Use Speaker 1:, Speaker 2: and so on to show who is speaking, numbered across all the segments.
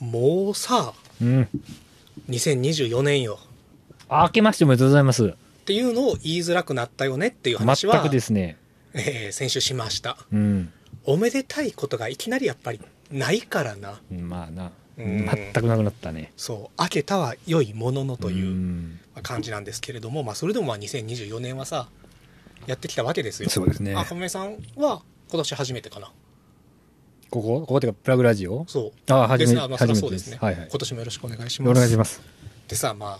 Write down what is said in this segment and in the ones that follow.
Speaker 1: もうさ、
Speaker 2: うん。
Speaker 1: 2024年よ。
Speaker 2: あ明けましておめでとうございます。
Speaker 1: っていうのを言いづらくなったよねっていう話は、
Speaker 2: 全くですね。
Speaker 1: えー先週しました。
Speaker 2: うん。
Speaker 1: おめでたいことがいきなりやっぱりないからな。
Speaker 2: まあな。
Speaker 1: うん
Speaker 2: 全くなくなったね。
Speaker 1: そう、明けたは良いもののという
Speaker 2: うん
Speaker 1: 感じなんですけれども、まあそれでもまあ2024年はさ、やってきたわけですよ。
Speaker 2: そうですね
Speaker 1: あ、かめさんは今年初めてかな。
Speaker 2: ここ？ここってか、プラグラジオ？
Speaker 1: そう。
Speaker 2: あ初め
Speaker 1: ですあまあそうですね。
Speaker 2: はいはい
Speaker 1: 今年もよろしくお願いし
Speaker 2: お
Speaker 1: ます。
Speaker 2: 願いします。
Speaker 1: でさ、まあ、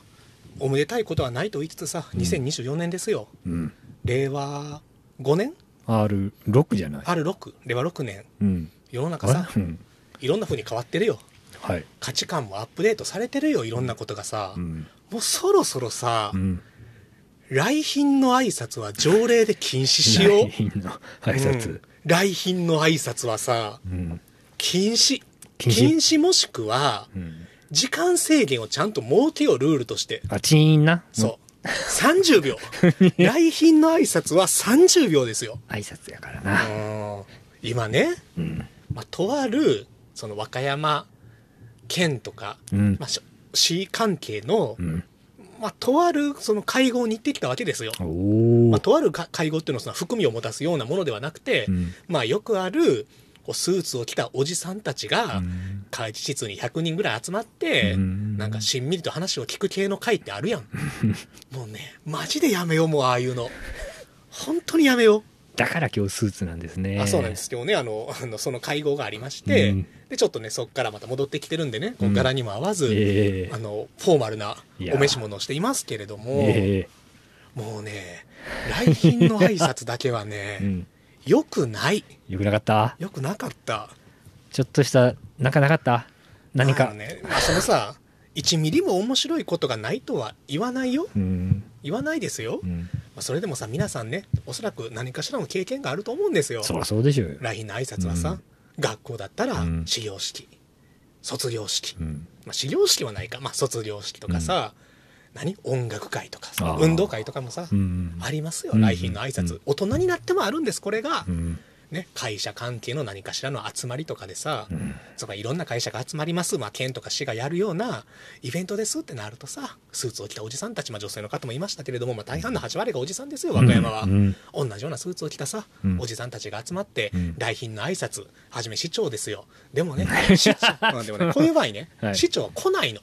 Speaker 1: おめでたいことはないと言いつつさ、2024年ですよ。
Speaker 2: うん。
Speaker 1: 令和5年
Speaker 2: ？R6 じゃない
Speaker 1: ?R6、令和6年。
Speaker 2: うん。
Speaker 1: 世の中さ
Speaker 2: あ、うん。
Speaker 1: いろんな風に変わってるよ。
Speaker 2: はい。
Speaker 1: 価値観もアップデートされてるよ、いろんなことがさ。
Speaker 2: うん。
Speaker 1: もうそろそろさ、
Speaker 2: うん。
Speaker 1: 来賓の挨拶は条例で禁止しよう。
Speaker 2: 来賓の挨
Speaker 1: う
Speaker 2: 拶
Speaker 1: ん。来賓の挨拶はさ、
Speaker 2: うん。
Speaker 1: 禁止。
Speaker 2: 禁止？
Speaker 1: もしくは、
Speaker 2: うん。
Speaker 1: 時間制限をちゃんと設けよう、ルールとして。
Speaker 2: あ、チーンな？
Speaker 1: そう。30秒。来賓の挨拶は30秒ですよ。
Speaker 2: 挨拶やから
Speaker 1: う
Speaker 2: な。
Speaker 1: ん今ね、
Speaker 2: うん。
Speaker 1: まあ、とある、その和歌山県とか、
Speaker 2: うん
Speaker 1: まあ、し市関係の、
Speaker 2: うん。
Speaker 1: まあ、とあるその会合に行ってきたわけですよ。まあ、とあるか会合っていうのはその含みを持たすようなものではなくて、
Speaker 2: うん
Speaker 1: まあ、よくあるこうスーツを着たおじさんたちが
Speaker 2: うん
Speaker 1: 会議室に100人ぐらい集まって、
Speaker 2: うん
Speaker 1: なんかしんみりと話を聞く系の会ってあるやん。もうね、マジでやめよう、もうああいうの。本当にやめよう。
Speaker 2: だから今日スーツなんですね。
Speaker 1: あそうなんです。今日ねあのあのその会合がありまして、
Speaker 2: うん。
Speaker 1: でちょっとねそこからまた戻ってきてるんでねこう
Speaker 2: うん。
Speaker 1: 柄にも合わず、
Speaker 2: ええ。
Speaker 1: あのフォーマルなお召し物をしていますけれども、
Speaker 2: え
Speaker 1: もうね来賓の挨拶だけはね、
Speaker 2: え うん。
Speaker 1: よくない。
Speaker 2: よくなかった？
Speaker 1: よくなかった。
Speaker 2: ちょっとした、なんかなかった？何か？
Speaker 1: ね、まあ、そのさ1ミリも面白いことがないとは言わないよ。
Speaker 2: うん。
Speaker 1: 言わないですよ、ま
Speaker 2: うん。
Speaker 1: あ、それでもさ皆さんねおそらく何かしらの経験があると思うんですよ。
Speaker 2: そりゃそうでしょうよ。
Speaker 1: 来賓の挨拶はさ、
Speaker 2: うん。
Speaker 1: 学校だったら
Speaker 2: うん。
Speaker 1: 始業式、卒業式、
Speaker 2: うん。
Speaker 1: まあ、始業式はないか、まあ、卒業式とかさ、何？音楽会とかさ運動会とかもさ、
Speaker 2: うん。
Speaker 1: ありますよ。
Speaker 2: うん。
Speaker 1: 来賓の挨拶、
Speaker 2: うん。
Speaker 1: 大人になってもあるんですこれが、
Speaker 2: うん。
Speaker 1: ね、会社関係の何かしらの集まりとかでさ、
Speaker 2: うん。
Speaker 1: そこいろんな会社が集まります、まあ、県とか市がやるようなイベントですってなるとさスーツを着たおじさんたち、まあ、女性の方もいましたけれども、まあ、大半の8割がおじさんですよ和歌山は、
Speaker 2: うん。
Speaker 1: 同じようなスーツを着たさ、
Speaker 2: うん。
Speaker 1: おじさんたちが集まって、
Speaker 2: うん。
Speaker 1: 来賓の挨拶はじめ市長ですよ。でもね市長うん でもね こういう場合ね、
Speaker 2: はい。
Speaker 1: 市長は来ないの。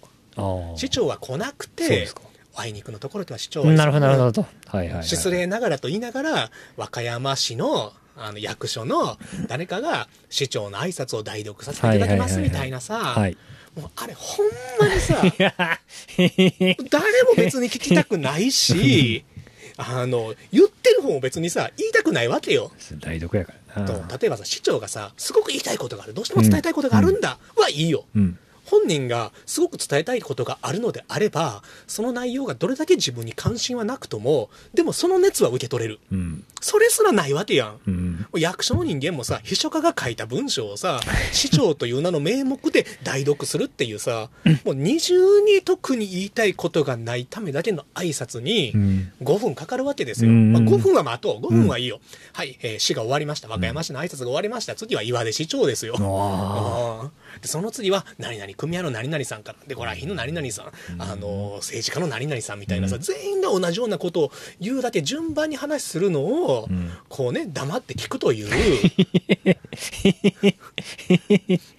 Speaker 1: 市長は来なくてあいにくのところでは市長は
Speaker 2: なるほど、なるほど。はいはいはい。
Speaker 1: 失礼ながらと言いながら和歌山市のあの役所の誰かが市長の挨拶を代読させていただきますみたいなさ、
Speaker 2: はい。
Speaker 1: もうあれほんまにさ誰も別に聞きたくないし あの言ってる方も別にさ言いたくないわけよ。
Speaker 2: 代読やからな。
Speaker 1: と例えばさ市長がさすごく言いたいことがあるどうしても伝えたいことがあるんだ、はいいよ
Speaker 2: うん。
Speaker 1: 本人がすごく伝えたいことがあるのであればその内容がどれだけ自分に関心はなくともでもその熱は受け取れる。
Speaker 2: うん。
Speaker 1: それすらないわけやん。
Speaker 2: うん。
Speaker 1: 役所の人間もさ秘書家が書いた文章をさ市長という名の名目で代読するっていうさもう二重に特に言いたいことがないためだけの挨拶に
Speaker 2: うん。
Speaker 1: 5分かかるわけですよ、
Speaker 2: うん。
Speaker 1: まあ、5分は待とう。5分はいいよ、はい、えー市が終わりました。和歌山市の挨拶が終わりました。次は岩出市長ですよ、
Speaker 2: あ
Speaker 1: あーでその次は何々組合の何々さんから。でこれは日の何々さん、あの政治家の何々さんみたいなさ、全員が同じようなことを言うだけ順番に話するのを、
Speaker 2: ん。
Speaker 1: こうね黙って聞くという。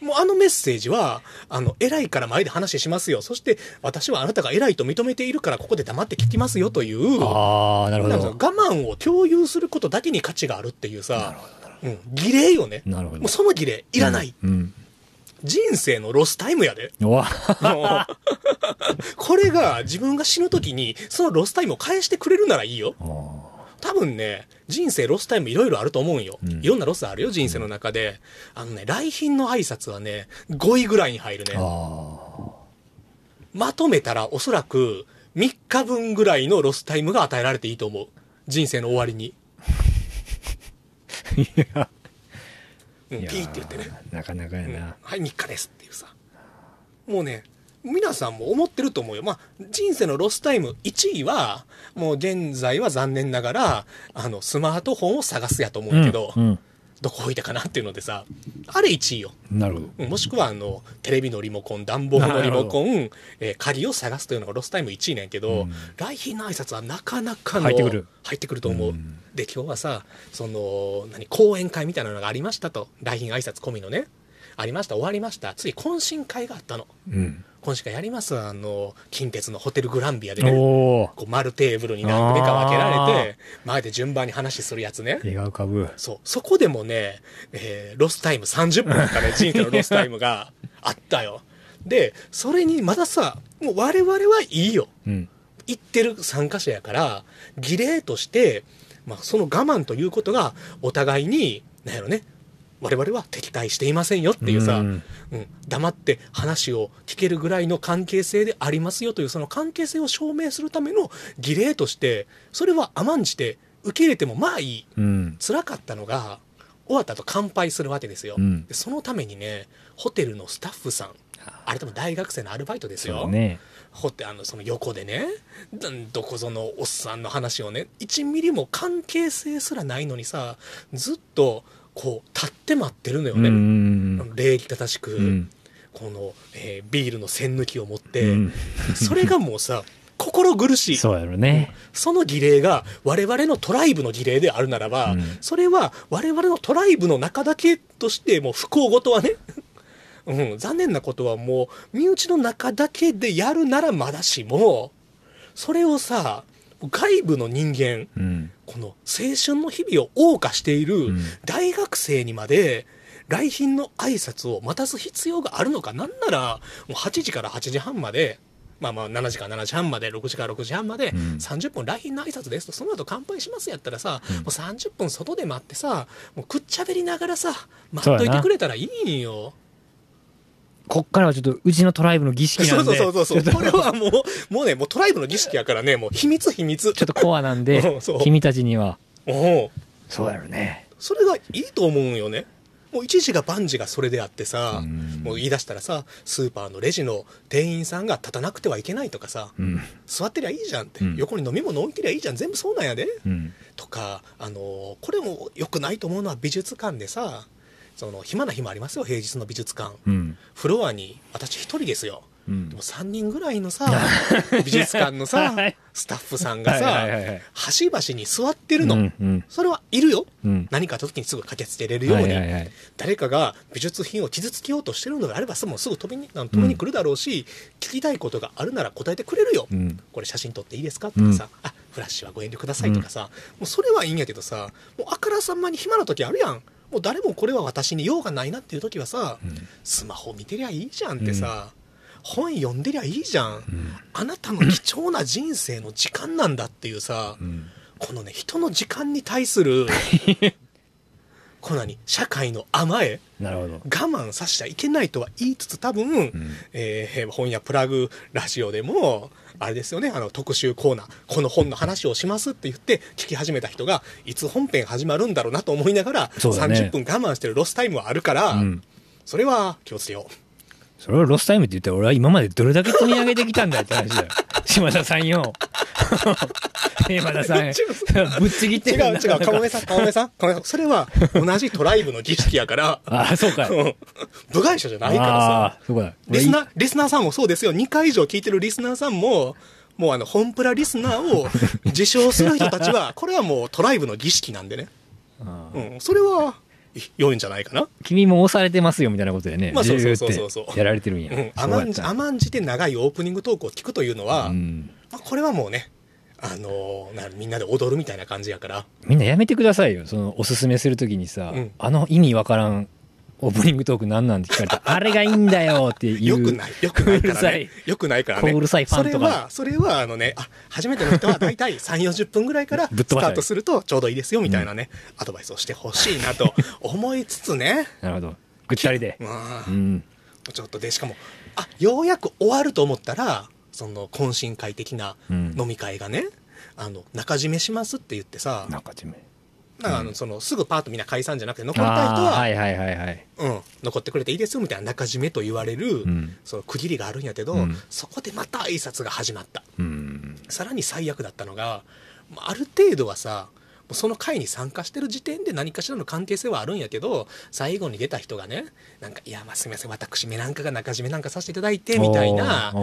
Speaker 1: もうあのメッセージはあの偉いから前で話しますよ。そして私はあなたが偉いと認めているからここで黙って聞きますよという。
Speaker 2: あ。なるほど。
Speaker 1: 我慢を共有することだけに価値があるっていうさ。うん、儀礼よね。
Speaker 2: なるほど。
Speaker 1: もうその儀礼いらない、
Speaker 2: うん。
Speaker 1: 人生のロスタイムやで。これが自分が死ぬ時にそのロスタイムを返してくれるならいいよ。多分ね、人生ロスタイムいろいろあると思うんよ。
Speaker 2: うん
Speaker 1: いろんなロスあるよ、人生の中で。あのね、来賓の挨拶はね、5位ぐらいに入るね。
Speaker 2: あ
Speaker 1: まとめたらおそらく3日分ぐらいのロスタイムが与えられていいと思う。人生の終わりに。
Speaker 2: あ。いや。
Speaker 1: うん、ピーって言ってね。
Speaker 2: なかなかや
Speaker 1: うん
Speaker 2: な。
Speaker 1: はい、3日ですっていうさ。もうね、皆さんも思ってると思うよ。まあ、人生のロスタイム1位は、もう現在は残念ながら、あの、スマートフォンを探すやと思うけど、
Speaker 2: うん。
Speaker 1: どこ置いたかなっていうのでさあれ1位よ。
Speaker 2: なるほど。
Speaker 1: うんもしくはあのテレビのリモコン暖房のリモコン、えー鍵を探すというのがロスタイム1位なんやけど、
Speaker 2: うん。
Speaker 1: 来賓の挨拶はなかなかの
Speaker 2: 入ってくる。
Speaker 1: 入ってくると思う、
Speaker 2: うん。
Speaker 1: で今日はさその何講演会みたいなのがありましたと。来賓挨拶込みのね。ありました。終わりました。次懇親会があったの。
Speaker 2: うん。
Speaker 1: 懇親会やりますあの近鉄のホテルグランビアでね。こう丸テーブルに何組か分けられて前で順番に話するやつね
Speaker 2: 絵が浮かぶ。
Speaker 1: そう。そこでもね、えーロスタイム30分かね、人生のロスタイムがあったよ。で、それにまださ、もう我々はいいよ。
Speaker 2: うん。
Speaker 1: 行ってる参加者やから、儀礼として、まあ、その我慢ということが、お互いに、なんやろね、我々は敵対していませんよっていうさ、
Speaker 2: う
Speaker 1: うんん黙って話を聞けるぐらいの関係性でありますよというその関係性を証明するための儀礼としてそれは甘んじて受け入れてもまあいい。
Speaker 2: うん。
Speaker 1: 辛かったのが終わった後乾杯するわけですよ、
Speaker 2: うん。
Speaker 1: でそのためにねホテルのスタッフさんあれ多分大学生のアルバイトですよ、あのその横でねどどこぞのおっさんの話をね1ミリも関係性すらないのにさずっとこう立って待ってるのよね、礼儀正しく、
Speaker 2: うん。
Speaker 1: この、えービールの栓抜きを持って、
Speaker 2: うん。
Speaker 1: それがもうさ 心苦しい。
Speaker 2: そうやろね。
Speaker 1: その儀礼が我々のトライブの儀礼であるならば、
Speaker 2: うん。
Speaker 1: それは我々のトライブの中だけとしてもう不幸事はね、うん、残念なことはもう身内の中だけでやるならまだしもそれをさ外部の人間
Speaker 2: うん。
Speaker 1: この青春の日々を謳歌している
Speaker 2: ん。
Speaker 1: 大学生にまで来賓の挨拶を待たす必要があるのか。なんならもう8時から8時半までまあまあ7時から7時半まで6時から6時半まで
Speaker 2: うん。
Speaker 1: 30分来賓の挨拶ですと。その後乾杯しますやったらさ、もう30分外で待ってさもうくっちゃべりながらさ待っといてくれたらいいんよ。
Speaker 2: こっからはちょっとうちのトライブの儀式
Speaker 1: そう
Speaker 2: なんで。
Speaker 1: そうそうそう
Speaker 2: ちょっと
Speaker 1: これはもうもうねもうトライブの儀式やからねもう秘密秘密
Speaker 2: ちょっとコアなん
Speaker 1: う
Speaker 2: で君たちには。
Speaker 1: おう
Speaker 2: そうやろね。
Speaker 1: それがいいと思うんよねもう一時が万事がそれであってさ、
Speaker 2: うん
Speaker 1: もう言い出したらさスーパーのレジの店員さんが立たなくてはいけないとかさ、
Speaker 2: うん。
Speaker 1: 座ってりゃいいじゃんって、
Speaker 2: うん
Speaker 1: 横に飲み物置いてりゃいいじゃん全部そうなんやで、
Speaker 2: うん。
Speaker 1: とか、あのーこれも良くないと思うのは美術館でさその暇な日もありますよ平日の美術館、
Speaker 2: うん。
Speaker 1: フロアに私一人ですよ。
Speaker 2: うん。
Speaker 1: でも3人ぐらいのさ 美術館のさ
Speaker 2: はい。
Speaker 1: スタッフさんがさ、
Speaker 2: はいはい
Speaker 1: 端々に座ってるの、
Speaker 2: うんうん。
Speaker 1: それはいるよ、
Speaker 2: うん。
Speaker 1: 何かあった時にすぐ駆けつけれるように、
Speaker 2: はいはいはい。
Speaker 1: 誰かが美術品を傷つけようとしてるのであればすぐ飛びに飛びに来るだろうし、聞きたいことがあるなら答えてくれるよ、
Speaker 2: うん。
Speaker 1: これ写真撮っていいですか？とかさ、あフラッシュはご遠慮くださいとかさ、もうそれはいいんやけどさもうあからさまに暇な時あるやんもう誰もこれは私に用がないなっていう時はさ、
Speaker 2: ん。
Speaker 1: スマホ見てりゃいいじゃんってさ、本読んでりゃいいじゃん、
Speaker 2: ん。
Speaker 1: あなたの貴重な人生の時間なんだっていうさ、
Speaker 2: うん。
Speaker 1: このね人の時間に対するこの何社会の甘え。我慢させちゃいけないとは言いつつ多分、えー本やプラグラジオでもあれですよねあの特集コーナーこの本の話をしますって言って聞き始めた人がいつ本編始まるんだろうなと思いながら、
Speaker 2: ね
Speaker 1: 30分我慢してるロスタイムはあるから、
Speaker 2: うん
Speaker 1: それは気をつけよう。
Speaker 2: それをロスタイムって言ったら俺は今までどれだけ積み上げてきたんだよって話だよ。島田さんよ。島田さん、ぶっちぎって
Speaker 1: 違う違う、
Speaker 2: か
Speaker 1: もめさん、かもめさん、かもめさん、それは同じトライブの儀式やから、
Speaker 2: ああ、そうか
Speaker 1: 部外者じゃないからさ。
Speaker 2: ああ、そうか。
Speaker 1: リスナー、リスナーさんもそうですよ。2回以上聞いてるリスナーさんも、もうあの、本プラリスナーを 自称する人たちは、これはもうトライブの儀式なんでね。うん。それは、い良いんじゃないかな。
Speaker 2: 君も押されてますよみたいなことでね。
Speaker 1: まあそうそうそう
Speaker 2: 言
Speaker 1: そう
Speaker 2: やられてるんや。
Speaker 1: うん。甘んじ、甘んじて長いオープニングトークを聞くというのは、
Speaker 2: うん
Speaker 1: まあ、これはもうね、あのーなみんなで踊るみたいな感じやから。
Speaker 2: みんなやめてくださいよ。その、おすすめするときにさ、
Speaker 1: うん
Speaker 2: あの意味わからんオープニングトークなんなんって聞かれたら、あれがいいんだよっていう。
Speaker 1: よくない、よくないからね。よくないからね。
Speaker 2: こううるさいファンとか
Speaker 1: それは、それは、あのね、あ、初めての人は大体3、40分ぐらいからスタートするとちょうどいいですよ、みたいなね、アドバイスをしてほしいなと思いつつね。
Speaker 2: なるほど。ぐったりで。
Speaker 1: まあ、
Speaker 2: うん。
Speaker 1: ちょっとで、しかも、あ、ようやく終わると思ったら、その懇親会的な
Speaker 2: うん
Speaker 1: 飲み会がね、あの、中締めしますって言ってさ、
Speaker 2: なんか締め。
Speaker 1: なんかあの、その、すぐパーッとみんな解散じゃなくて、残りたい人は、
Speaker 2: はいはいはいはい。
Speaker 1: うん、残ってくれていいですよみたいな中締めと言われる、
Speaker 2: ん
Speaker 1: その区切りがあるんやけど、
Speaker 2: うん
Speaker 1: そこでまた挨拶が始まった
Speaker 2: うん。
Speaker 1: さらに最悪だったのがまあある程度はさうその会に参加してる時点で何かしらの関係性はあるんやけど最後に出た人がねなんか「いやまあすみません私メランカが中締めなんかさせていただいて」みたいなこ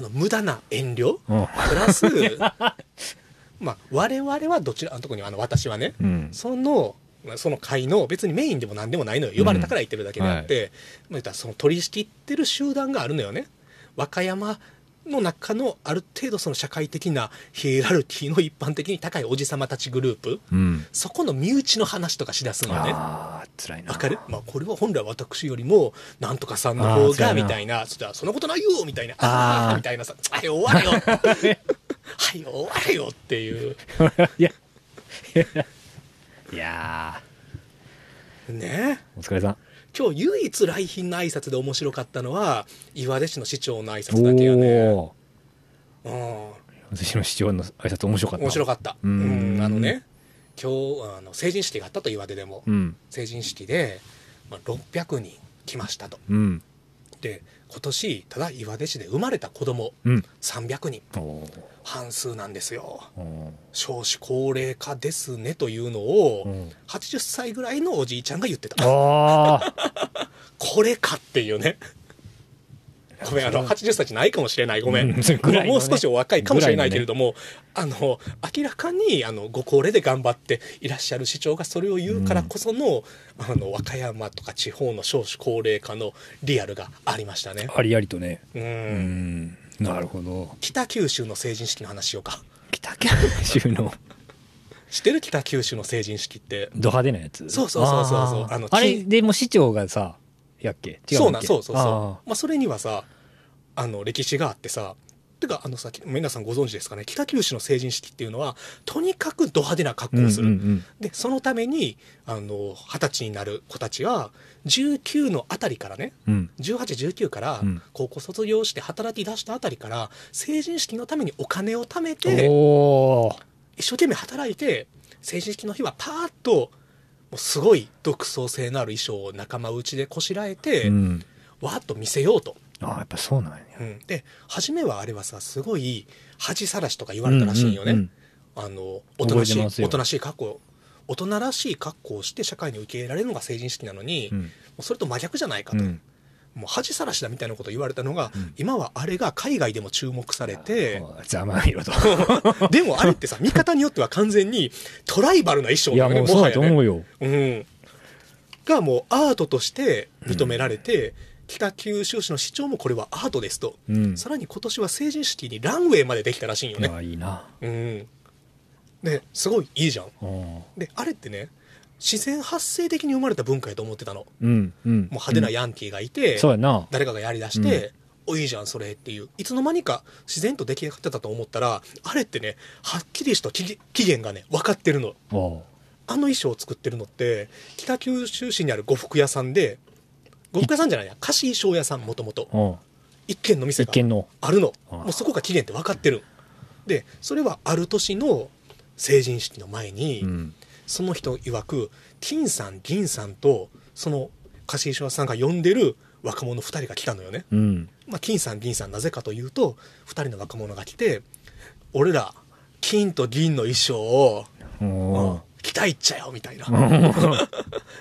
Speaker 1: の無駄な遠慮
Speaker 2: う。ん
Speaker 1: プラス まあ我々はどちら特にあの私はね
Speaker 2: うん。
Speaker 1: そのその会の別にメインでも何でもないのよ。呼ばれたから言ってるだけであって、まあ言ったらその取り仕切ってる集団があるのよね。和歌山の中のある程度その社会的なヒエラルキーの一般的に高いおじさまたちグループ
Speaker 2: うん。
Speaker 1: そこの身内の話とかしだすのよね。
Speaker 2: ああ辛いな。
Speaker 1: わかる、まあ、これは本来私よりもなんとかさんの方がみたいな。そしたらそんなことないよみたいな。
Speaker 2: あー。
Speaker 1: あーみたいなさ「はい終われよ」はい終われよっていう。
Speaker 2: いや。いや
Speaker 1: ね。
Speaker 2: ーお疲れさん
Speaker 1: 今日唯一来賓の挨拶で面白かったのは岩出市の市長の挨拶だけやね、うん、
Speaker 2: 私の市長の挨拶面白かった。
Speaker 1: 面白かった。
Speaker 2: う
Speaker 1: うんんあのね今日あの成人式があったと岩手でも、
Speaker 2: うん。
Speaker 1: 成人式で、まあ、600人来ましたと。
Speaker 2: うん。
Speaker 1: で今年ただ岩出市で生まれた子供
Speaker 2: うん。
Speaker 1: 300人。
Speaker 2: おお
Speaker 1: 半数なんですよ。
Speaker 2: お
Speaker 1: 少子高齢化ですねというのを、
Speaker 2: うん。
Speaker 1: 80歳ぐらいのおじいちゃんが言ってた。これかっていうね。ごめんあの80歳じゃないかもしれない。ごめん、
Speaker 2: うんね。
Speaker 1: もう少しお若いかもしれないけれども、あの明らかにあのご高齢で頑張っていらっしゃる市長がそれを言うからこその,、あの和歌山とか地方の少子高齢化のリアルがありましたね。
Speaker 2: ありありとね。
Speaker 1: うん、
Speaker 2: うんなるほど。
Speaker 1: 北九州の成人式の話しようか。
Speaker 2: 北九州の？
Speaker 1: 知ってる北九州の成人式って。
Speaker 2: ド派手なやつ？
Speaker 1: そうそうそうそうそう。
Speaker 2: あ
Speaker 1: の
Speaker 2: あれ
Speaker 1: 金
Speaker 2: でも市長がさやっけ？違
Speaker 1: そう
Speaker 2: っけ？
Speaker 1: なんそうそうそう。
Speaker 2: あ
Speaker 1: まあ、それにはさあの歴史があってさてかあのさ皆さんご存知ですかね？北九州の成人式っていうのはとにかくド派手な格
Speaker 2: ー
Speaker 1: 好をする、
Speaker 2: うんうん
Speaker 1: でそのためにあの二十歳になる子たちは19のあたりからね
Speaker 2: うん。
Speaker 1: 1819から
Speaker 2: うん。
Speaker 1: 高校卒業して働き出したあたりから成人式のためにお金を貯め
Speaker 2: うん
Speaker 1: て一生懸命働いて成人式の日はパーッともうすごい独創性のある衣装を仲間内でこしらえて、
Speaker 2: うん。
Speaker 1: わーっと見せようと
Speaker 2: ああやっぱそうなんや。
Speaker 1: うん、で初めはあれはさすごい恥さらしとか言われたらしいんよね、
Speaker 2: うんうん
Speaker 1: あのおとなしいおとなしい格好大人らしい格好をして社会に受け入れられるのが成人式なのに、も
Speaker 2: うん。
Speaker 1: うそれと真逆じゃないかと、
Speaker 2: うん。
Speaker 1: もう恥さらしだみたいなことを言われたのが、
Speaker 2: うん。
Speaker 1: 今はあれが海外でも注目されて
Speaker 2: ざまみろと。
Speaker 1: でもあれってさ見方によっては完全にトライバルな衣装
Speaker 2: だと
Speaker 1: ねもはやね。
Speaker 2: 思うよ。
Speaker 1: うん、がもうアートとして認められて、北九州市の市長もこれはアートですと、
Speaker 2: うん。
Speaker 1: さらに今年は成人式にランウェイまでできたらしいんよね。
Speaker 2: いやいいな。
Speaker 1: うん。ですごいいいじゃん。
Speaker 2: うん。
Speaker 1: で、あれってね、自然発生的に生まれた文化やと思ってたの。も
Speaker 2: うんうん。
Speaker 1: う派手なヤンキーがいて、
Speaker 2: そうやな。
Speaker 1: 誰かがやりだして、おいいじゃんそれっていう。いつの間にか自然と出来上がってたと思ったらあれってねはっきりした期期限がね分かってるの。あの衣装を作ってるのって北九州市にある呉服屋さんで呉服屋さんじゃないや。貸し衣装屋さんもともと一軒の店があるの。もうそこが期限って分かってる。でそれはある年の成人式の前に、
Speaker 2: うん。
Speaker 1: その人曰く金さん銀さんとその貸し衣装屋さんが呼んでる若者2人が来たのよね、
Speaker 2: うん。
Speaker 1: まあ、金さん銀さんなぜかというと2人の若者が来て俺ら金と銀の衣装を、
Speaker 2: おう。
Speaker 1: 着たいっちゃよみたいな。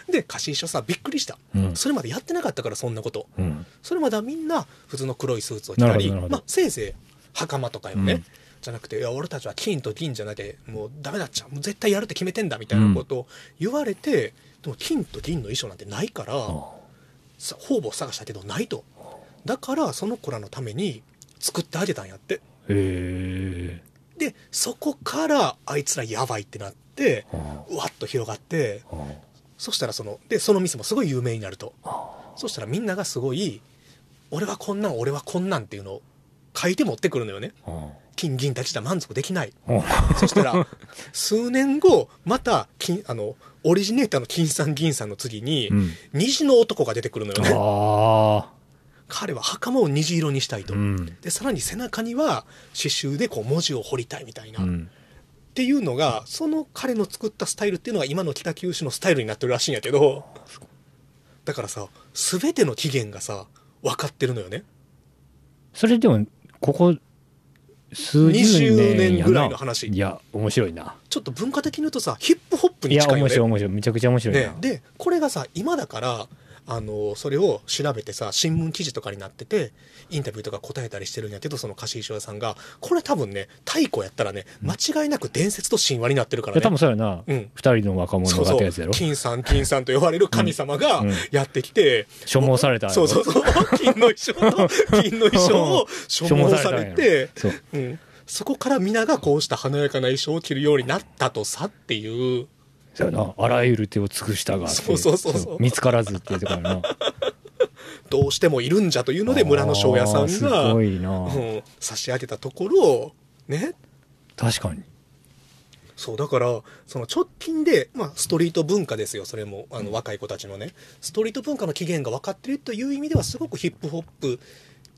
Speaker 1: で貸し衣装さんびっくりした、
Speaker 2: うん。
Speaker 1: それまでやってなかったからそんなこと。
Speaker 2: うん。
Speaker 1: それまではみんな普通の黒いスーツを着たりまあ、せいぜい袴とかよね、
Speaker 2: うん。
Speaker 1: じゃなくていや俺たちは金と銀じゃなきゃもうダメだっちゃもう絶対やるって決めてんだみたいなことを言われて、でも金と銀の衣装なんてないから、
Speaker 2: お
Speaker 1: さ方々探したけどないと。だからその子らのために作ってあげたんやって。
Speaker 2: うへえ
Speaker 1: でそこからあいつらやばいってなっ
Speaker 2: う
Speaker 1: うわっと広がってそしたらそのでその店もすごい有名になると。そしたらみんながすごい俺はこんなん俺はこんなんっていうのを書いて持ってくるのよね。金銀たちじゃ満足できない。そしたら数年後また金あのオリジネーターの金さん銀さんの次に、
Speaker 2: うん。
Speaker 1: 虹の男が出てくるのよね。
Speaker 2: あ
Speaker 1: 彼は袴を虹色にしたいと、
Speaker 2: あうん。
Speaker 1: でさらに背中には刺繍でこう文字を彫りたいみたいな、っ
Speaker 2: うん
Speaker 1: ていうのがその彼の作ったスタイルっていうのが今の北九州のスタイルになってるらしいんやけどだからさ全ての起源がさ分かってるのよね。
Speaker 2: それでもここ数十
Speaker 1: 20
Speaker 2: 年
Speaker 1: 年ぐらいの話。
Speaker 2: いや面白いな。
Speaker 1: ちょっと文化的に言うとさヒップホップ
Speaker 2: いや
Speaker 1: に近いよね。
Speaker 2: 面白い面白い。めちゃくちゃ面白いな、
Speaker 1: ね、でこれがさ今だからあのそれを調べてさ新聞記事とかになっててインタビューとか答えたりしてるんやけどその貸衣装屋さんがこれ多分ね太鼓やったらね間違いなく伝説と神話になってるか
Speaker 2: いや多
Speaker 1: らね
Speaker 2: 分そうやな、
Speaker 1: うん。
Speaker 2: 二人の若者がってやつやろ。
Speaker 1: 金さん金さんと呼ばれる神様が
Speaker 2: うん。うん
Speaker 1: やってきて、
Speaker 2: 所望された
Speaker 1: そうそうそう。金の衣装と金の衣装を所望されて
Speaker 2: そう。
Speaker 1: うん、そこから皆がこうした華やかな衣装を着るようになったとさっていう
Speaker 2: そうやな。あらゆる手を尽くしたがって
Speaker 1: そうそうそうそう。
Speaker 2: 見つからずってやつからな。
Speaker 1: どうしてもいるんじゃというので村の庄屋さんがうん、差し上げたところね。
Speaker 2: 確かに。
Speaker 1: そうだからその直近で、まあ、ストリート文化ですよ。それもあの若い子たちのね。ストリート文化の起源が分かってるという意味ではすごくヒップホップ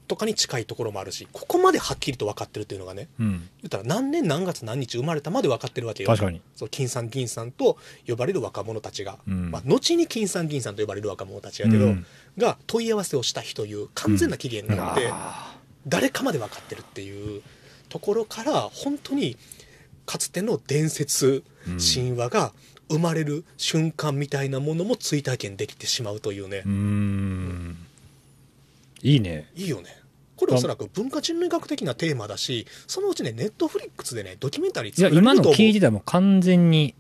Speaker 1: とかに近いところもあるしここまではっきりと分かってるっていうのがね
Speaker 2: うん。
Speaker 1: 言ったら何年何月何日生まれたまで分かってるわけよ。
Speaker 2: 確かに。
Speaker 1: そう金さん銀さんと呼ばれる若者たちが、
Speaker 2: うん。
Speaker 1: まあ、後に金さん銀さんと呼ばれる若者たちやけど、
Speaker 2: うん。
Speaker 1: が問い合わせをした日という完全な起源があって、
Speaker 2: あ
Speaker 1: 誰かまで分かってるっていうところから本当にかつての伝説、
Speaker 2: うん
Speaker 1: 神話が生まれる瞬間みたいなものも追体験できてしまうというね、
Speaker 2: いいね。
Speaker 1: いいよねこれおそらく文化人類学的なテーマだしそのうちねネットフリックスでねドキュメンタリー
Speaker 2: いや今の
Speaker 1: 作られると思う
Speaker 2: 聞いてたらもう完全に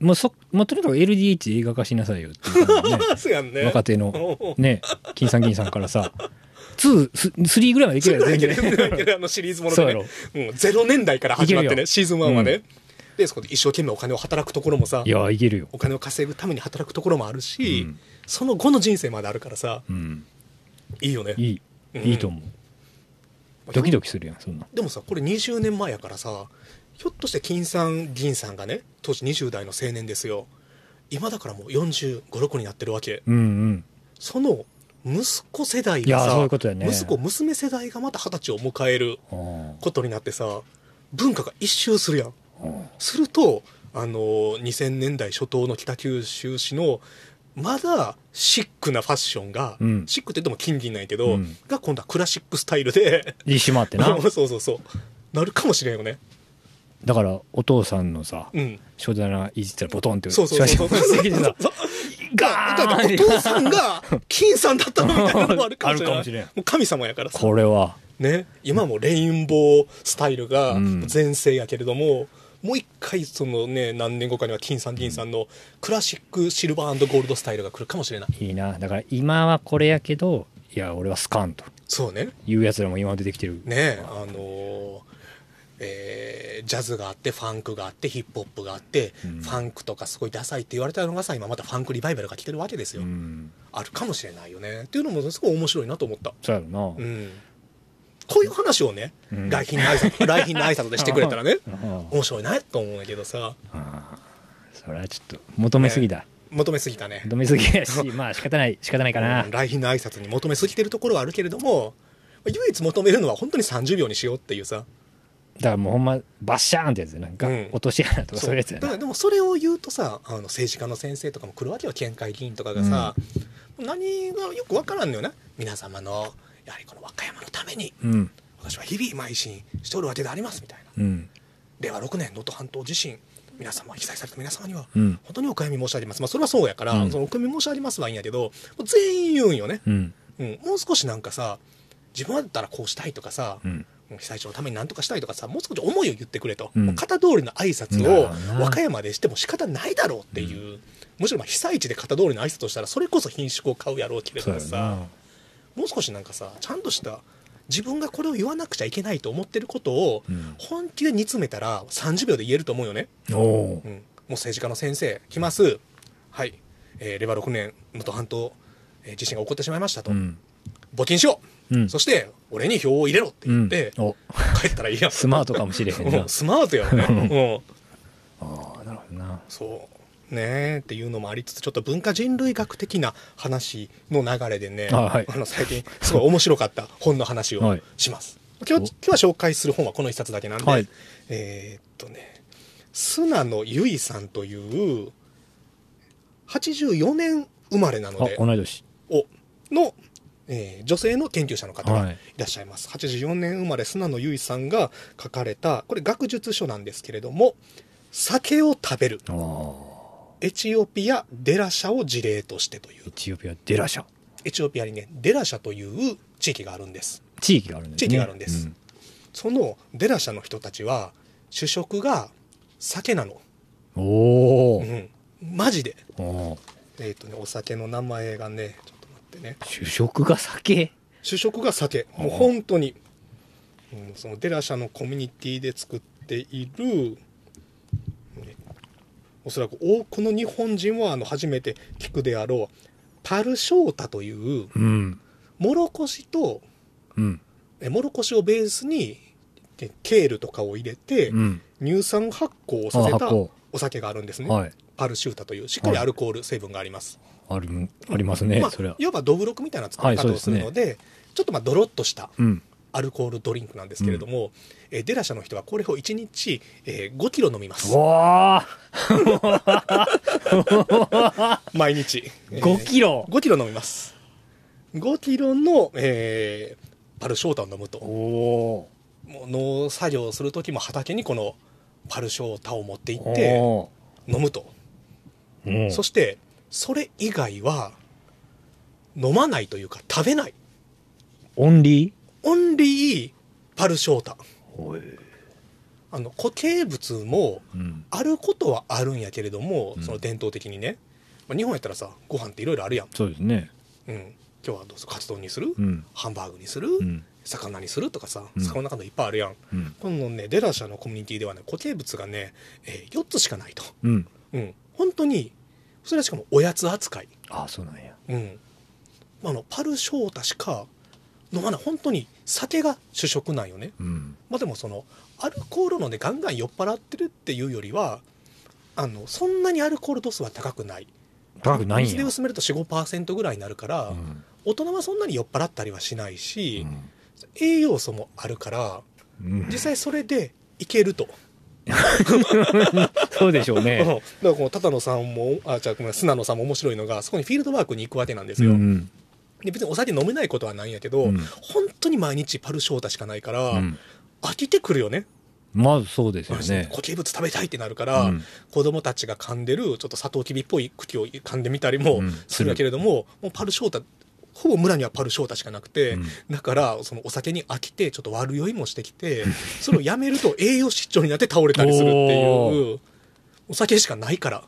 Speaker 2: もうそもうとにかく LDH 映画化しなさいよってね
Speaker 1: そうやんね
Speaker 2: 若手のね金さん銀さんからさ2、3ぐらいまでいけるよ、全然。
Speaker 1: あのシリーズものでね
Speaker 2: ろ。
Speaker 1: うん、0年代から始まってね、シーズン1はね。
Speaker 2: うん
Speaker 1: で、そこで一生懸命お金を働くところもさ
Speaker 2: い、や、いけるよ。
Speaker 1: お金を稼ぐために働くところもあるし、
Speaker 2: うん
Speaker 1: その後の人生まであるからさ、
Speaker 2: うん。
Speaker 1: いいよね。
Speaker 2: いい。
Speaker 1: うん
Speaker 2: いいと思う。ドキドキするやん、そんな。
Speaker 1: でもさ、これ20年前やからさ、ひょっとして金さん、銀さんがね、当時20代の青年ですよ。今だからもう45、6になってるわけ。
Speaker 2: うんうん。
Speaker 1: その息子世代がさ、
Speaker 2: ね
Speaker 1: 息子、娘世代がまた二十歳を迎えることになってさ、文化が一周するやん。すると、あの2000年代初頭の北九州市のまだシックなファッションが、
Speaker 2: うん。
Speaker 1: シックって言っても金銀なんやけど、
Speaker 2: うん。
Speaker 1: が今度はクラシックスタイルで。
Speaker 2: 一周回ってな。
Speaker 1: そうそうそうなるかもしれんよね。
Speaker 2: だから、お父さんのさ、
Speaker 1: うん。
Speaker 2: 書棚いじったらボトンって
Speaker 1: そうそうそうそう
Speaker 2: 写真が出てきてさガーン
Speaker 1: お父さんが金さんだったのみたいなのもあるかもしれ
Speaker 2: しれん。
Speaker 1: もう神様やからさ。
Speaker 2: これは、
Speaker 1: ね。今もレインボースタイルが
Speaker 2: うん。
Speaker 1: 全盛やけれども、もう一回そのね何年後かには金さん銀さんのクラシックシルバーゴールドスタイルが来るかもしれない
Speaker 2: いいな。だから、今はこれやけど、いや、俺はスカンと
Speaker 1: そうね
Speaker 2: いうやつらも今出てきてる。
Speaker 1: ねあのーえージャズがあってファンクがあってヒップホップがあって、
Speaker 2: うん
Speaker 1: ファンクとかすごいダサいって言われたのがさ今またファンクリバイバルが来てるわけですよ、
Speaker 2: うん。
Speaker 1: あるかもしれないよねっていうのもすごい面白いなと思った、
Speaker 2: そうやろな。
Speaker 1: うん、こういう話をね、
Speaker 2: うん。
Speaker 1: 来賓の挨拶 来賓の挨拶でしてくれたらね面白いなと思うんだけどさ。
Speaker 2: それはちょっと求めすぎだ。
Speaker 1: 求めすぎたね。
Speaker 2: 求めすぎやし、まあ仕方ない、仕方ないかな。
Speaker 1: うん。来賓の挨拶に求めすぎてるところはあるけれども唯一求めるのは本当に30秒にしようっていうさ。
Speaker 2: だからもうほんま、バッシャーンってやつやなんか、
Speaker 1: うん。
Speaker 2: 落とし穴とかそういうやつやな。
Speaker 1: だからでもそれを言うとさあの政治家の先生とかも来るわけよ県会議員とかがさ、何がよくわからんのよな。皆様のやはりこの和歌山のために
Speaker 2: うん。
Speaker 1: 私は日々邁進しておるわけでありますみたいな
Speaker 2: うん。
Speaker 1: 令和6年能登半島地震皆様被災された皆様には
Speaker 2: うん。
Speaker 1: 本当にお悔やみ申し上げますまあそれはそうやから、
Speaker 2: うん
Speaker 1: そのお悔やみ申し上げますはいいんやけど全員言うんよね、
Speaker 2: うん。
Speaker 1: うん、もう少しなんかさ自分だったらこうしたいとかさ、
Speaker 2: うん。
Speaker 1: 被災地のために何とかしたいとかさもう少し思いを言ってくれと、
Speaker 2: うん
Speaker 1: 型通りの挨拶を和歌山でしても仕方ないだろうっていう、むしろまあ被災地で型通りの挨拶をしたらそれこそ品種を買うやろうけれどもさ
Speaker 2: な。
Speaker 1: もう少しなんかさちゃんとした自分がこれを言わなくちゃいけないと思ってることを
Speaker 2: うん。
Speaker 1: 本気で煮詰めたら30秒で言えると思うよね、うん、もう政治家の先生来ます。はい、えー令和6年能登半島、えー地震が起こってしまいましたと、
Speaker 2: うん。
Speaker 1: 募金しよう、
Speaker 2: うん。
Speaker 1: そして俺に票を入れろって言って、
Speaker 2: お。
Speaker 1: 帰ったらいいやん。
Speaker 2: スマートかもしれへんな。
Speaker 1: うん。スマートやろね、うん、
Speaker 2: ああ、なるほどな。
Speaker 1: そうねえっていうのもありつつちょっと文化人類学的な話の流れでね
Speaker 2: あはい。
Speaker 1: の最近 すごい面白かった本の話を
Speaker 2: はい
Speaker 1: します、今日今日は紹介する本はこの一冊だけなんで、
Speaker 2: はい。
Speaker 1: えーっとね砂野由衣さんという84年生まれなの
Speaker 2: あ
Speaker 1: で、
Speaker 2: 同い年。
Speaker 1: おのえー女性の研究者の方が
Speaker 2: はい。
Speaker 1: いらっしゃいます、84年生まれ砂野由依さんが書かれたこれ学術書なんですけれども酒を食べる。
Speaker 2: ああ。
Speaker 1: エチオピア・デラシャを事例としてという。
Speaker 2: エチオピアデラシャ。
Speaker 1: エチオピアにねデラシャという地域があるんです。
Speaker 2: 地域があるんですね。
Speaker 1: 地域があるんです。そのデラシャの人たちは主食が酒なの、
Speaker 2: うんおお、
Speaker 1: うん、マジで。
Speaker 2: おー。
Speaker 1: えっ、とねお酒の名前がねちょっと待ってね。
Speaker 2: 主食が酒？
Speaker 1: 主食が酒。もう本当に、うん、そのデラシャのコミュニティで作っている、ねおそらく多くの日本人はあの初めて聞くであろうパルショータという
Speaker 2: うん。
Speaker 1: もろこしと
Speaker 2: うん。
Speaker 1: えもろこしをベースにでケールとかを入れて、
Speaker 2: うん。
Speaker 1: 乳酸発酵をさせたお酒があるんですね、
Speaker 2: はい。
Speaker 1: パルシュータというしっかりアルコール成分があります、
Speaker 2: ある、ありますね、
Speaker 1: まあ
Speaker 2: それは。
Speaker 1: いわばどぶろくみたいな作り方をするので,、ちょっとまあドロッとした
Speaker 2: うん。
Speaker 1: アルコールドリンクなんですけれども、えーデラシャの人はこれを1日、えー5キロ飲みます。
Speaker 2: わ
Speaker 1: 毎日、え
Speaker 2: ー
Speaker 1: ー
Speaker 2: !5 キロ。
Speaker 1: 5キロ飲みます。5キロの、えーパルショータを飲むと。
Speaker 2: お
Speaker 1: もう農作業をする時も畑にこのパルショータを持って行
Speaker 2: お
Speaker 1: って
Speaker 2: お
Speaker 1: 飲むと。
Speaker 2: ー
Speaker 1: そしてそれ以外は飲まないというか食べない。
Speaker 2: オンリー？
Speaker 1: オンリーパルショータ。あの固形物も
Speaker 2: うん。
Speaker 1: あることはあるんやけれども、
Speaker 2: うん
Speaker 1: その伝統的にね、まあ、日本やったらさご飯っていろいろあるやん、
Speaker 2: そうですね。
Speaker 1: うん、今日はどうぞカツ丼にする、
Speaker 2: うん。
Speaker 1: ハンバーグにする、
Speaker 2: うん。
Speaker 1: 魚にするとかさ
Speaker 2: うん
Speaker 1: 魚の中でいっぱいあるやん、
Speaker 2: うん。
Speaker 1: このねデラシャのコミュニティではね固形物がね、え4つしかないと、
Speaker 2: うん。
Speaker 1: うん、本当にそれはしかもおやつ扱い
Speaker 2: ああ、そうなんや。
Speaker 1: うん、あのパルショータしか飲まない本当に酒が主食なんよね
Speaker 2: うん。
Speaker 1: まあでもそのアルコール飲んでガンガン酔っ払ってるっていうよりはあのそんなにアルコール度数は高くない
Speaker 2: 高くない。
Speaker 1: 水で薄めると45%ぐらいになるから、
Speaker 2: うん
Speaker 1: 大人はそんなに酔っ払ったりはしないし、
Speaker 2: うん
Speaker 1: 栄養素もあるから
Speaker 2: うん
Speaker 1: 実際それでいけると、
Speaker 2: そうでしょう
Speaker 1: うんだ
Speaker 2: ね。
Speaker 1: からこの多野さんもあじゃあごめん砂野さんも面白いのがそこにフィールドワークに行くわけなんですよ、
Speaker 2: うん。
Speaker 1: で別にお酒飲めないことはないんやけど、
Speaker 2: うん。
Speaker 1: 本当に毎日パルショータしかないから、
Speaker 2: うん。
Speaker 1: 飽きてくるよね。
Speaker 2: まずそうですよね。
Speaker 1: 固形物食べたいってなるから、
Speaker 2: うん。
Speaker 1: 子供たちが噛んでるちょっとサトウキビっぽい茎を噛んでみたりも
Speaker 2: うん。
Speaker 1: するんだけれども、もうパルショータほぼ村にはパルショータしかなくて、
Speaker 2: うん。
Speaker 1: だからそのお酒に飽きてちょっと悪酔いもしてきてそれをやめると栄養失調になって倒れたりするっていう お酒しかないから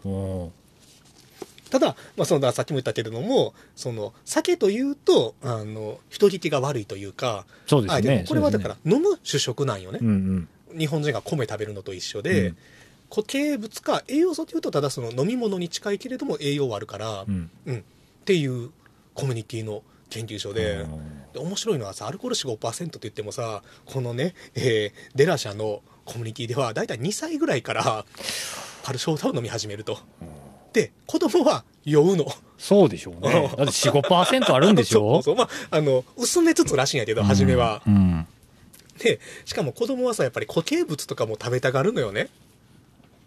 Speaker 1: ただ、まあ、そのさっきも言ったけれどもその酒というとあの人聞きが悪いというか
Speaker 2: そうですね
Speaker 1: あでも。これはだから飲む主食なんよね、
Speaker 2: うんうん。
Speaker 1: 日本人が米食べるのと一緒で、
Speaker 2: うん
Speaker 1: 固形物か栄養素というとただその飲み物に近いけれども栄養はあるから、
Speaker 2: う
Speaker 1: うん
Speaker 2: ん。
Speaker 1: っていうコミュニティの研究所でで面白いのはさアルコール45%って言ってもさこのね、えーデラシャのコミュニティではだいたい2歳ぐらいからパルショータを飲み始めるとで子供は酔うの。
Speaker 2: そうでしょうね。だって4、5%あるんでしょ？
Speaker 1: そうそう。まああの薄めつつらしいんやけど初めは、
Speaker 2: うん。
Speaker 1: でしかも子供はさやっぱり固形物とかも食べたがるのよね。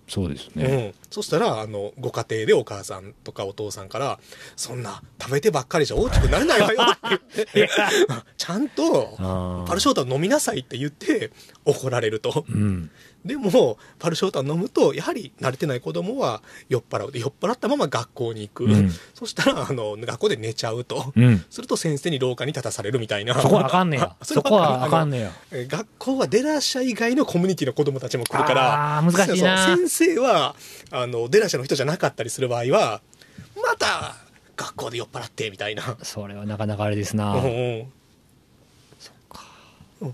Speaker 2: そうです
Speaker 1: う
Speaker 2: ね。
Speaker 1: ん、そしたらあのご家庭でお母さんとかお父さんから「そんな食べてばっかりじゃ大きくなれないわよ」って言って ちゃんとパルショータを飲みなさいって言って怒られると。
Speaker 2: うん。
Speaker 1: でもパルショータを飲むとやはり慣れてない子供は酔っ払う。で酔っ払ったまま学校に行く、
Speaker 2: うん。
Speaker 1: そしたらあの学校で寝ちゃうと、
Speaker 2: うん。
Speaker 1: すると先生に廊下に立たされるみたいな。
Speaker 2: そこはあかんねや。
Speaker 1: そ
Speaker 2: こはあかん
Speaker 1: ね
Speaker 2: ねや。
Speaker 1: え学校はデラシャ以外のコミュニティの子供たちも来るから
Speaker 2: 難しい
Speaker 1: 先生はあのデラシャの人じゃなかったりする場合はまた学校で酔っ払ってみたいな。
Speaker 2: それはなかなかあれですな。
Speaker 1: うん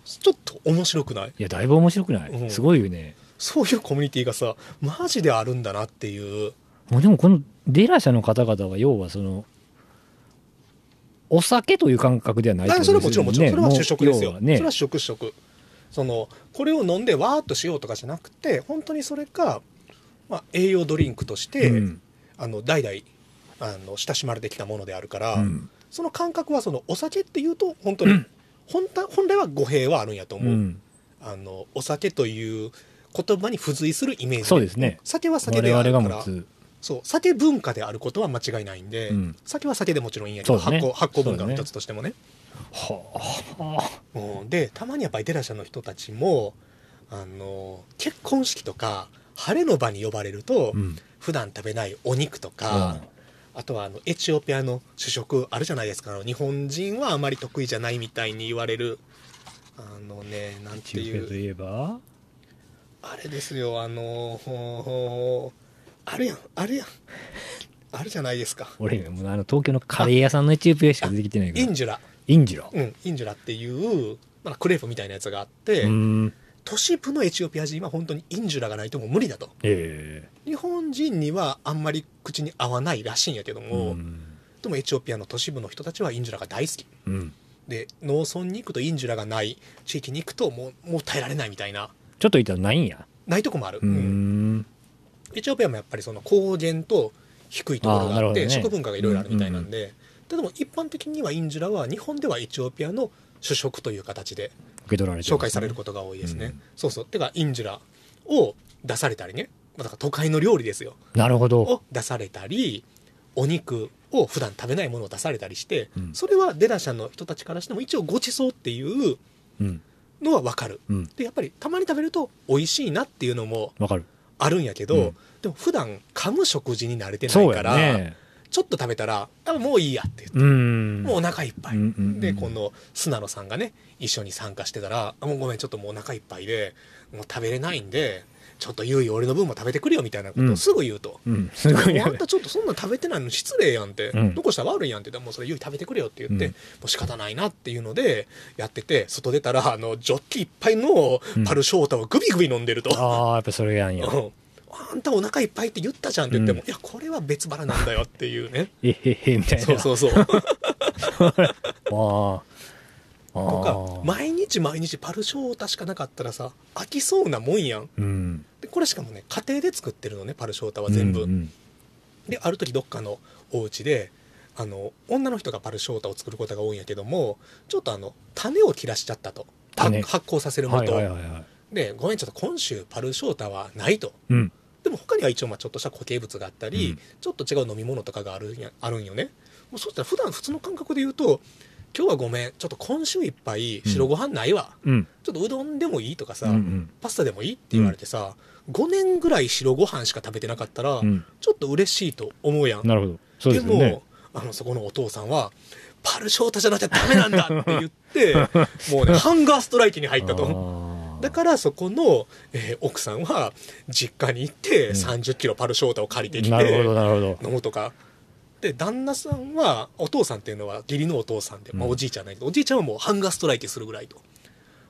Speaker 1: ちょっと面白くない？
Speaker 2: や、だいぶ面白くな
Speaker 1: うん。
Speaker 2: いすごいよね。
Speaker 1: そういうコミュニティがさマジであるんだなっていう。
Speaker 2: もうでもこのデラ社の方々は要はその、お酒という感覚ではない
Speaker 1: それはもちろんもちろん。それは主食ですよ、
Speaker 2: ね。
Speaker 1: それは主食主食。そのこれを飲んでわーっとしようとかじゃなくて本当にそれが、まあ、栄養ドリンクとして、
Speaker 2: うん。
Speaker 1: あの代々あの親しまれてきたものであるから、
Speaker 2: うん。
Speaker 1: その感覚はそのお酒っていうと本当に、本当本来は語弊はあるんやと思う、
Speaker 2: うん。
Speaker 1: あのお酒という言葉に付随するイメージ
Speaker 2: そうですね。
Speaker 1: 酒は酒であ
Speaker 2: 我
Speaker 1: るから。そう酒文化であることは間違いないんで、
Speaker 2: うん。
Speaker 1: 酒は酒でもちろんいいんやけど、
Speaker 2: ね。
Speaker 1: 発酵発酵文化の一つとしてもね。
Speaker 2: はあ。
Speaker 1: うん。でたまにやっぱりデラシャの人たちもあの結婚式とか晴れの場に呼ばれると、
Speaker 2: うん。
Speaker 1: 普段食べないお肉とか、あとはあのエチオピアの主食あるじゃないですか。日本人はあまり得意じゃないみたいに言われる。あのねなんていう。
Speaker 2: いえば？
Speaker 1: あれですよあのあるやんあるやん。あるじゃないですか。
Speaker 2: 俺もうあの東京のカレー屋さんのエチオピアしか出てきてないから。
Speaker 1: インジュラ
Speaker 2: インジュラ
Speaker 1: うんインジュラっていう、まあ、クレープみたいなやつがあって、
Speaker 2: うーん
Speaker 1: 都市部のエチオピア人は本当にインジュラがないともう無理だと。
Speaker 2: え
Speaker 1: 日本人にはあんまり口に合わないらしいんやけど
Speaker 2: え
Speaker 1: も、
Speaker 2: うん。
Speaker 1: でもエチオピアの都市部の人たちはインジュラが大好き。
Speaker 2: うん。
Speaker 1: で農村に行くとインジュラがない地域に行くともうもう耐えられないみたいな。
Speaker 2: ちょっと言ったらないんや。
Speaker 1: ないとこもある、
Speaker 2: うー
Speaker 1: うん。
Speaker 2: ん
Speaker 1: エチオピアもやっぱりその高原と低いところがあって
Speaker 2: ね。
Speaker 1: 食文化がいろいろあるみたいなん。で、でも一般的にはインジュラは日本ではエチオピアの主食という形で
Speaker 2: 受け取られて
Speaker 1: 紹介されることが多いですね、
Speaker 2: うん
Speaker 1: そうそう。てかインジュラを出されたりね。まあだから都会の料理ですよ。
Speaker 2: なるほど。
Speaker 1: を出されたりお肉を普段食べないものを出されたりして、
Speaker 2: うん。
Speaker 1: それはデラシャの人たちからしても一応ごちそうっていう
Speaker 2: うん。
Speaker 1: のは分かる。
Speaker 2: うん。
Speaker 1: でやっぱりたまに食べると美味しいなっていうのも
Speaker 2: わかる。
Speaker 1: あるんやけど、
Speaker 2: うん。
Speaker 1: でも普段噛む食事に慣れてないから、
Speaker 2: ね
Speaker 1: ちょっと食べたらあもういいやって言って、
Speaker 2: うん。
Speaker 1: もうお腹いっぱい、
Speaker 2: うんうんうん。
Speaker 1: でこの砂野さんがね一緒に参加してたらあ「もうごめんちょっともうお腹いっぱいでもう食べれないんでちょっとゆい俺の分も食べてくれよ」みたいなことをすぐ言うと。
Speaker 2: うん。
Speaker 1: うあんたちょっとそんな食べてないの失礼やんって、
Speaker 2: うん。
Speaker 1: どこしたら悪いやんって言ったらもうそれゆい食べてくれよって言って、
Speaker 2: うん。
Speaker 1: もう仕方ないなっていうのでやってて外出たらあのジョッキいっぱいのパルショータをグビグビ飲んでると、
Speaker 2: ああやっぱそれやんや。
Speaker 1: うんあんたお腹いっぱいって言ったじゃんって言っても、
Speaker 2: うん。
Speaker 1: いやこれは別腹なんだよっていうね。
Speaker 2: えへへみたいな。
Speaker 1: そうそうそう。
Speaker 2: あああ
Speaker 1: とか
Speaker 2: あ
Speaker 1: 毎日毎日パルショータしかなかったらさ飽きそうなもんやん。
Speaker 2: うん。
Speaker 1: でこれしかもね家庭で作ってるのねパルショータは全部、
Speaker 2: うん。うん
Speaker 1: である時どっかのお家であの女の人がパルショータを作ることが多いんやけどもちょっとあの種を切らしちゃったと。
Speaker 2: 種。
Speaker 1: 発発酵させるも
Speaker 2: はい
Speaker 1: と、
Speaker 2: はいはいはい。
Speaker 1: でごめんちょっと今週パルショータはないと。
Speaker 2: うん
Speaker 1: でも他には一応まあちょっとした固形物があったり、
Speaker 2: うん。
Speaker 1: ちょっと違う飲み物とかがあるあるんよね。もうそしたら普段普通の感覚で言うと今日はごめんちょっと今週いっぱい白ご飯ないわ、
Speaker 2: うん。
Speaker 1: ちょっとうどんでもいいとかさ、
Speaker 2: うんうん。
Speaker 1: パスタでもいいって言われてさ、5年ぐらい白ご飯しか食べてなかったら、
Speaker 2: うん。
Speaker 1: ちょっと嬉しいと思うやん。
Speaker 2: なるほど。そうでね。
Speaker 1: もあのそこのお父さんはパルショータじゃなきゃダメなんだって言って もうねハンガーストライキに入ったとだからそこの、えー奥さんは実家に行って
Speaker 2: うん。
Speaker 1: 3 0キロパルショータを借りてきて飲むとか。で旦那さんはお父さんっていうのは義理のお父さんで、まあ、
Speaker 2: うん
Speaker 1: おじいちゃんないけど、おじいちゃんはもうハンガーストライキするぐらいと。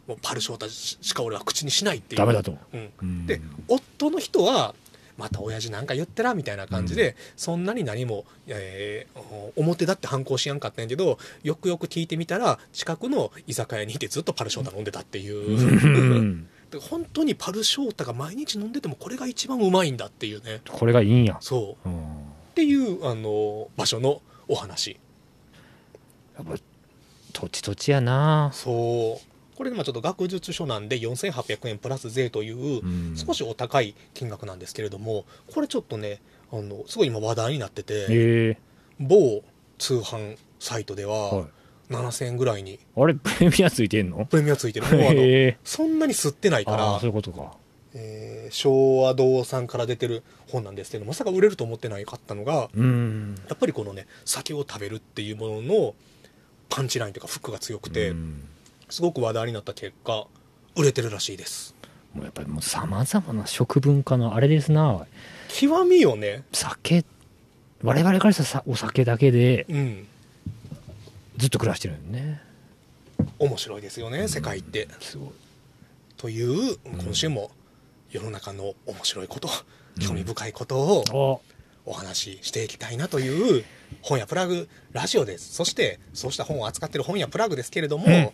Speaker 1: もうパルショータししか俺は口にしないっていう。
Speaker 2: ダメだと
Speaker 1: う。ん。
Speaker 2: うん。
Speaker 1: で夫の人はまた親父なんか言ってらみたいな感じで、そんなに何も、えー表だって反抗しやんかったんやけどよくよく聞いてみたら近くの居酒屋にいてずっとパルショータ飲んでたっていう、本当にパルショータが毎日飲んでてもこれが一番うまいんだっていうね。
Speaker 2: これがいいんや。
Speaker 1: そう。
Speaker 2: うん。
Speaker 1: っていうあの場所のお話。
Speaker 2: やっぱ土地土地やな。
Speaker 1: そうこれでまあちょっと学術書なんで4800円プラス税という
Speaker 2: うん。
Speaker 1: 少しお高い金額なんですけれどもこれちょっとねあのすごい今話題になってて某通販サイトで
Speaker 2: はい。
Speaker 1: は7000円ぐらいに
Speaker 2: あれプレミアついてんの？
Speaker 1: プレミアついてる。もうあのそんなに吸ってないから
Speaker 2: そういうことか。
Speaker 1: えー昭和堂さんから出てる本なんですけどまさか売れると思ってないかったのが
Speaker 2: うん。
Speaker 1: やっぱりこのね酒を食べるっていうもののパンチラインというかフックが強くて、
Speaker 2: うん
Speaker 1: すごく話題になった結果売れてるらしいです。
Speaker 2: もうやっぱりもうさまざまな食文化のあれですな。
Speaker 1: 極みよね。
Speaker 2: 酒我々からしたらさお酒だけで
Speaker 1: うん。
Speaker 2: ずっと暮らしてるよね。
Speaker 1: 面白いですよね世界って。
Speaker 2: すごい。
Speaker 1: という今週も世の中の面白いこと興味深いことを
Speaker 2: あ。
Speaker 1: お話ししていきたいなという本屋プラグラジオです。そしてそうした本を扱ってる本屋プラグですけれども、
Speaker 2: うん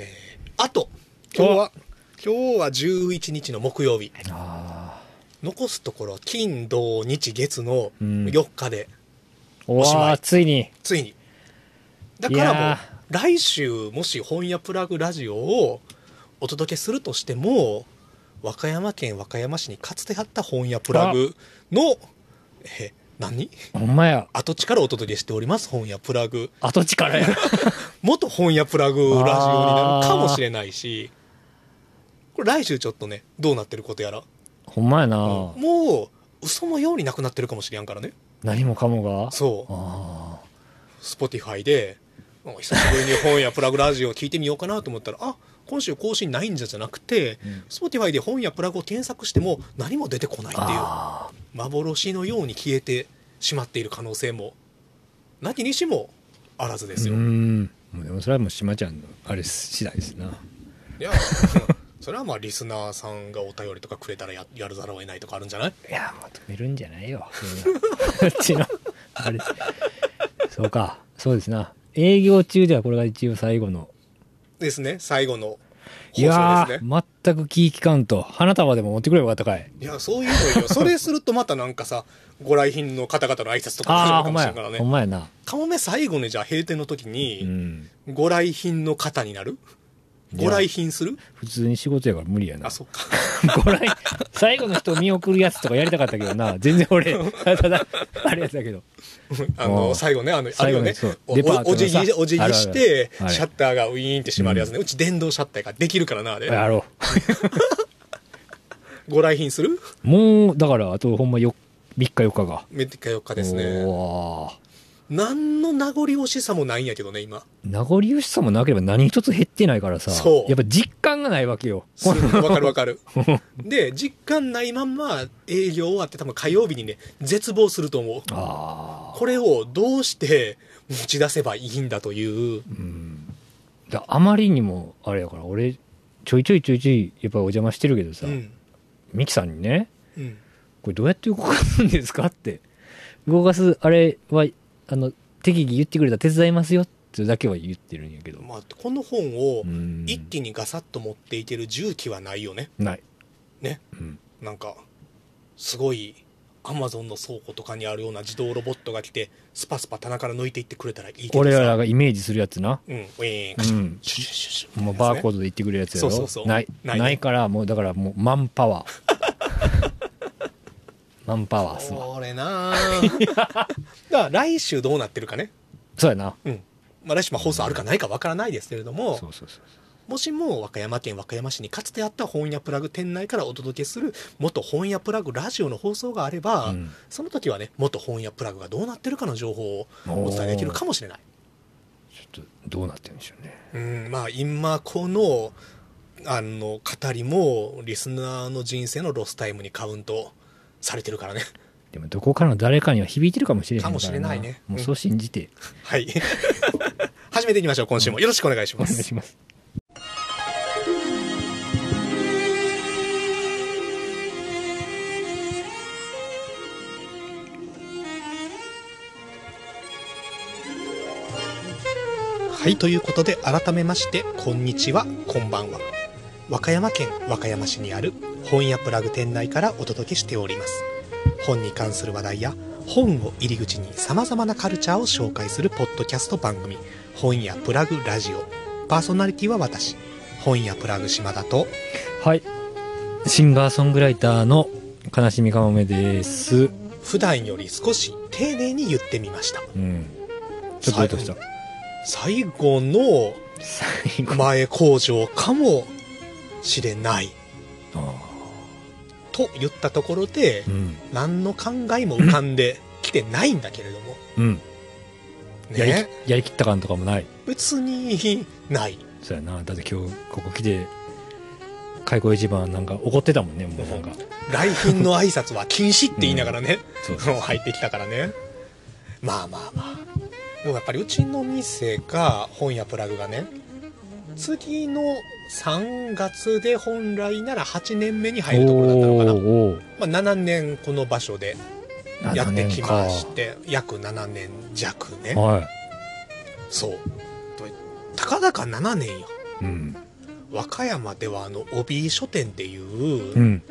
Speaker 1: えーあと今日は今日は11日の木曜日。
Speaker 2: あ
Speaker 1: 残すところ金土日月の
Speaker 2: うん。
Speaker 1: 4日で
Speaker 2: お
Speaker 1: おしまい。
Speaker 2: わついに。
Speaker 1: ついに。だからもう来週もし本屋プラグラジオをお届けするとしても和歌山県和歌山市にかつてあった本屋プラグのえ何？
Speaker 2: ほんまや。
Speaker 1: 跡地からお届けしております本屋プラグ
Speaker 2: 跡地からや。
Speaker 1: 元本屋プラグラジオになるかもしれないしこれ来週ちょっとねどうなってることやら
Speaker 2: ほんまやな。
Speaker 1: もう嘘のようになくなってるかもしれんからね
Speaker 2: 何もかもが。
Speaker 1: そう
Speaker 2: あ
Speaker 1: Spotify であ久しぶりに本屋プラグラジオ聞いてみようかなと思ったらあ今週更新ないんじゃじゃなくて、
Speaker 2: うん
Speaker 1: Spotify で本屋プラグを検索しても何も出てこないっていう
Speaker 2: あ
Speaker 1: 幻のように消えてしまっている可能性もなきにしもあらずで
Speaker 2: ー。
Speaker 1: すよ、
Speaker 2: うーん。でもそれはもう島ちゃんのあれ次第ですな。
Speaker 1: いやそれはまあリスナーさんがお便りとかくれたらややるざるを得ないとかあるんじゃない？
Speaker 2: いや、もう止めるんじゃないよ。こっちの。あれ。そうか。そうですな。営業中ではこれが一応最後の。
Speaker 1: ですね最後の
Speaker 2: い
Speaker 1: 放
Speaker 2: や
Speaker 1: 送ですね
Speaker 2: ー、全く気ぃ利かんと。花束でも持ってくればよかったかい。
Speaker 1: いやそういうのよ それするとまたなんかさご来賓の方々の挨拶とか
Speaker 2: あ
Speaker 1: るかもしれんから。ね
Speaker 2: ほんまやな。
Speaker 1: カモメ最後にじゃあ閉店の時
Speaker 2: う
Speaker 1: に
Speaker 2: ん。
Speaker 1: ご来賓の方になるご来賓する？
Speaker 2: 普通に仕事やから無理やな。
Speaker 1: あ。そっか。
Speaker 2: ご来、最後の人を見送るやつとかやりたかったけどな。全然俺、ただ、あれやつだけど。
Speaker 1: あ
Speaker 2: うん
Speaker 1: の最後ねあのある
Speaker 2: 最後
Speaker 1: よね。お
Speaker 2: デパートの
Speaker 1: お辞儀してシャッターがウィーンって閉まるやつね。うち電動シャッターができるからなあれ。
Speaker 2: やろ
Speaker 1: ご来賓する？
Speaker 2: う。もう、だから、あとほんまよ、3日4日が。
Speaker 1: 3日4日ですね。
Speaker 2: おー
Speaker 1: 何の名残惜しさもないんやけどね今
Speaker 2: 名残惜しさもなければ何一つ減ってないからさ。
Speaker 1: そう
Speaker 2: やっぱ実感がないわけよ。
Speaker 1: わかるわかる で実感ないまんま営業終わって多分火曜日にね絶望すると思う
Speaker 2: ああ。
Speaker 1: これをどうして持ち出せばいいんだという
Speaker 2: うん。だあまりにも、あれやから、俺、ちょいちょいちょいちょい、やっぱお邪魔してるけどさ、
Speaker 1: うん
Speaker 2: ミキさんにね、
Speaker 1: うん
Speaker 2: これどうやって動かすんですかって。動かす、あれは、あの、適宜言ってくれたら手伝いますよってだけは言ってるんやけど。
Speaker 1: まあ、この本を
Speaker 2: うん
Speaker 1: 一気にガサッと持っていける重機はないよね
Speaker 2: ない。
Speaker 1: ね
Speaker 2: うん。
Speaker 1: なんかすごいアマゾンの倉庫とかにあるような自動ロボットが来てスパスパ棚から抜いていってくれたらいいけどさ
Speaker 2: 俺らがイメージするやつな。
Speaker 1: うんウィーンカシャ
Speaker 2: うん
Speaker 1: シュシュシュシュ
Speaker 2: もうバーコー
Speaker 1: ド
Speaker 2: ドで言ってくれるやつやろ。
Speaker 1: そうそうそう
Speaker 2: ない。
Speaker 1: ないね
Speaker 2: ないから、もうだからもうマンパワー。マンパワーっすわ。
Speaker 1: これなあ だから来週どうなってるかね
Speaker 2: そうやな。
Speaker 1: うんまあ、来週まあ放送あるかないかわからないですけれども、
Speaker 2: そうそうそう。
Speaker 1: もしも和歌山県和歌山市にかつてあった本屋プラグ店内からお届けする元本屋プラグラジオの放送があれば、
Speaker 2: うん
Speaker 1: その時はね元本屋プラグがどうなってるかの情報をお伝えできるかもしれない、
Speaker 2: ちょっとどうなってるんでしょうね。
Speaker 1: うん、まあ今このあの語りもリスナーの人生のロスタイムにカウントされてるからね。
Speaker 2: でもどこかの誰かには響いてるかもしれへんか
Speaker 1: もしれないね。
Speaker 2: もうそう信じて、
Speaker 1: はい。始めていきましょう今週も。よろしくお願いし
Speaker 2: お
Speaker 1: ます。
Speaker 2: 願いします。
Speaker 1: はい、ということで改めまして、こんにちは、こんばんは。和歌山県和歌山市にある本屋プラグ店内からお届けしております。本に関する話題や本を入り口に様々なカルチャーを紹介するポッドキャスト番組、本屋プラグラジオ。パーソナリティは私、本屋プラグ島田と、
Speaker 2: はい。シンガーソングライターの悲しみかもめです。
Speaker 1: 普段より少し丁寧に言ってみました。
Speaker 2: うん。ちょっとどうした？
Speaker 1: 最後の
Speaker 2: 最後。
Speaker 1: 前工場かもしれない。
Speaker 2: あ
Speaker 1: と言ったところで
Speaker 2: ー、うん。
Speaker 1: 何の考えも浮かんできてないんだけれども、
Speaker 2: うん。やりやりきった感とかもない。
Speaker 1: 別にない。
Speaker 2: そうやな。だって今日ここ来て、開口一番なんか怒ってたもんね、もうなんか。
Speaker 1: 来賓の挨拶は禁止って言いながらね、
Speaker 2: そうそう
Speaker 1: もう入ってきたからね。まあまあまあ。でもやっぱりうちの店が、本屋プラグがね、次の3月で本来なら8年目に入るところだったのかな。まあ、7年この場所でやってきまし
Speaker 2: 7
Speaker 1: て、約7年弱ね
Speaker 2: はい。
Speaker 1: そう。とたかだか7年よ。
Speaker 2: うん。
Speaker 1: 和歌山ではあの帯書店っていう
Speaker 2: うん。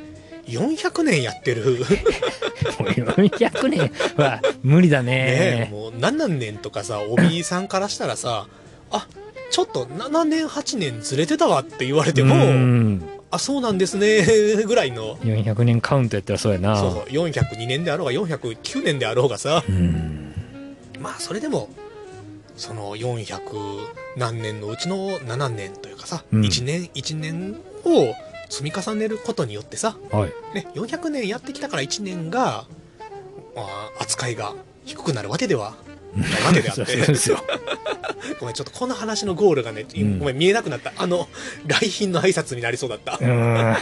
Speaker 1: 400年やってる、
Speaker 2: もう400年は無理だ
Speaker 1: ね
Speaker 2: ね。
Speaker 1: もう7年とかさ帯さんからしたらさあちょっと7年8年ずれてたわって言われても、
Speaker 2: うん。
Speaker 1: あそうなんですね ぐらいの。
Speaker 2: 400年カウントやったらそうやな。
Speaker 1: そうそう402年であろうが409年であろうがさ。
Speaker 2: うん。
Speaker 1: まあそれでもその400何年のうちの7年というかさ、
Speaker 2: うん。
Speaker 1: 1年1年を積み重ねることによってさ、
Speaker 2: はい。
Speaker 1: ね、400年やってきたから1年が、まあ、扱いが低くなるわけではわけであって。ごめんちょっとこの話のゴールがね、
Speaker 2: うん。
Speaker 1: ごめん見えなくなった。あの来賓の挨拶になりそうだった、
Speaker 2: うーん。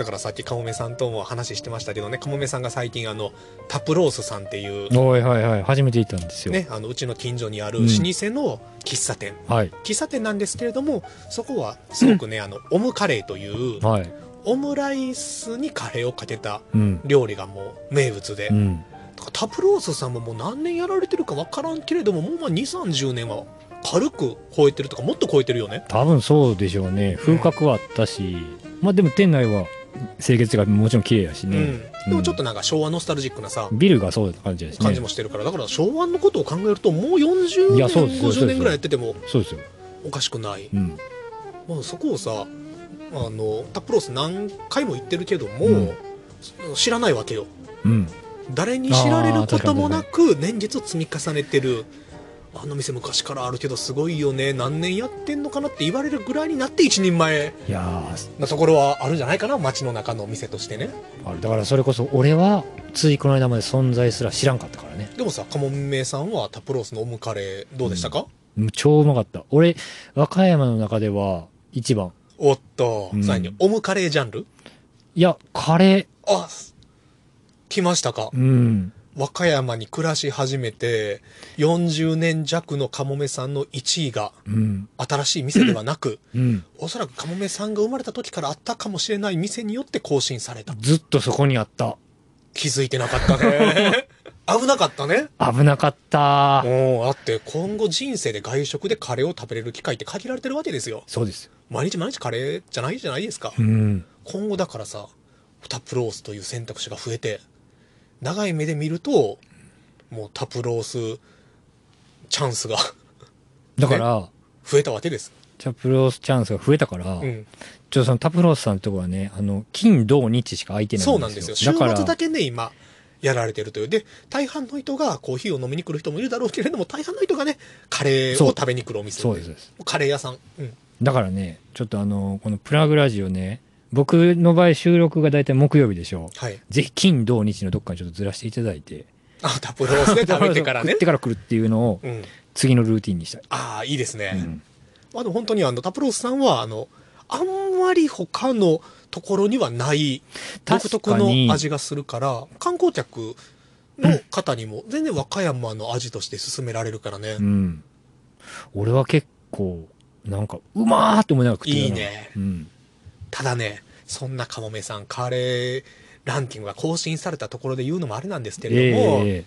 Speaker 1: だからさっきかもめさんとも話してましたけどねかもめさんが最近あのタプロースさんっていう
Speaker 2: おいはいはい初めて行ったんですよ、
Speaker 1: ね、あのうちの近所にある
Speaker 2: うん。
Speaker 1: 老舗の喫茶店、
Speaker 2: はい。
Speaker 1: 喫茶店なんですけれどもそこはすごくね、あのオムカレーという
Speaker 2: はい
Speaker 1: オムライスにカレーをかけた
Speaker 2: うん。
Speaker 1: 料理がもう名物で、
Speaker 2: うん。
Speaker 1: タプロースさんももう何年やられてるか分からんけれどももうまあ2 3 0年は軽く超えてるとかもっと超えてるよね。
Speaker 2: 多分そうでしょうね。風格はあったし、まあでも店内は清潔がもちろん綺麗やしね、
Speaker 1: うん、でもちょっとなんか昭和ノスタルジックなさ、
Speaker 2: ビルがそうな感じですね。
Speaker 1: 感じもしてるからだから昭和のことを考えるともう40年
Speaker 2: いやそうですそうです
Speaker 1: 50年ぐらいやってても
Speaker 2: そうですよ、
Speaker 1: おかしくない、
Speaker 2: うん、
Speaker 1: まあ、そこをさあのタップロース何回も言ってるけども、
Speaker 2: うん。
Speaker 1: 知らないわけよ。
Speaker 2: うん、
Speaker 1: 誰に知られることもなく年月を積み重ねてる。あの店昔からあるけどすごいよね。何年やってんのかなって言われるぐらいになって一人前。
Speaker 2: いやー。
Speaker 1: なところはあるんじゃないかな街の中の店としてね。
Speaker 2: だからそれこそ俺はついこの間まで存在すら知らんかったからね。
Speaker 1: でもさカモメさんはタップロースのオムカレーどうでしたか、
Speaker 2: うん超うまかった。俺和歌山の中では一番
Speaker 1: おっと、
Speaker 2: うん。
Speaker 1: さらにオムカレージャンル？
Speaker 2: いやカレ
Speaker 1: あ来ましたか？
Speaker 2: ーうん。
Speaker 1: 和歌山に暮らし始めて40年弱のカモメさんの1位が
Speaker 2: うん。
Speaker 1: 新しい店ではなく
Speaker 2: うん。
Speaker 1: おそらくカモメさんが生まれた時からあったかもしれない店によって更新された。
Speaker 2: ずっとそこにあった。
Speaker 1: 気づいてなかったね。危なかったね。
Speaker 2: 危なかった。
Speaker 1: もうだって今後人生で外食でカレーを食べれる機会って限られてるわけですよ。
Speaker 2: そうですよ
Speaker 1: 毎日毎日カレーじゃないじゃないですか。
Speaker 2: うん。
Speaker 1: 今後だからさタプロースという選択肢が増えて長い目で見るともうタプロースチャンスが
Speaker 2: だから、
Speaker 1: 増えたわけです。
Speaker 2: チャプロースチャンスが増えたから、
Speaker 1: うん。
Speaker 2: ちょそのタプロースさんのとこはね、あの、金、土、日しか空いてないんですよ。
Speaker 1: そうなんですよ。週末だけね今やられてるという。で大半の人がコーヒーを飲みに来る人もいるだろうけれども大半の人がねカレーを食べに来るお店
Speaker 2: そうです。
Speaker 1: カレー屋さん、うん、
Speaker 2: だからね、ちょっとあの、このプラグラジオね、僕の場合収録が大体木曜日でしょ。
Speaker 1: はい。
Speaker 2: ぜひ金、土、日のどっかにちょっとずらしていただいて、
Speaker 1: あタプロースで食べてからね。
Speaker 2: 食ってから来るっていうのを
Speaker 1: うん、
Speaker 2: 次のルーティンにしたい。
Speaker 1: ああいいですね、
Speaker 2: うん。
Speaker 1: まあ、でも本当にあのタプロースさんはあのあんまり他のところにはない独特の味がするから観光客の方にも全然和歌山の味として勧められるからね、
Speaker 2: うん。俺は結構、なんか、うまーって思いながら食ってる
Speaker 1: いいね
Speaker 2: うん。
Speaker 1: ただねそんなかもめさんカレーランキングが更新されたところで言うのもあれなんですけれども、
Speaker 2: え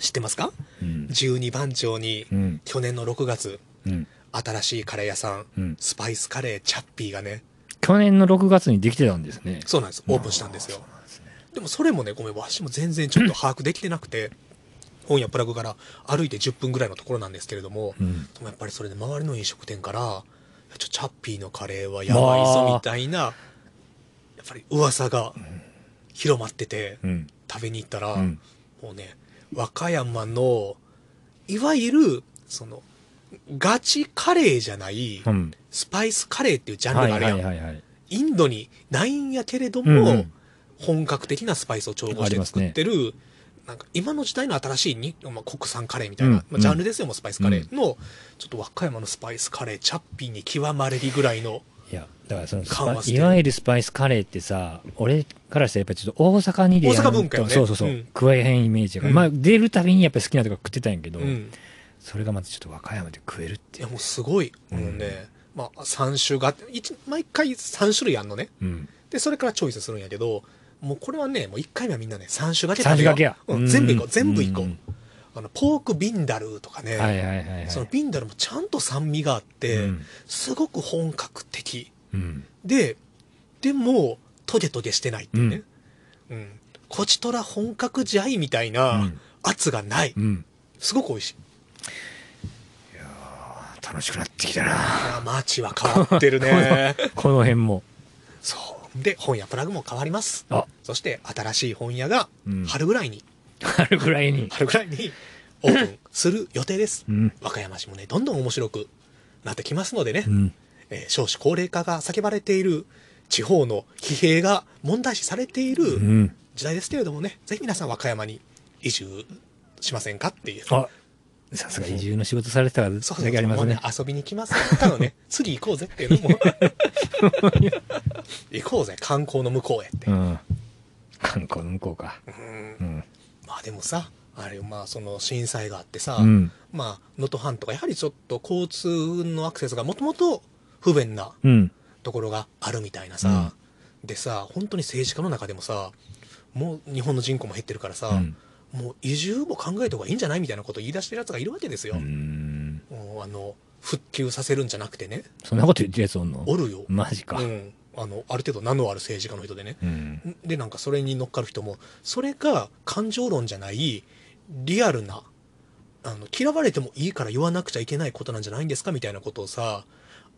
Speaker 1: 知ってますか？
Speaker 2: えうん。
Speaker 1: 12番町に
Speaker 2: うん。
Speaker 1: 去年の6月
Speaker 2: うん。
Speaker 1: 新しいカレー屋さん
Speaker 2: うん。
Speaker 1: スパイスカレーチャッピーがね
Speaker 2: 去年の6月にできてたんですね。
Speaker 1: そうなんですオープンしたんですよでもそれもねごめんわしも全然ちょっと把握できてなくて本屋プラグから歩いて10分ぐらいのところなんですけれども、
Speaker 2: うん。
Speaker 1: でもやっぱりそれで周りの飲食店からちょチャッピーのカレーはやばいぞみたいなやっぱり噂が広まってて
Speaker 2: うん。
Speaker 1: 食べに行ったら、
Speaker 2: うん。
Speaker 1: もうね和歌山のいわゆるそのガチカレーじゃない
Speaker 2: うん。
Speaker 1: スパイスカレーっていうジャンル
Speaker 2: はい
Speaker 1: があるやん、
Speaker 2: はいはいはい。
Speaker 1: インドにないんやけれど
Speaker 2: うん
Speaker 1: も、
Speaker 2: うん
Speaker 1: 本格的なスパイスを調合して作ってる、なんか今の時代の新しいに、まあ、国産カレーみたいな、
Speaker 2: うん。
Speaker 1: まあ、ジャンルですよもうスパイスカレーの、ちょっと和歌山のスパイスカレーチャッピーに極まれりぐらいの
Speaker 2: いや、だからそのいわゆるスパイスカレーってさ、俺からしたらやっぱりちょっと大阪にでやる
Speaker 1: 大阪文化よね。
Speaker 2: そうそうそう、
Speaker 1: うん。
Speaker 2: 加えへんイメージが、
Speaker 1: うん。
Speaker 2: まあ出るたびにやっぱり好きなとか食ってたんやけど、
Speaker 1: うん。
Speaker 2: それがまたちょっと和歌山で食えるってい
Speaker 1: やもうすごい、
Speaker 2: うん。
Speaker 1: もうね、まあ、3種が一毎回3種類あんのね。
Speaker 2: うん。
Speaker 1: でそれからチョイスするんやけどもうこれはねもう1回目はみんなね3種がけ
Speaker 2: 三種掛けや。
Speaker 1: うん、全部いこう
Speaker 2: ん
Speaker 1: 全部いこう、
Speaker 2: ん
Speaker 1: あのポークビンダルとかね、
Speaker 2: はいはいはいはい。
Speaker 1: そのビンダルもちゃんと酸味があって、
Speaker 2: うん
Speaker 1: すごく本格的
Speaker 2: うん。
Speaker 1: ででもトゲトゲしてないっていうね、うんこちとら本格じゃいみたいな
Speaker 2: うん
Speaker 1: 圧がない、
Speaker 2: うん。
Speaker 1: すごく美味しい
Speaker 2: 楽しくなってきたな。
Speaker 1: あ街は変わってるね。
Speaker 2: この辺も。
Speaker 1: で、本屋プラグも変わります。
Speaker 2: あ、
Speaker 1: そして、新しい本屋が
Speaker 2: うん、
Speaker 1: 春ぐらいに、
Speaker 2: 春ぐらいに。
Speaker 1: 春ぐらいにオープンする予定です。
Speaker 2: うん。
Speaker 1: 和歌山市もね、どんどん面白くなってきますのでね、
Speaker 2: うん。
Speaker 1: えー少子高齢化が叫ばれている地方の疲弊が問題視されている
Speaker 2: うん。
Speaker 1: 時代ですけれどもね、ぜひ皆さん和歌山に移住しませんかっていう。
Speaker 2: あ、さすが移住の仕事されてたから、
Speaker 1: そう
Speaker 2: だけありますね。
Speaker 1: 遊びに来ますただね、次行こうぜっていうのも。行こうぜ、観光の向こうへって。
Speaker 2: うん。観光の向こうか。
Speaker 1: うん
Speaker 2: うん。
Speaker 1: まあでもさ、あれ、まあその震災があってさ、
Speaker 2: うん。
Speaker 1: まあ能登半島がやはりちょっと交通のアクセスがもともと不便な
Speaker 2: うん。
Speaker 1: ところがあるみたいなさ、でさ、本当に政治家の中でもさ、もう日本の人口も減ってるからさ、
Speaker 2: うん。
Speaker 1: もう移住も考えた方がいいんじゃないみたいなことを言い出してるやつがいるわけですよ。
Speaker 2: うん。
Speaker 1: あの、復旧させるんじゃなくてね、
Speaker 2: そんなこと言ってるやつおんの
Speaker 1: おるよ。
Speaker 2: マジか。
Speaker 1: うん。あの、ある程度名のある政治家の人でね。
Speaker 2: うん。
Speaker 1: で、なんかそれに乗っかる人も、それが感情論じゃない、リアルな、あの、嫌われてもいいから言わなくちゃいけないことなんじゃないんですかみたいなことをさ、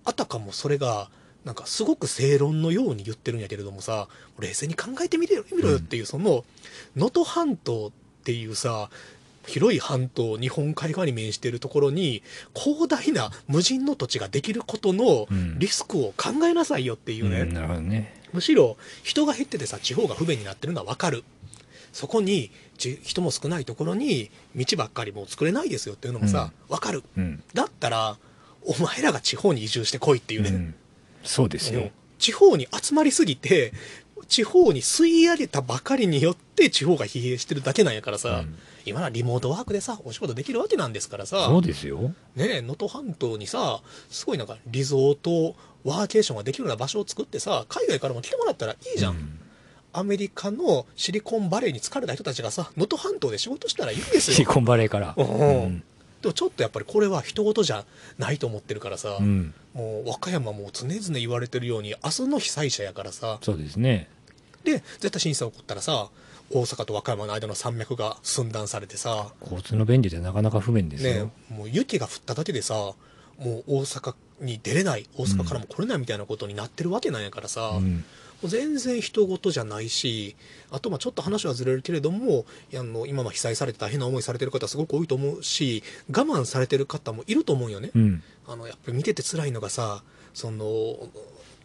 Speaker 1: あたかもそれが、なんかすごく正論のように言ってるんやけれどもさ、冷静に考えてみてよみろよっていう、その、能登半島っていうさ、広い半島、日本海側に面しているところに、広大な無人の土地ができることの
Speaker 2: うん
Speaker 1: リスクを考えなさいよっていうね。
Speaker 2: うんなるほどね。
Speaker 1: むしろ人が減っててさ地方が不便になってるのは分かるそこにじ人も少ないところに道ばっかりもう作れないですよっていうのもさ、分かる
Speaker 2: うん。
Speaker 1: だったらお前らが地方に移住してこいっていうね、
Speaker 2: うんそうです
Speaker 1: うん
Speaker 2: よ。
Speaker 1: 地方に集まりすぎて地方に吸い上げたばかりによって地方が疲弊してるだけなんやからさ、
Speaker 2: うん
Speaker 1: 今はリモートワークでさお仕事できるわけなんですからさ
Speaker 2: そうですよ。
Speaker 1: ねえ能登半島にさすごいなんかリゾートワーケーションができるような場所を作ってさ海外からも来てもらったらいいじゃん、
Speaker 2: うん
Speaker 1: アメリカのシリコンバレーに疲れた人たちがさ能登半島で仕事したらいいんですよ
Speaker 2: シリコンバレーから。
Speaker 1: うん
Speaker 2: うん
Speaker 1: でもちょっとやっぱりこれは人事じゃないと思ってるからさ、
Speaker 2: うん。
Speaker 1: もう和歌山も常々言われてるように明日の被災者やからさ
Speaker 2: そうですね。
Speaker 1: で絶対震災起こったらさ大阪と和歌山の間の山脈が寸断されてさ
Speaker 2: 交通の便利でなかなか不便です
Speaker 1: ね
Speaker 2: よ。
Speaker 1: もう雪が降っただけでさもう大阪に出れない大阪からも来れないみたいなことになってるわけなんやからさ、
Speaker 2: うん。
Speaker 1: もう全然人事じゃないしあとまあちょっと話はずれるけれどもあの今は被災されて大変な思いされてる方すごく多いと思うし我慢されてる方もいると思うよね、
Speaker 2: うん。
Speaker 1: あのやっぱり見てて辛いのがさその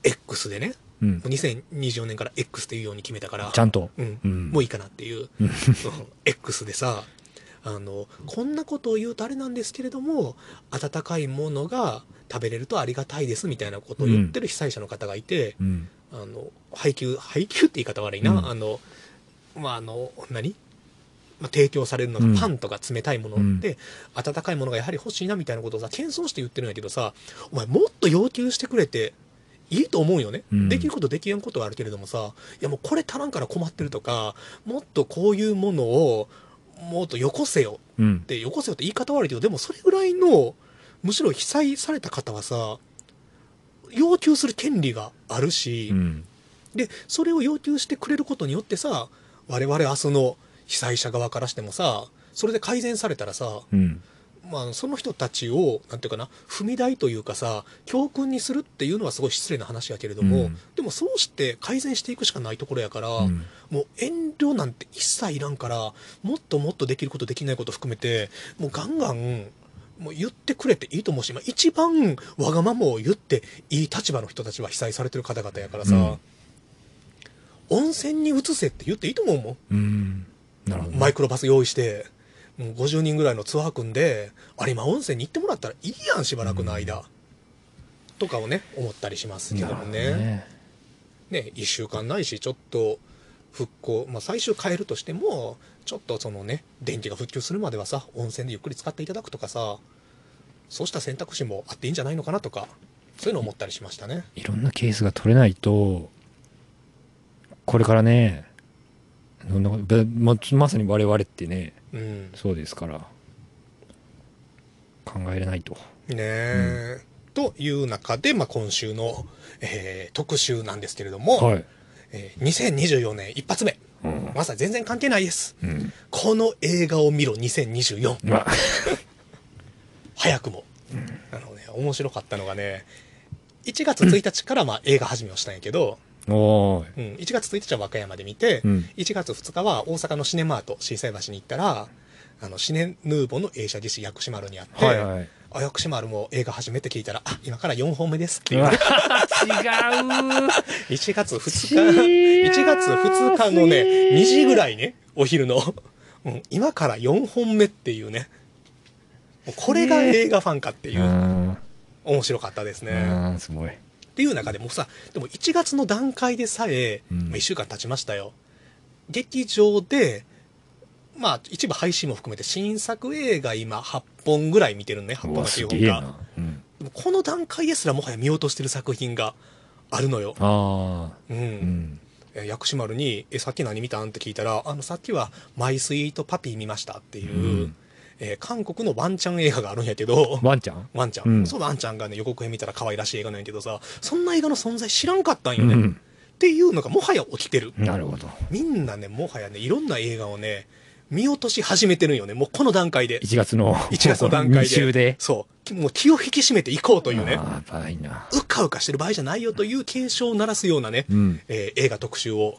Speaker 1: X でね
Speaker 2: うん。
Speaker 1: もう。2024年から X っていうように決めたから
Speaker 2: ちゃんと。
Speaker 1: うん。
Speaker 2: うん。
Speaker 1: もういいかなっていう、X でさあのこんなことを言うとあれなんですけれども温かいものが食べれるとありがたいですみたいなことを言ってる被災者の方がいて、
Speaker 2: うん。
Speaker 1: あの配給配給って言い方悪いな、
Speaker 2: うん。
Speaker 1: あのまああの何？まあ、提供されるの
Speaker 2: うん。
Speaker 1: がパンとか冷たいもの
Speaker 2: うん。
Speaker 1: で、温かいものがやはり欲しいなみたいなことをさ謙遜して言ってるんやけどさお前もっと要求してくれていいと思うよね、
Speaker 2: うん
Speaker 1: できることできんことはあるけれどもさいやもうこれ足らんから困ってるとかもっとこういうものをもっとよこせよ
Speaker 2: うん
Speaker 1: っ。てよこせよって言い方悪いけどでもそれぐらいのむしろ被災された方はさ要求する権利があるし、
Speaker 2: うん。
Speaker 1: でそれを要求してくれることによってさ我々明日の被災者側からしてもさそれで改善されたらさ、
Speaker 2: うん。
Speaker 1: まあ、その人たちをなんていうかな踏み台というかさ教訓にするっていうのはすごい失礼な話やけれども、
Speaker 2: うん。
Speaker 1: でもそうして改善していくしかないところやから、
Speaker 2: うん。
Speaker 1: もう遠慮なんて一切いらんからもっともっとできることできないこと含めてもうガンガンもう言ってくれていいと思うし、まあ、一番わがままを言っていい立場の人たちは被災されてる方々やからさ、
Speaker 2: うん。
Speaker 1: 温泉に移せって言っていいと思うもん。
Speaker 2: うん。なるほどね。
Speaker 1: マイクロバス用意して、もう50人ぐらいのツアー組んで、有馬温泉に行ってもらったらいいやん、しばらくの間。とかをね、思ったりしますけどもね。
Speaker 2: どね。
Speaker 1: ね、1週間ないし、ちょっと復興、まあ最終変えるとしても、ちょっとそのね、電気が復旧するまではさ、温泉でゆっくり使っていただくとかさ、そうした選択肢もあっていいんじゃないのかなとか、そういうのを思ったりしましたね。
Speaker 2: いろんなケースが取れないと、これからね、そんなべままさに我々ってね、
Speaker 1: うん。
Speaker 2: そうですから、考えれないと。
Speaker 1: ねえ、という中で、まあ、今週の、えー特集なんですけれども、
Speaker 2: はい。
Speaker 1: えー2024年一発目。
Speaker 2: うん。
Speaker 1: まさに全然関係ないです。
Speaker 2: うん。
Speaker 1: この映画を見ろ2024。
Speaker 2: まあ、
Speaker 1: 早くもあのね、面白かったのがね、1月1日からまあ映画始めをしたんやけど、
Speaker 2: おーい。
Speaker 1: うん、1月1日は和歌山で見て、
Speaker 2: うん
Speaker 1: 1月2日は大阪のシネマート、心斎橋に行ったら、あの、シネヌーボの映写技師薬師丸にあって、
Speaker 2: はいはい。
Speaker 1: あ、薬師丸も映画始めて聞いたら、あ、今から4本目ですっていう。
Speaker 2: 違う
Speaker 1: 1月2
Speaker 2: 違う
Speaker 1: 日、1月2日のね、2時ぐらいね、お昼の、うん、今から4本目っていうね。これが映画ファンかっていうう、
Speaker 2: ん。
Speaker 1: 面白かったですね。
Speaker 2: うん、すごい。
Speaker 1: っていう中でもさ、でも1月の段階でさえ、
Speaker 2: うん
Speaker 1: まあ1週間経ちましたよ。劇場で、まあ一部配信も含めて新作映画今8本ぐらい見てるね、8
Speaker 2: うわ、
Speaker 1: 本か9
Speaker 2: すげえ
Speaker 1: 本か。
Speaker 2: な。うん。
Speaker 1: この段階ですらもはや見落としてる作品があるのよ。
Speaker 2: ああ。
Speaker 1: うん。
Speaker 2: うん。
Speaker 1: え薬師丸に、え、さっき何見たん？って聞いたら、あの、さっきは、マイスイートパピー見ましたっていう、
Speaker 2: うん
Speaker 1: えー韓国のワンチャン映画があるんやけど、
Speaker 2: ワンちゃん
Speaker 1: ワンちゃん、
Speaker 2: うん。
Speaker 1: そうワンちゃんがね予告編見たら可愛らしい映画なんやけどさそんな映画の存在知らんかったんよね、っ
Speaker 2: うん。
Speaker 1: ていうのがもはや起きてる。
Speaker 2: なるほど。
Speaker 1: みんなねもはやねいろんな映画をね見落とし始めてるんよね。もうこの段階で。
Speaker 2: 1月の。
Speaker 1: 1月の段階
Speaker 2: 2週で。
Speaker 1: そう。もう気を引き締めていこうというね。
Speaker 2: ああ、やばいな。
Speaker 1: うかうかしてる場合じゃないよという警鐘を鳴らすようなね、
Speaker 2: うん。
Speaker 1: えー映画特集を。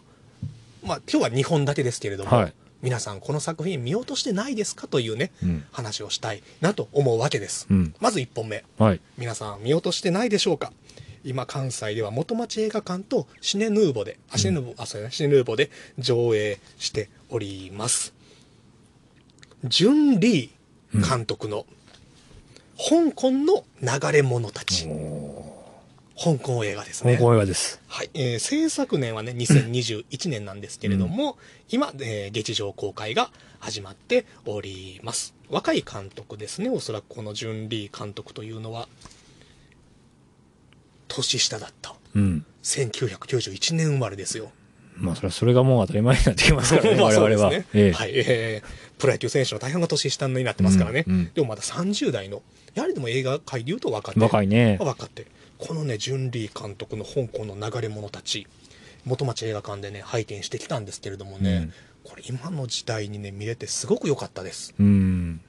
Speaker 1: まあ今日は2本だけですけれども、
Speaker 2: はい
Speaker 1: 皆さんこの作品見落としてないですかというね、
Speaker 2: うん。
Speaker 1: 話をしたいなと思うわけです、
Speaker 2: うん。
Speaker 1: まず1本目
Speaker 2: はい。
Speaker 1: 皆さん見落としてないでしょうか今関西では元町映画館とシネヌーボで、あ、シネヌーボ、あ、そうやね、シネヌーボで上映しております。ジュン・リー監督の香港の流れ者たち。香港映画ですね。
Speaker 2: 香港映画です。
Speaker 1: はい、えー制作年はね、2021年なんですけれども、今、えー劇場公開が始まっております。若い監督ですね、おそらくこのジュン・リー監督というのは、年下だった。
Speaker 2: うん。
Speaker 1: 1991年生まれですよ。
Speaker 2: まあ、それは、それがもう当たり前になってきますからね、
Speaker 1: まあ
Speaker 2: 我々は。
Speaker 1: ね。
Speaker 2: ええ
Speaker 1: はい、えープロ野球選手の大半が年下になってますからね。
Speaker 2: うんうん
Speaker 1: でもまだ30代の、やはりでも映画界で言うと若手。
Speaker 2: 若いね。
Speaker 1: 分かってこのねジュン・リー監督の香港の流れ者たち元町映画館でね拝見してきたんですけれどもね、
Speaker 2: うん。
Speaker 1: これ今の時代にね見れてすごく良かったです、
Speaker 2: うん。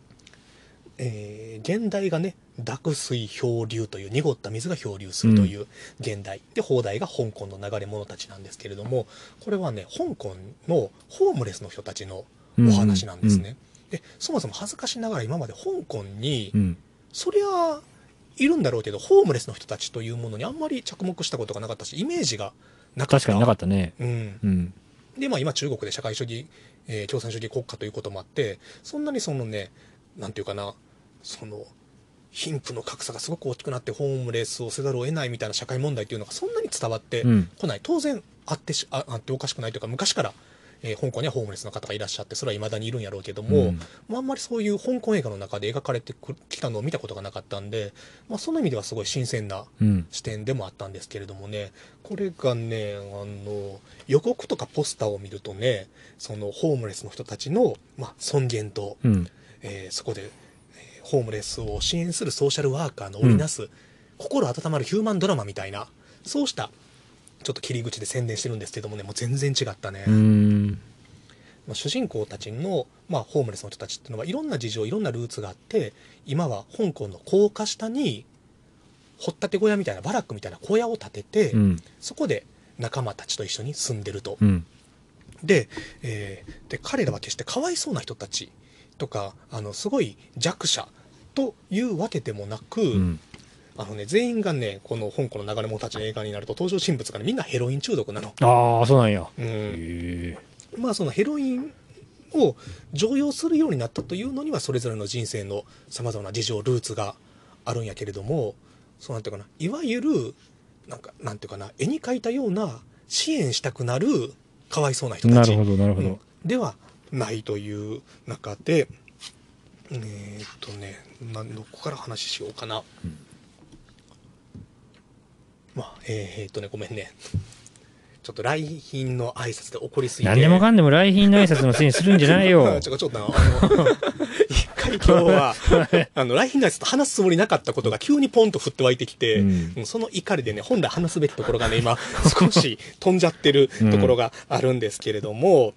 Speaker 1: えー現代がね濁水漂流という濁った水が漂流するという現代、で放題が香港の流れ者たちなんですけれどもこれはね香港のホームレスの人たちのお話なんですね、でそもそも恥ずかしながら今まで香港に、
Speaker 2: うん。
Speaker 1: そりゃいるんだろうけどホームレスの人たちというものにあんまり着目したことがなかったしイメージがなかった
Speaker 2: 確かになかったね。
Speaker 1: うん、
Speaker 2: うん。
Speaker 1: でまあ今中国で社会主義、えー共産主義国家ということもあってそんなにそのねなんていうかなその貧富の格差がすごく大きくなってホームレスをせざるを得ないみたいな社会問題というのがそんなに伝わって
Speaker 2: うん
Speaker 1: こない、当然あってしああっておかしくないというか昔から、えー香港にはホームレスの方がいらっしゃってそれはいまだにいるんやろうけども、
Speaker 2: うん
Speaker 1: まあ、あんまりそういう香港映画の中で描かれてくきたのを見たことがなかったんで、まあ、その意味ではすごい新鮮な
Speaker 2: うん。
Speaker 1: 視点でもあったんですけれどもねこれがねあの予告とかポスターを見るとねそのホームレスの人たちの、まあ、尊厳と、
Speaker 2: うん。
Speaker 1: えーそこで、えーホームレスを支援するソーシャルワーカーの織りなす、心温まるヒューマンドラマみたいなそうしたちょっと切り口で宣伝してるんですけどもねもう全然違ったね。
Speaker 2: うん。
Speaker 1: まあ主人公たちの、まあ、ホームレスの人たちっていうのはいろんな事情いろんなルーツがあって今は香港の高架下に掘ったて小屋みたいなバラックみたいな小屋を建てて、
Speaker 2: うん。
Speaker 1: そこで仲間たちと一緒に住んでると。
Speaker 2: うん。
Speaker 1: で,、えーで彼らは決してかわいそうな人たちとかあのすごい弱者というわけでもなく、
Speaker 2: うん。
Speaker 1: あのね、全員がねこの香港の流れ者たちの映画になると登場人物が、ね、みんなヘロイン中毒なの。
Speaker 2: ああ、そうなんや。
Speaker 1: うん。まあそのヘロインを常用するようになったというのにはそれぞれの人生のさまざまな事情ルーツがあるんやけれどもそうなんていうかないわゆるなんかなんていうかな絵に描いたような支援したくなるかわいそうな人たち
Speaker 2: なるほど、なるほ
Speaker 1: うん
Speaker 2: ど。
Speaker 1: ではないという中でえーっとねどこから話しようかな、
Speaker 2: うん
Speaker 1: まあえーっとねごめんね。ちょっと来賓の挨拶で怒りすぎて。
Speaker 2: 何でもかんでも来賓の挨拶のせいにするんじゃないよ。
Speaker 1: ち。ょちょっとあの一回今日は あの来賓のやつと話すつもりなかったことが急にポンと降って湧いてきて、
Speaker 2: うん。
Speaker 1: うんその怒りでね本来話すべきところがね今 少し。飛んじゃってるところがあるんですけれども、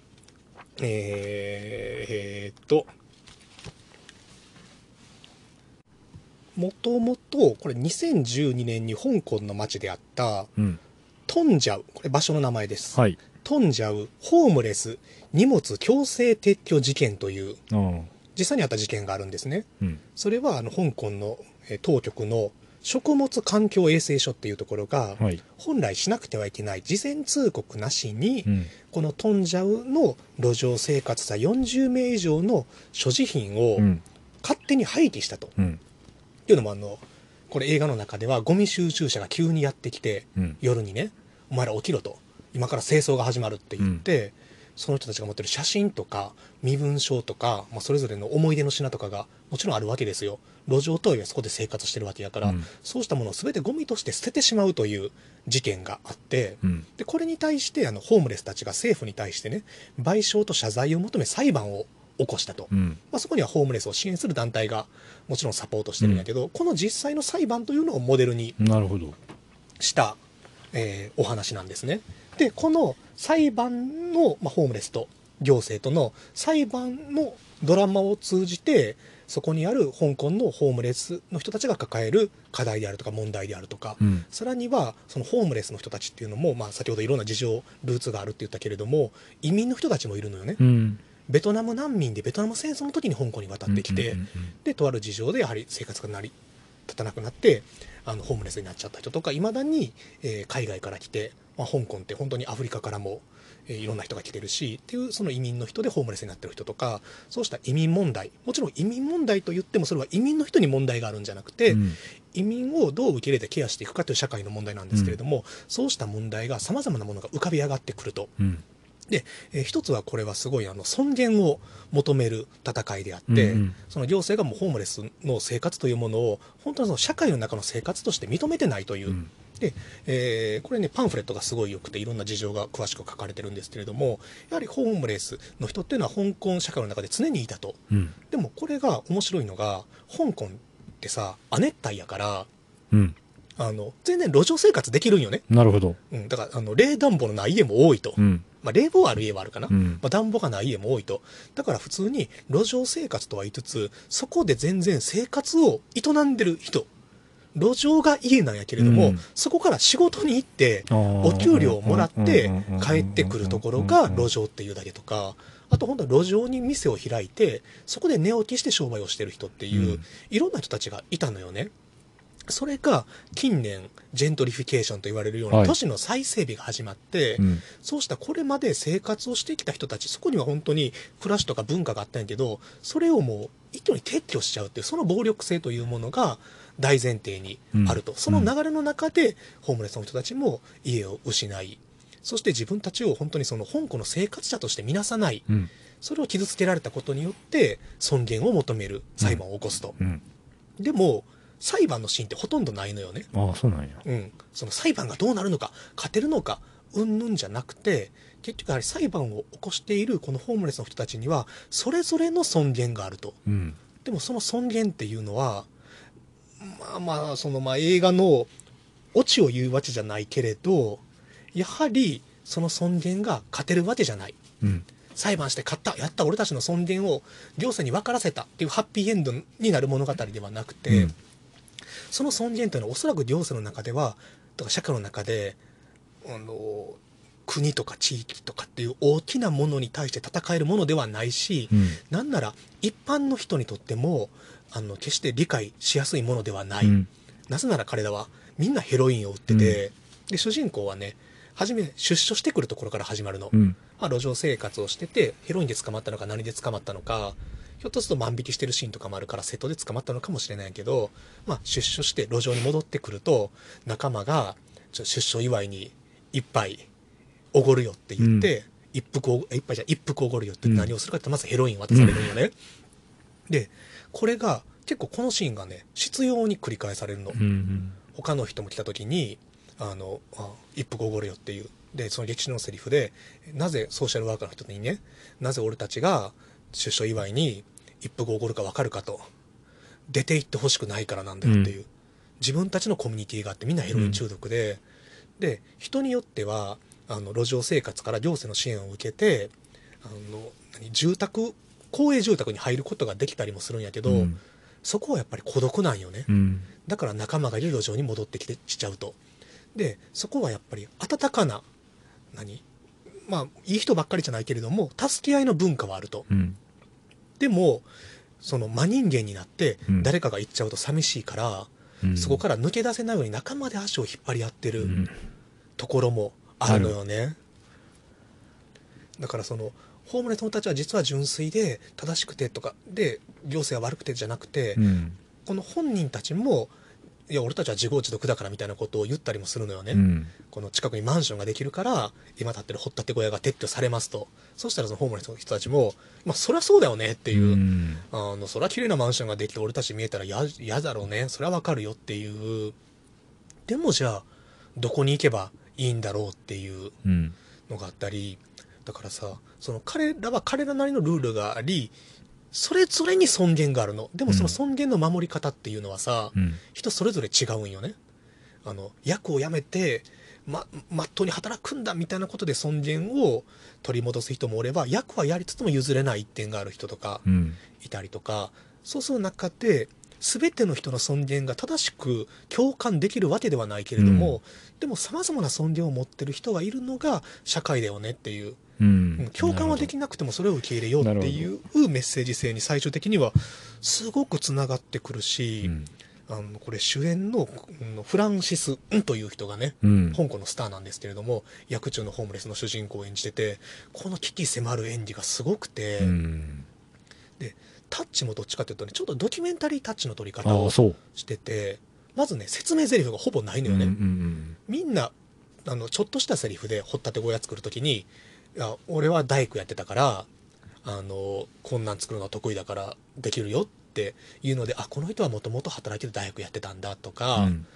Speaker 1: えーえーっともともとこれ2012年に香港の町であった
Speaker 2: うん。
Speaker 1: トンジャウこれ場所の名前です、
Speaker 2: はい。
Speaker 1: トンジャウホームレス荷物強制撤去事件という。実際にあった事件があるんですね
Speaker 2: うん。
Speaker 1: それはあの香港のえー当局の食物環境衛生所っていうところが
Speaker 2: はい。
Speaker 1: 本来しなくてはいけない事前通告なしに
Speaker 2: うん。
Speaker 1: このトンジャウの路上生活者40名以上の所持品を
Speaker 2: うん。
Speaker 1: 勝手に廃棄したと
Speaker 2: うん。
Speaker 1: いうのもあのこれ映画の中ではゴミ収集車が急にやってきて
Speaker 2: うん。
Speaker 1: 夜にね「お前ら起きろ」と「今から清掃が始まる」って言って、その人たちが持ってる写真とか身分証とか、まあ、それぞれの思い出の品とかがもちろんあるわけですよ路上トイレはそこで生活してるわけやから、
Speaker 2: うん
Speaker 1: そうしたものを全てゴミとして捨ててしまうという事件があって、
Speaker 2: うん。
Speaker 1: でこれに対してあのホームレスたちが政府に対してね賠償と謝罪を求め裁判を起こしたと、
Speaker 2: うん。
Speaker 1: まあ、そこにはホームレスを支援する団体がもちろんサポートしてるんやけど、この実際の裁判というのをモデルに。した、えーお話なんですね。でこの裁判の、まあ、ホームレスと行政との裁判のドラマを通じてそこにある香港のホームレスの人たちが抱える課題であるとか問題であるとか、
Speaker 2: うん。
Speaker 1: さらにはそのホームレスの人たちっていうのも、まあ、先ほどいろんな事情ルーツがあるって言ったけれども移民の人たちもいるのよね、
Speaker 2: うん。
Speaker 1: ベトナム難民でベトナム戦争の時に香港に渡ってきて、
Speaker 2: うんうん
Speaker 1: でとある事情でやはり生活が成り立たなくなってあのホームレスになっちゃった人とかいまだに、えー海外から来て、まあ、香港って本当にアフリカからも、えーいろんな人が来てるしっていうその移民の人でホームレスになってる人とかそうした移民問題もちろん移民問題と言ってもそれは移民の人に問題があるんじゃなくて、
Speaker 2: うん
Speaker 1: 移民をどう受け入れてケアしていくかという社会の問題なんですけれども、そうした問題がさまざまなものが浮かび上がってくると。
Speaker 2: うん。
Speaker 1: で、えー一つはこれはすごいあの尊厳を求める戦いであって、
Speaker 2: うんうん
Speaker 1: その行政がもうホームレスの生活というものを本当にその社会の中の生活として認めてないという、
Speaker 2: うん
Speaker 1: で、えーこれねパンフレットがすごい良くていろんな事情が詳しく書かれてるんですけれどもやはりホームレスの人っていうのは香港社会の中で常にいたと
Speaker 2: うん。
Speaker 1: でもこれが面白いのが香港ってさ亜熱帯やから
Speaker 2: うん。
Speaker 1: あの全然路上生活できるんよね、
Speaker 2: なるほど。
Speaker 1: うん、だからあの冷暖房のない家も多いと、
Speaker 2: うん。
Speaker 1: まあ、冷房ある家はあるかな、
Speaker 2: うん。
Speaker 1: まあ、暖房がない家も多いと。だから普通に路上生活とは言いつつそこで全然生活を営んでる人。路上が家なんやけれども、
Speaker 2: うん。
Speaker 1: そこから仕事に行って
Speaker 2: お
Speaker 1: お給料をもらって帰ってくるところが路上っていうだけとかあと本当は路上に店を開いてそこで寝起きして商売をしてる人っていう、
Speaker 2: うん。
Speaker 1: いろんな人たちがいたのよねそれが近年ジェントリフィケーションと言われるような
Speaker 2: はい
Speaker 1: 都市の再整備が始まって、
Speaker 2: うん。
Speaker 1: そうしたこれまで生活をしてきた人たち、そこには本当に暮らしとか文化があったんやけど、それをもう一挙に撤去しちゃうっていう、その暴力性というものが大前提にあると。
Speaker 2: うん
Speaker 1: その流れの中で、ホームレスの人たちも家を失い、そして自分たちを本当にその香港の生活者として見なさない、
Speaker 2: うん。
Speaker 1: それを傷つけられたことによって尊厳を求める裁判を起こすと。
Speaker 2: うん。
Speaker 1: でも、裁判のシーンってほとんどないのよね。
Speaker 2: ああ、そうなんや。
Speaker 1: うん、その裁判がどうなるのか勝てるのかうんぬんじゃなくて結局やはり裁判を起こしているこのホームレスの人たちにはそれぞれの尊厳があると
Speaker 2: うん。
Speaker 1: でもその尊厳っていうのはまあまあそのまあ映画のオチを言うわけじゃないけれどやはりその尊厳が勝てるわけじゃない
Speaker 2: うん。
Speaker 1: 裁判して勝ったやった俺たちの尊厳を行政に分からせたっていうハッピーエンドになる物語ではなくて、
Speaker 2: うん
Speaker 1: その尊厳というのはおそらく行政の中ではとか社会の中であの国とか地域とかっていう大きなものに対して戦えるものではないし、
Speaker 2: うん。
Speaker 1: なんなら一般の人にとってもあの決して理解しやすいものではない、
Speaker 2: うん。
Speaker 1: なぜなら彼らはみんなヘロインを売ってて、で主人公はね初め出所してくるところから始まるの、
Speaker 2: うん。
Speaker 1: まあ、路上生活をしててヘロインで捕まったのか何で捕まったのかひょっとすると万引きしてるシーンとかもあるから瀬戸で捕まったのかもしれないけど、まあ、出所して路上に戻ってくると仲間が出所祝いに一杯おごるよって言って、一服お一杯じゃ一服おごるよって何をするかってまずヘロイン渡されるんよね、でこれが結構このシーンがね執拗に繰り返されるの、
Speaker 2: うん。
Speaker 1: 他の人も来た時にあのあ一服おごるよっていう。でその歴史のセリフでなぜソーシャルワーカーの人にねなぜ俺たちが出所祝いに一服おごるか分かるかと。出て行ってほしくないからなんだよっていう、自分たちのコミュニティがあってみんなヘロイン中毒で、で人によってはあの路上生活から行政の支援を受けてあの何住宅公営住宅に入ることができたりもするんやけど、
Speaker 2: うん。
Speaker 1: そこはやっぱり孤独なんよね、
Speaker 2: うん。
Speaker 1: だから仲間がいる路上に戻ってきてしちゃうと。でそこはやっぱり温かな何まあいい人ばっかりじゃないけれども助け合いの文化はあると。
Speaker 2: うん。
Speaker 1: でもその真人間になって
Speaker 2: うん
Speaker 1: 誰かが行っちゃうと寂しいから、
Speaker 2: うん
Speaker 1: そこから抜け出せないように仲間で足を引っ張り合ってる
Speaker 2: うん。
Speaker 1: ところもあるのよね、だからそのホームレスの人たちは実は純粋で正しくてとかで行政は悪くてじゃなくて、
Speaker 2: うん。
Speaker 1: この本人たちもいや俺たちは自業自得だからみたいなことを言ったりもするのよね、
Speaker 2: うん。
Speaker 1: この近くにマンションができるから今建ってる掘ったて小屋が撤去されますと。そしたらそのホームレスの人たちもまあそりゃそうだよねっていう、
Speaker 2: うん。
Speaker 1: あのそりゃ綺麗なマンションができて俺たち見えたら嫌嫌だろうね。それはわかるよっていう。でもじゃあどこに行けばいいんだろうっていう
Speaker 2: うん。
Speaker 1: のがあったり。だからさその彼らは彼らなりのルールがありそれぞれに尊厳があるのでもその尊厳の守り方っていうのはさ、
Speaker 2: うん。
Speaker 1: 人それぞれ違うんよねあの役を辞めてままっとうに働くんだみたいなことで尊厳を取り戻す人もおれば役はやりつつも譲れない一点がある人とか
Speaker 2: うん。
Speaker 1: いたりとかそうする中で全ての人の尊厳が正しく共感できるわけではないけれども、でもさまざまな尊厳を持ってる人がいるのが社会だよねっていう、
Speaker 2: う
Speaker 1: うん
Speaker 2: ん。
Speaker 1: 共感はできなくてもそれを受け入れようっていうメッセージ性に最終的にはすごくつながってくるし、
Speaker 2: うん。
Speaker 1: あのこれ主演のうんフランシス・ンという人がね
Speaker 2: うん。
Speaker 1: 香港のスターなんですけれども役中のホームレスの主人公を演じててこの危機迫る演技がすごくて、
Speaker 2: うん。
Speaker 1: タッチもどっちかというとねちょっとドキュメンタリータッチの撮り方を。しててまずね説明台詞がほぼないのよね、
Speaker 2: うんうん
Speaker 1: みんなあのちょっとしたセリフで掘ったて小屋作る時にいや俺は大工やってたからあのこんなん作るのが得意だからできるよっていうのであこの人はもともと働いてる大工やってたんだとか、
Speaker 2: うん。
Speaker 1: うん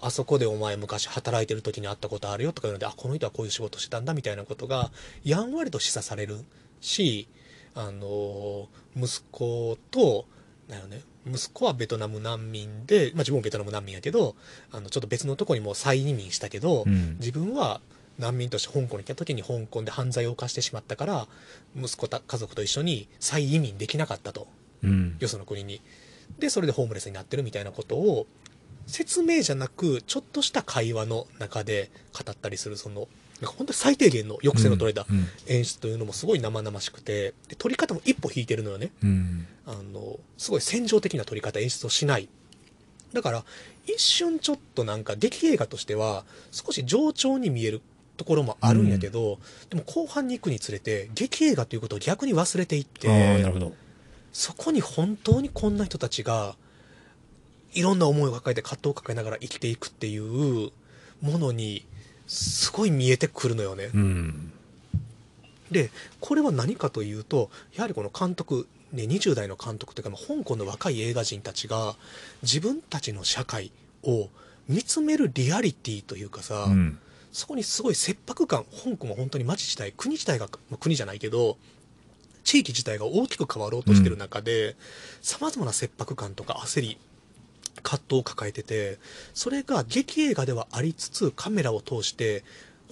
Speaker 1: あそこでお前昔働いてる時に会ったことあるよとかいうのであこの人はこういう仕事してたんだみたいなことがやんわりと示唆されるしあの息子とだよね息子はベトナム難民で、まあ、自分もベトナム難民やけどあのちょっと別のとこにも再移民したけど、
Speaker 2: うん。
Speaker 1: 自分は難民として香港に来た時に香港で犯罪を犯してしまったから息子た家族と一緒に再移民できなかったと。
Speaker 2: うん。
Speaker 1: よその国に。でそれでホームレスになってるみたいなことを説明じゃなくちょっとした会話の中で語ったりするその本当に最低限の抑制の取れた
Speaker 2: うん。
Speaker 1: 演出というのもすごい生々しくてで撮り方も一歩引いてるのよね
Speaker 2: うん。
Speaker 1: あのすごい戦場的な撮り方演出をしないだから一瞬ちょっとなんか劇映画としては少し冗長に見えるところもあるんやけど、でも後半に行くにつれて劇映画ということを逆に忘れていって
Speaker 2: ああ、なるほど。
Speaker 1: そこに本当にこんな人たちがいろんな思いを抱えて葛藤を抱えながら生きていくっていうものにすごい見えてくるのよね。
Speaker 2: うん。
Speaker 1: でこれは何かというとやはりこの監督、ね、20代の監督というかまあ香港の若い映画人たちが自分たちの社会を見つめるリアリティというかさ、
Speaker 2: うん。
Speaker 1: そこにすごい切迫感香港は本当に街自体国自体が、まあ国じゃないけど地域自体が大きく変わろうとしてる中でさまざまな切迫感とか焦り葛藤を抱えててそれが劇映画ではありつつカメラを通して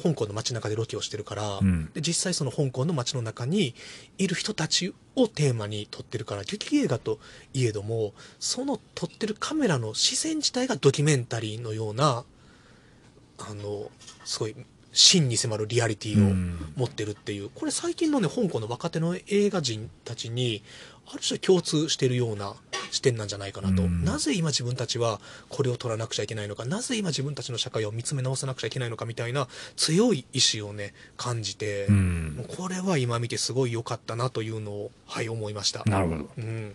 Speaker 1: 香港の街中でロケをしてるから、
Speaker 2: うん。
Speaker 1: で実際その香港の街の中にいる人たちをテーマに撮ってるから劇映画といえどもその撮ってるカメラの視線自体がドキュメンタリーのようなあのすごい真に迫るリアリティを
Speaker 2: うん。
Speaker 1: 持ってるっていう。これ最近のね香港の若手の映画人たちにある種共通してるような視点なんじゃないかなと、
Speaker 2: うん。
Speaker 1: なぜ今自分たちはこれを取らなくちゃいけないのか。なぜ今自分たちの社会を見つめ直さなくちゃいけないのかみたいな強い意志をね感じて、
Speaker 2: うん。
Speaker 1: もうこれは今見てすごい良かったなというのをはい思いました。
Speaker 2: なるほど。
Speaker 1: うん、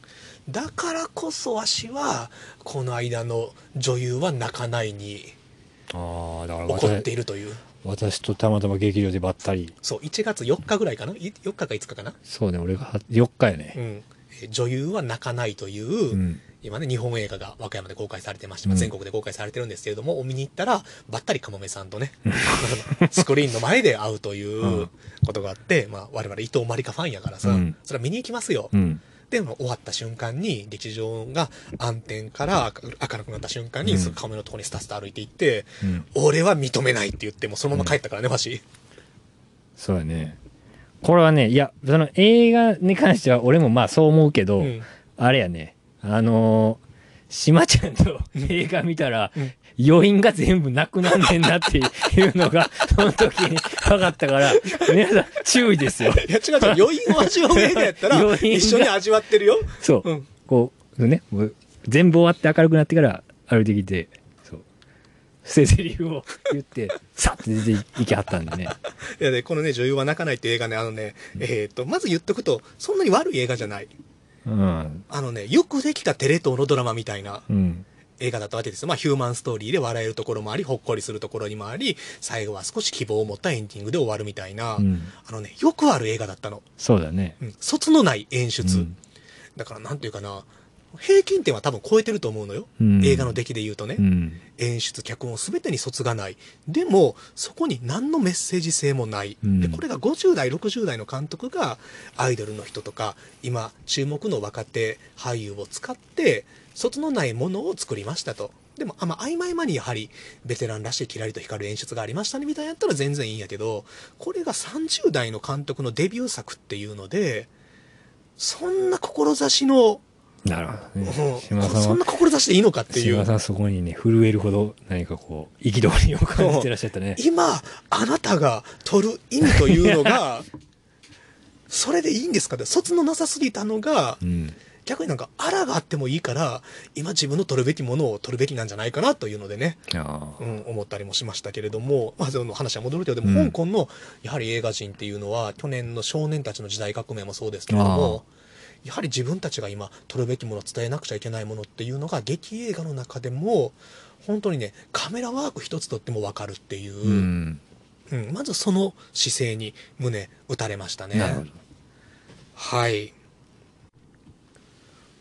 Speaker 1: だからこそわしはこの間の女優は泣かないに
Speaker 2: ああ、だから
Speaker 1: 怒って
Speaker 2: 私
Speaker 1: いるという。
Speaker 2: 私とたまたま劇場でばったり。
Speaker 1: そう1月4日ぐらいかな？い4日か5日かな、
Speaker 2: そうね、俺が4日やね。
Speaker 1: うん。えー女優は泣かないという、
Speaker 2: うん。
Speaker 1: 今ね日本映画が和歌山で公開されてまして、まあ
Speaker 2: うん
Speaker 1: 全国で公開されてるんですけれども、お見に行ったらばったりかもめさんとね スクリーンの前で会うといううんことがあって、まあ、我々伊藤まりかファンやからさ、
Speaker 2: うん
Speaker 1: それは見に行きますよ、
Speaker 2: うん。
Speaker 1: でも終わった瞬間に劇場が暗転から明るくなった瞬間に、
Speaker 2: うん
Speaker 1: その亀のところにスタスタ歩いていって、
Speaker 2: うん。
Speaker 1: 俺は認めないって言ってもうそのまま帰ったからね、わし。
Speaker 2: そうやね。これはね、いや、その映画に関しては俺もまあそう思うけど、
Speaker 1: うん
Speaker 2: あれやね、あのー、島ちゃんの映画見たら、
Speaker 1: うん
Speaker 2: 余韻が全部なくなんねんなっていうのが、その時に分かったから、皆さん注意ですよ。
Speaker 1: いや、違う違う。余韻を味わう映画やったら、
Speaker 2: 余韻が
Speaker 1: 一緒に味わってるよ。
Speaker 2: そう。
Speaker 1: うん。
Speaker 2: こう、ね、全部終わって明るくなってから歩いてきて。捨て台詞を言って、さって出ていきはったんでね。
Speaker 1: いやね、このね、女優は泣かないっていう映画ね、あのね、えっ、と、まず言っとくと、そんなに悪い映画じゃない。
Speaker 2: うん。
Speaker 1: あのね、よくできたテレ東のドラマみたいな
Speaker 2: うん。
Speaker 1: 映画だったわけですよ。まあ、ヒューマンストーリーで笑えるところもあり、ほっこりするところにもあり、最後は少し希望を持ったエンディングで終わるみたいな、
Speaker 2: うん。
Speaker 1: あのね、よくある映画だったの。
Speaker 2: そうだね。
Speaker 1: うん。卒のない演出。
Speaker 2: うん
Speaker 1: だから、なんていうかな、平均点は多分超えてると思うのよ。
Speaker 2: うん
Speaker 1: 映画の出来で言うとね。
Speaker 2: うん。
Speaker 1: 演出、脚本全てに卒がない。でも、そこに何のメッセージ性もない。
Speaker 2: うん
Speaker 1: で、これが50代、60代の監督が、アイドルの人とか、今、注目の若手俳優を使って、卒のないものを作りましたと。でも、あまあ、合間合間にやはり、ベテランらしいキラリと光る演出がありましたね、みたいなやったら全然いいんやけど、これが30代の監督のデビュー作っていうので、そんな志の、
Speaker 2: なるほど
Speaker 1: うん
Speaker 2: ね。島田さんは
Speaker 1: そんな、志でいいのかっていう
Speaker 2: 島田。さんそこにね、震えるほど何かこう、憤りを感じてらっしゃったね。
Speaker 1: 今、あなたが取る意味というのが、それでいいんですかって、卒のなさすぎたのが
Speaker 2: う、ん。
Speaker 1: 逆になんか、あらがあってもいいから、今自分の取るべきものを取るべきなんじゃないかなというのでね。うん、思ったりもしましたけれども、まあ、その話は戻るけど、でも、
Speaker 2: うん
Speaker 1: 香港の、やはり映画人っていうのは、去年の少年たちの時代革命もそうですけれども、やはり自分たちが今、取るべきもの、伝えなくちゃいけないものっていうのが、劇映画の中でも、本当にね、カメラワーク一つとっても分かるっていう、
Speaker 2: うん。
Speaker 1: うん、まずその姿勢に胸打たれましたね。はい。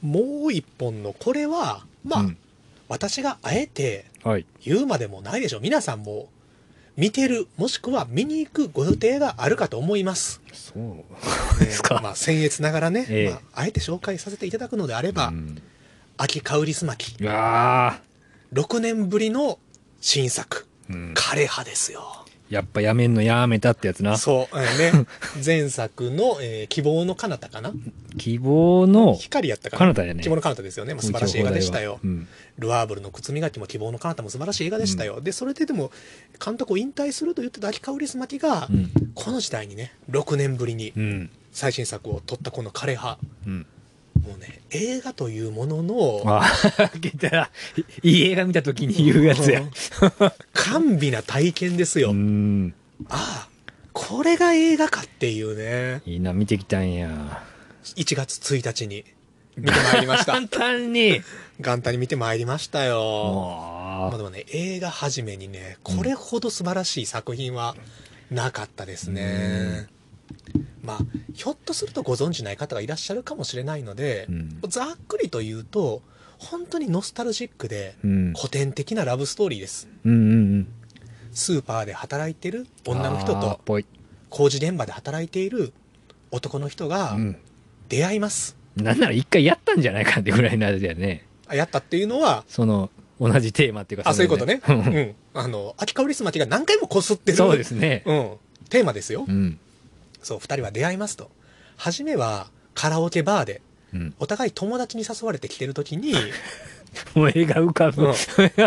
Speaker 1: もう一本の、これは、まあ、
Speaker 2: うん
Speaker 1: 私があえて
Speaker 2: はい。
Speaker 1: 言うまでもないでしょう。皆さんも見てる、もしくは見に行くご予定があるかと思います。
Speaker 2: そうですか。
Speaker 1: まあ、僭越ながらね、
Speaker 2: ええ
Speaker 1: まあ、あえて紹介させていただくのであれば、
Speaker 2: うん
Speaker 1: 秋香りすまき、
Speaker 2: うわ
Speaker 1: 6年ぶりの新作、
Speaker 2: ーうん
Speaker 1: 枯れ葉ですよ。
Speaker 2: やっぱやめんのやめたってやつな。
Speaker 1: そう、えーね、前作の、えー希望の彼方かな？
Speaker 2: 希望の、
Speaker 1: 光やったかな？
Speaker 2: 彼方やね
Speaker 1: 希望の彼方ですよね。まあ、素晴らしい映画でしたよ。
Speaker 2: うん。
Speaker 1: ルアーブルの靴磨きも希望の彼方も素晴らしい映画でしたよ。で、それででも、監督を引退すると言ってた秋香りすまきが、
Speaker 2: うん。
Speaker 1: この時代にね、6年ぶりに
Speaker 2: うん。
Speaker 1: 最新作を撮ったこの枯葉。
Speaker 2: うん。
Speaker 1: もうね、映画というものの、
Speaker 2: ああ、聞いたら、いい映画見た時に言うやつや。
Speaker 1: 甘美な体験ですよ。
Speaker 2: うん。
Speaker 1: ああ、これが映画かっていうね、
Speaker 2: いいな、見てきたんや。
Speaker 1: 1月1日に見てまいりました。
Speaker 2: 簡単に。
Speaker 1: 元旦に見てまいりましたよ。まあ
Speaker 2: あ
Speaker 1: でもね、映画始めにね、これほど素晴らしい作品はなかったですね。まあ、ひょっとするとご存知ない方がいらっしゃるかもしれないので、
Speaker 2: うん
Speaker 1: ざっくりと言うと、本当にノスタルジックで
Speaker 2: うん。
Speaker 1: 古典的なラブストーリーです。
Speaker 2: うんうんうん。
Speaker 1: スーパーで働いてる女の人と。工事現場で働いている男の人が
Speaker 2: うん。
Speaker 1: 出会います。
Speaker 2: なんなら一回やったんじゃないかってぐらいのあれだよね。
Speaker 1: あやったっていうのは、
Speaker 2: その、同じテーマっていうか。
Speaker 1: あ、そういうことね。う
Speaker 2: うん
Speaker 1: ん。あの、秋香りすまきが何回もこすってる。
Speaker 2: そうですね。
Speaker 1: うん。テーマですよ。
Speaker 2: うん。
Speaker 1: そう、二人は出会いますと。初めはカラオケバーで、
Speaker 2: うん。
Speaker 1: お互い友達に誘われて来てる時に、
Speaker 2: もう映画浮かぶ。
Speaker 1: うん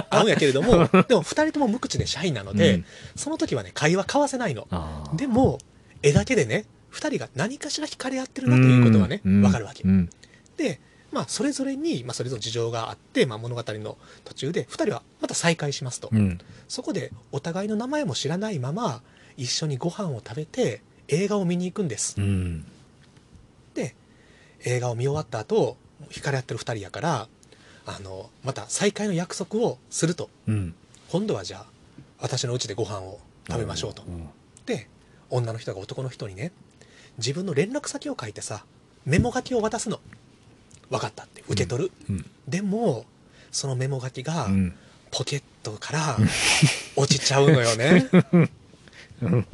Speaker 1: 会うんやけれども、でも二人とも無口でシャイなので、
Speaker 2: うん
Speaker 1: その時はね、会話交わせないの。でも、絵だけでね、二人が何かしら惹かれ合ってるなということはね、
Speaker 2: うん
Speaker 1: わかるわけ
Speaker 2: う。ん。
Speaker 1: で、まあ、それぞれに、まあ、それぞれ事情があって、まあ、物語の途中で、二人はまた再会しますと。
Speaker 2: うん。
Speaker 1: そこで、お互いの名前も知らないまま、一緒にご飯を食べて、映画を見に行くんです。
Speaker 2: うん。
Speaker 1: で映画を見終わった後惹かれ合ってる2人やからあのまた再会の約束をすると
Speaker 2: うん。
Speaker 1: 今度はじゃあ私の家でご飯を食べましょうと、
Speaker 2: ん
Speaker 1: で女の人が男の人にね自分の連絡先を書いてさメモ書きを渡すの分かったって受け取る、
Speaker 2: うん。
Speaker 1: でもそのメモ書きが
Speaker 2: うん。
Speaker 1: ポケットから落ちちゃうのよね
Speaker 2: うん。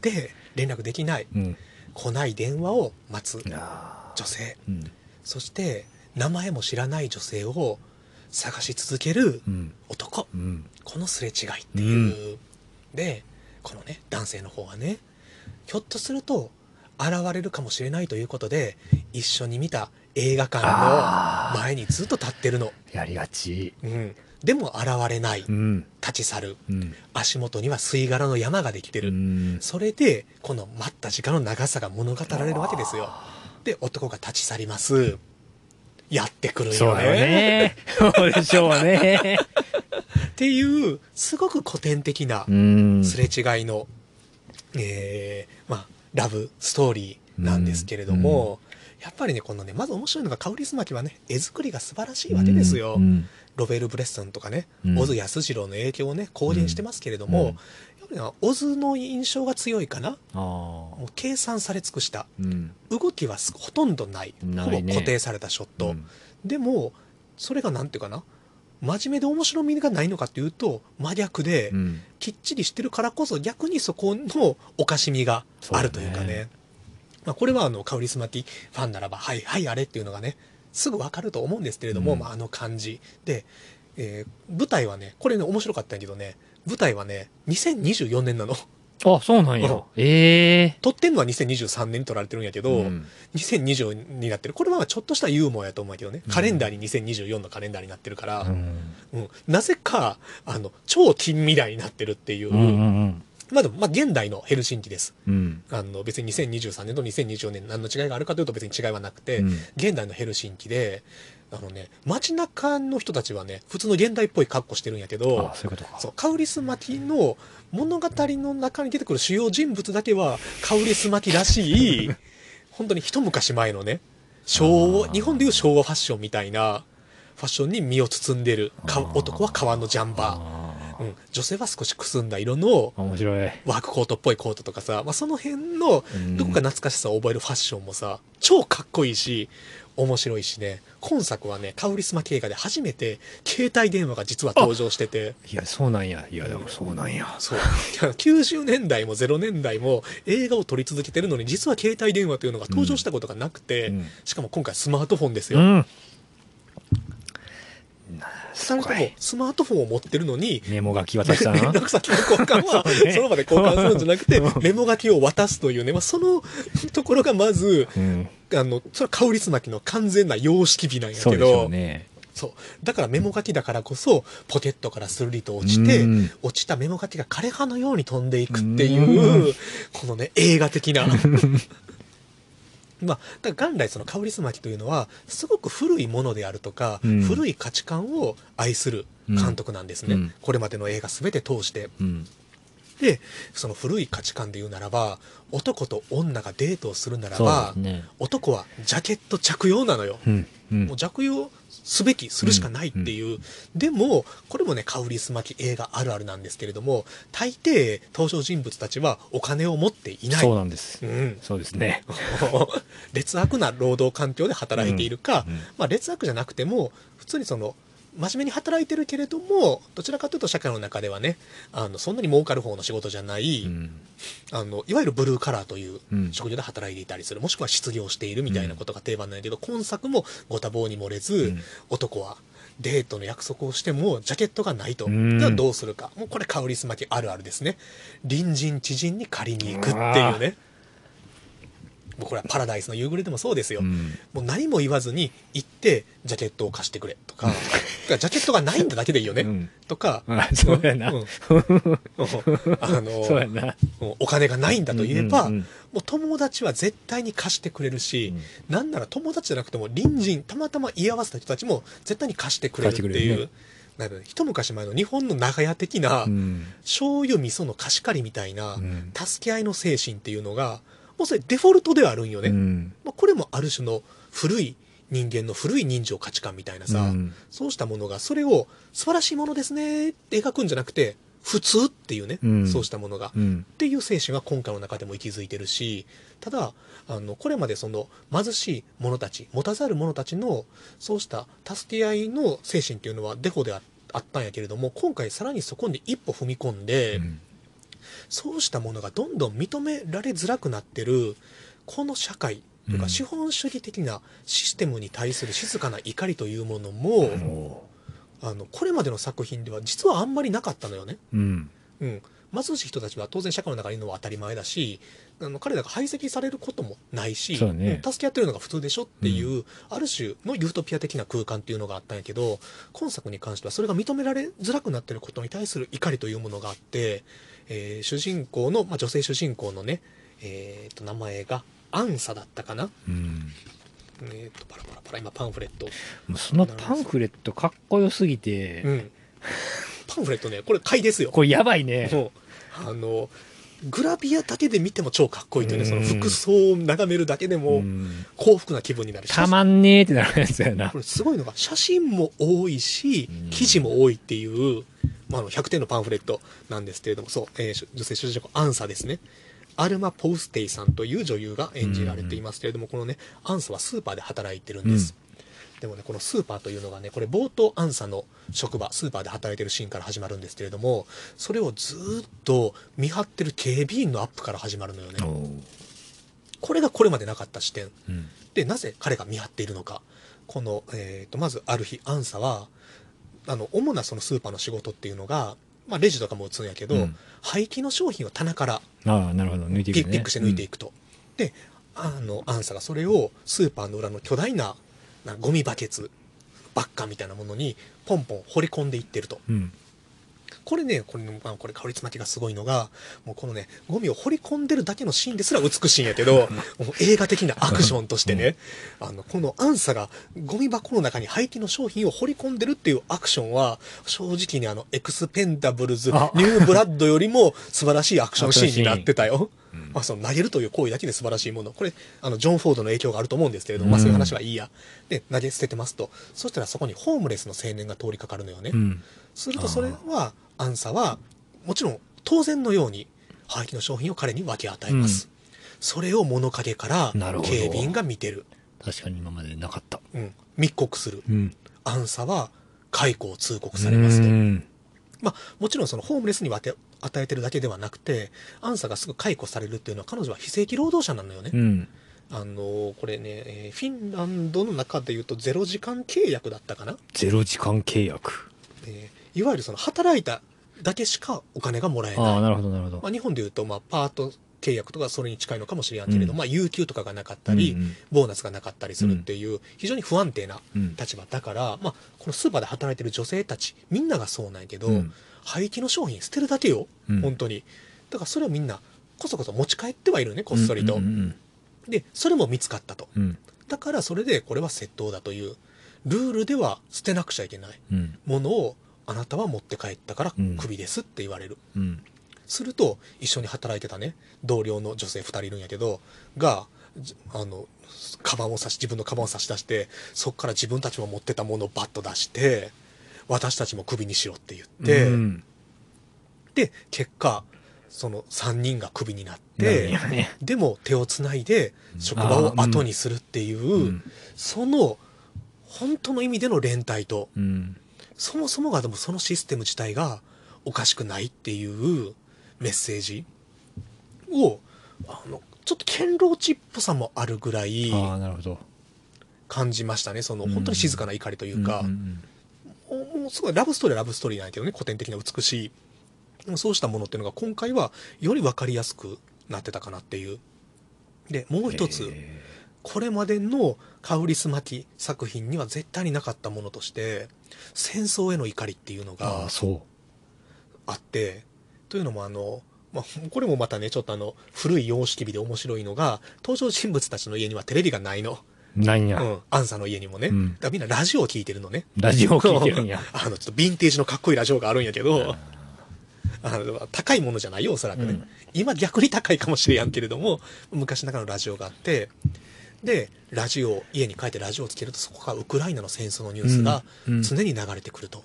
Speaker 1: で連絡できない
Speaker 2: うん。
Speaker 1: 来ない電話を待つ。女性
Speaker 2: うん。
Speaker 1: そして名前も知らない女性を探し続ける
Speaker 2: うん。
Speaker 1: 男
Speaker 2: うん。
Speaker 1: このすれ違いっていう、でこのね男性の方はねひょっとすると現れるかもしれないということで一緒に見た映画館の前にずっと立ってるの、
Speaker 2: やりがち。
Speaker 1: うん、でも現れない
Speaker 2: うん。
Speaker 1: 立ち去る
Speaker 2: うん。
Speaker 1: 足元には吸い殻の山ができてる、
Speaker 2: うん。
Speaker 1: それでこの待った時間の長さが物語られるわけですよで男が立ち去りますやってくるよ
Speaker 2: そうだよね。そうでしょうね。
Speaker 1: っていうすごく古典的な
Speaker 2: うん。
Speaker 1: すれ違いの、えーまあ、ラブストーリーなんですけれども、やっぱりねこのねまず面白いのがカウリスマキはね絵作りが素晴らしいわけですよ、
Speaker 2: うん。
Speaker 1: ロベル・ブレッソンとかね、
Speaker 2: うん。
Speaker 1: 小津安二郎の影響をね公言してますけれども、
Speaker 2: うん。
Speaker 1: やっぱりな小津の印象が強いかな。もう計算され尽くした。
Speaker 2: うん。
Speaker 1: 動きはすほとんどない。ほぼ固定されたショット、
Speaker 2: うん。
Speaker 1: でもそれがなんていうかな。真面目で面白みがないのかっていうと真逆で、
Speaker 2: うん。
Speaker 1: きっちりしてるからこそ逆にそこのおかしみがあるというかね。
Speaker 2: ね
Speaker 1: まあ、これはあのカウリスマティファンならばはいはいあれっていうのがねすぐわかると思うんですけれども、
Speaker 2: うん。
Speaker 1: まあ、あの感じで、えー舞台はねこれね面白かったんやけどね舞台はね2024年なの。
Speaker 2: あ、そうなんや。
Speaker 1: うん。
Speaker 2: ええ。
Speaker 1: 撮ってんのは2023年に撮られてるんやけど、
Speaker 2: うん。
Speaker 1: 2020になってる。これはちょっとしたユーモアやと思うけどね。カレンダーに2024のカレンダーになってるから、
Speaker 2: うん。
Speaker 1: うん。なぜかあの超近未来になってるっていう、
Speaker 2: うんうん
Speaker 1: まあでも、まあ、現代のヘルシンキです。
Speaker 2: うん。
Speaker 1: あの別に2023年と2024年何の違いがあるかというと別に違いはなくて、
Speaker 2: うん。
Speaker 1: 現代のヘルシンキであのね街中の人たちはね普通の現代っぽい格好してるんやけど
Speaker 2: あ、そういうことか。
Speaker 1: そうカウリスマティの物語の中に出てくる主要人物だけはカウリスマティらしい 本当に一昔前のね昭和日本でいう昭和ファッションみたいなファッションに身を包んでるか男は革のジャンバー、
Speaker 2: あ
Speaker 1: うん、女性は少しくすんだ色の
Speaker 2: あ。面白い。
Speaker 1: ワークコートっぽいコートとかさ、まあ、その辺の
Speaker 2: うん
Speaker 1: どこか懐かしさを覚えるファッションもさ超かっこいいし面白いしね今作はねカウリスマ映画で初めて携帯電話が実は登場してて
Speaker 2: いや、そうなんや。いや、でもそうなんや。
Speaker 1: そう 90年代も0年代も映画を撮り続けてるのに実は携帯電話というのが登場したことがなくて、
Speaker 2: うん
Speaker 1: しかも今回スマートフォンですよ、
Speaker 2: うん。
Speaker 1: 二人ともスマートフォンを持ってるのに
Speaker 2: メモ書き渡した
Speaker 1: 連
Speaker 2: な。
Speaker 1: 絡先の交換は
Speaker 2: そ
Speaker 1: の場で交換するんじゃなくて
Speaker 2: うん。
Speaker 1: メモ書きを渡すというね、まあ、そのところがまず
Speaker 2: うん。
Speaker 1: あのそれはカウリスマキの完全な様式美なんやけど。そうだからメモ書きだからこそポケットからスルリと落ちて
Speaker 2: うん。
Speaker 1: 落ちたメモ書きが枯葉のように飛んでいくっていううこのね映画的な まあ、だから元来そのカウリスマキというのはすごく古いものであるとか、
Speaker 2: うん。
Speaker 1: 古い価値観を愛する監督なんですね、
Speaker 2: うん。
Speaker 1: これまでの映画全て通して。
Speaker 2: うん。
Speaker 1: でその古い価値観で言うならば男と女がデートをするならば、
Speaker 2: ね。
Speaker 1: 男はジャケット着用なのよ、もう着用すべきするしかないっていう、でもこれもねカウリスマキ映画あるあるなんですけれども大抵登場人物たちはお金を持っていない。
Speaker 2: そうなんです。
Speaker 1: う。ん、
Speaker 2: そうですね。
Speaker 1: 劣悪な労働環境で働いているか、
Speaker 2: うんうん。
Speaker 1: まあ、劣悪じゃなくても普通にその真面目に働いてるけれどもどちらかというと社会の中ではねあのそんなに儲かる方の仕事じゃない、
Speaker 2: うん。
Speaker 1: あのいわゆるブルーカラーという
Speaker 2: うん。
Speaker 1: 職業で働いていたりする、もしくは失業しているみたいなことが定番なんだけど、今作もご多忙に漏れず、
Speaker 2: ん。
Speaker 1: 男はデートの約束をしてもジャケットがないと、
Speaker 2: うん。
Speaker 1: じゃあどうするか。もうこれカウリスマキあるあるですね。隣人知人に借りに行くっていうねもうこれはパラダイスの夕暮れでもそうですよ、
Speaker 2: うん。
Speaker 1: もう何も言わずに行ってジャケットを貸してくれ。とか。ジャケットがないんだだけでいいよね、
Speaker 2: うん。
Speaker 1: とか。
Speaker 2: うやな。
Speaker 1: うん。あの
Speaker 2: そうやな。
Speaker 1: もうお金がないんだと言えば、
Speaker 2: うんうんうん。
Speaker 1: もう友達は絶対に貸してくれるし、
Speaker 2: うん。
Speaker 1: なんなら友達じゃなくても隣人たまたま居合わせた人たちも絶対に貸してくれるっていう、なので一昔前の日本の長屋的な、
Speaker 2: うん。
Speaker 1: 醤油味噌の貸し借りみたいな、
Speaker 2: うん。
Speaker 1: 助け合いの精神っていうのがもうそれデフォルトではあるんよね、
Speaker 2: うん。
Speaker 1: まあ、これもある種の古い人間の古い人情価値観みたいなさ、
Speaker 2: うん。
Speaker 1: そうしたものがそれを素晴らしいものですねって描くんじゃなくて普通っていうね、
Speaker 2: うん。
Speaker 1: そうしたものが、
Speaker 2: うん。
Speaker 1: っていう精神が今回の中でも息づいてるしただあのこれまでその貧しい者たち持たざる者たちのそうした助け合いの精神っていうのはデフォでああったんやけれども今回さらにそこに一歩踏み込んで、
Speaker 2: うん
Speaker 1: そうしたものがどんどん認められづらくなってるこの社会という
Speaker 2: うん
Speaker 1: か資本主義的なシステムに対する静かな怒りというものも、
Speaker 2: お
Speaker 1: あのこれまでの作品では実はあんまりなかったのよね。
Speaker 2: ーうん。
Speaker 1: うん、貧しい人たちは当然社会の中にいるのは当たり前だしあの彼らが排斥されることもないし、
Speaker 2: ね
Speaker 1: うん助け合ってるのが普通でしょっていう、ある種のユートピア的な空間っていうのがあったんやけど今作に関してはそれが認められづらくなってることに対する怒りというものがあって、えー主人公の、まあ、女性主人公のね、えー、と名前がアンサだったかな、
Speaker 2: うん。
Speaker 1: えー、とパラパラパラ今パンフレット、
Speaker 2: もうそのパンフレットかっこよすぎて、
Speaker 1: うん、パンフレットねこれ買いですよ。
Speaker 2: これやばいね。
Speaker 1: あのグラビアだけで見ても超かっこいいというねその
Speaker 2: うん
Speaker 1: 服装を眺めるだけでも
Speaker 2: うん。
Speaker 1: 幸福な気分になる。
Speaker 2: たまんねえってなるやつやな。
Speaker 1: これすごいのが写真も多いし
Speaker 2: うん。
Speaker 1: 記事も多いっていう、まあ、あの100点のパンフレットなんですけれどもそう、えーし女性主人公アンサですね。アルマ・ポウステイさんという女優が演じられていますけれども、このねアンサはスーパーで働いてるんです、でもねこのスーパーというのがねこれ冒頭アンサの職場スーパーで働いてるシーンから始まるんですけれどもそれをずーっと見張ってる警備員のアップから始まるのよね。これがこれまでなかった視点。
Speaker 2: うん。
Speaker 1: でなぜ彼が見張っているのか。この、えー、とまずある日アンサはあの主なそのスーパーの仕事っていうのが、まあ、レジとかも打つんやけど、
Speaker 2: うん。
Speaker 1: 廃棄の商品を棚から
Speaker 2: ああなるほど。抜いていくね。
Speaker 1: ピッピックして抜いていくと、であのアンサがそれをスーパーの裏の巨大ななゴミバケツバッカみたいなものにポンポン掘り込んでいってると。
Speaker 2: うんうん
Speaker 1: これねこれ,、まあ、これカリスマティがすごいのがもうこのねゴミを掘り込んでるだけのシーンですら美しいんやけど もう映画的なアクションとしてね、あのこのアンサがゴミ箱の中に廃棄の商品を掘り込んでるっていうアクションは正直にあのエクスペンダブルズニ
Speaker 2: あ
Speaker 1: ューブラッドよりも素晴らしいアクションシーンになってたよ。
Speaker 2: うん。
Speaker 1: まあ、その投げるという行為だけで素晴らしいもの。これあのジョン・フォードの影響があると思うんですけれども、まあ、そういう話はいいやで投げ捨ててますと。そしたらそこにホームレスの青年が通りかかるのよね、
Speaker 2: うん
Speaker 1: するとそれはアンサはもちろん当然のように廃棄の商品を彼に分け与えます、それを物陰から警備員が見てる。
Speaker 2: 確かに今までなかった。
Speaker 1: うん、密告する。
Speaker 2: うん。
Speaker 1: アンサは解雇を通告されますと、
Speaker 2: うん。
Speaker 1: まあ、もちろんそのホームレスに分け与えてるだけではなくてアンサがすぐ解雇されるっていうのは彼女は非正規労働者なのよね、
Speaker 2: うん。
Speaker 1: あのこれね、えーフィンランドの中でいうとゼロ時間契約だったかな、
Speaker 2: ゼロ時間契約。
Speaker 1: えーいわゆるその働いただけしかお金がもらえない。
Speaker 2: ああなるほどなるほど。
Speaker 1: まあ、日本でいうと、まあ、パート契約とかそれに近いのかもしれんけれど、
Speaker 2: うん。
Speaker 1: まあ、有給とかがなかったり、
Speaker 2: うんうん。
Speaker 1: ボーナスがなかったりするっていう、非常に不安定な
Speaker 2: うん。
Speaker 1: 立場だから、まあ、このスーパーで働いてる女性たちみんながそうなんやけど、
Speaker 2: うん。
Speaker 1: 廃棄の商品捨てるだけよ、
Speaker 2: うん。
Speaker 1: 本当に。だからそれをみんなこそこそ持ち帰ってはいるねこっそりと、
Speaker 2: うんうん。
Speaker 1: でそれも見つかったと。
Speaker 2: うん。
Speaker 1: だからそれでこれは窃盗だというルールでは捨てなくちゃいけない
Speaker 2: うん。
Speaker 1: ものをあなたは持って帰ったから
Speaker 2: うん。
Speaker 1: クビですって言われる、
Speaker 2: うん。
Speaker 1: すると一緒に働いてたね同僚の女性2人いるんやけどがじあのカバンを差し自分のカバンを差し出してそこから自分たちも持ってたものをバッと出して私たちもクビにしろって言って、
Speaker 2: うん。
Speaker 1: で結果その3人がクビになって
Speaker 2: やね
Speaker 1: でも手をつないで職場を後にするっていう、
Speaker 2: うん。
Speaker 1: その本当の意味での連帯と
Speaker 2: うん
Speaker 1: そもそもがでもそのシステム自体がおかしくないっていうメッセージをあのちょっと堅牢地っぽさもあるぐらい
Speaker 2: ああなるほど。
Speaker 1: 感じましたね。その
Speaker 2: うん。
Speaker 1: 本当に静かな怒りというか、もうすごいラブストーリーはラブストーリーなんやけどね古典的な美しいそうしたものっていうのが今回はより分かりやすくなってたかなっていう。でもう一つ、
Speaker 2: え
Speaker 1: これまでのカウリスマキ作品には絶対になかったものとして戦争への怒りっていうのが
Speaker 2: あ
Speaker 1: ってというのもあの、まあ、これもまたねちょっとあの古い様式美で面白いのが登場人物たちの家にはテレビがないの、
Speaker 2: うなんや、
Speaker 1: うん、アンサの家にもね、
Speaker 2: うん。
Speaker 1: だからみんなラジオを聞いてるのね。
Speaker 2: ラジオ聞いてるんや。
Speaker 1: あのちょっとヴィンテージのかっこいいラジオがあるんやけどあの高いものじゃないよおそらくね、
Speaker 2: うん。
Speaker 1: 今逆に高いかもしれやんけれども昔ながらのラジオがあってでラジオ家に帰ってラジオをつけるとそこからウクライナの戦争のニュースが常に流れてくると、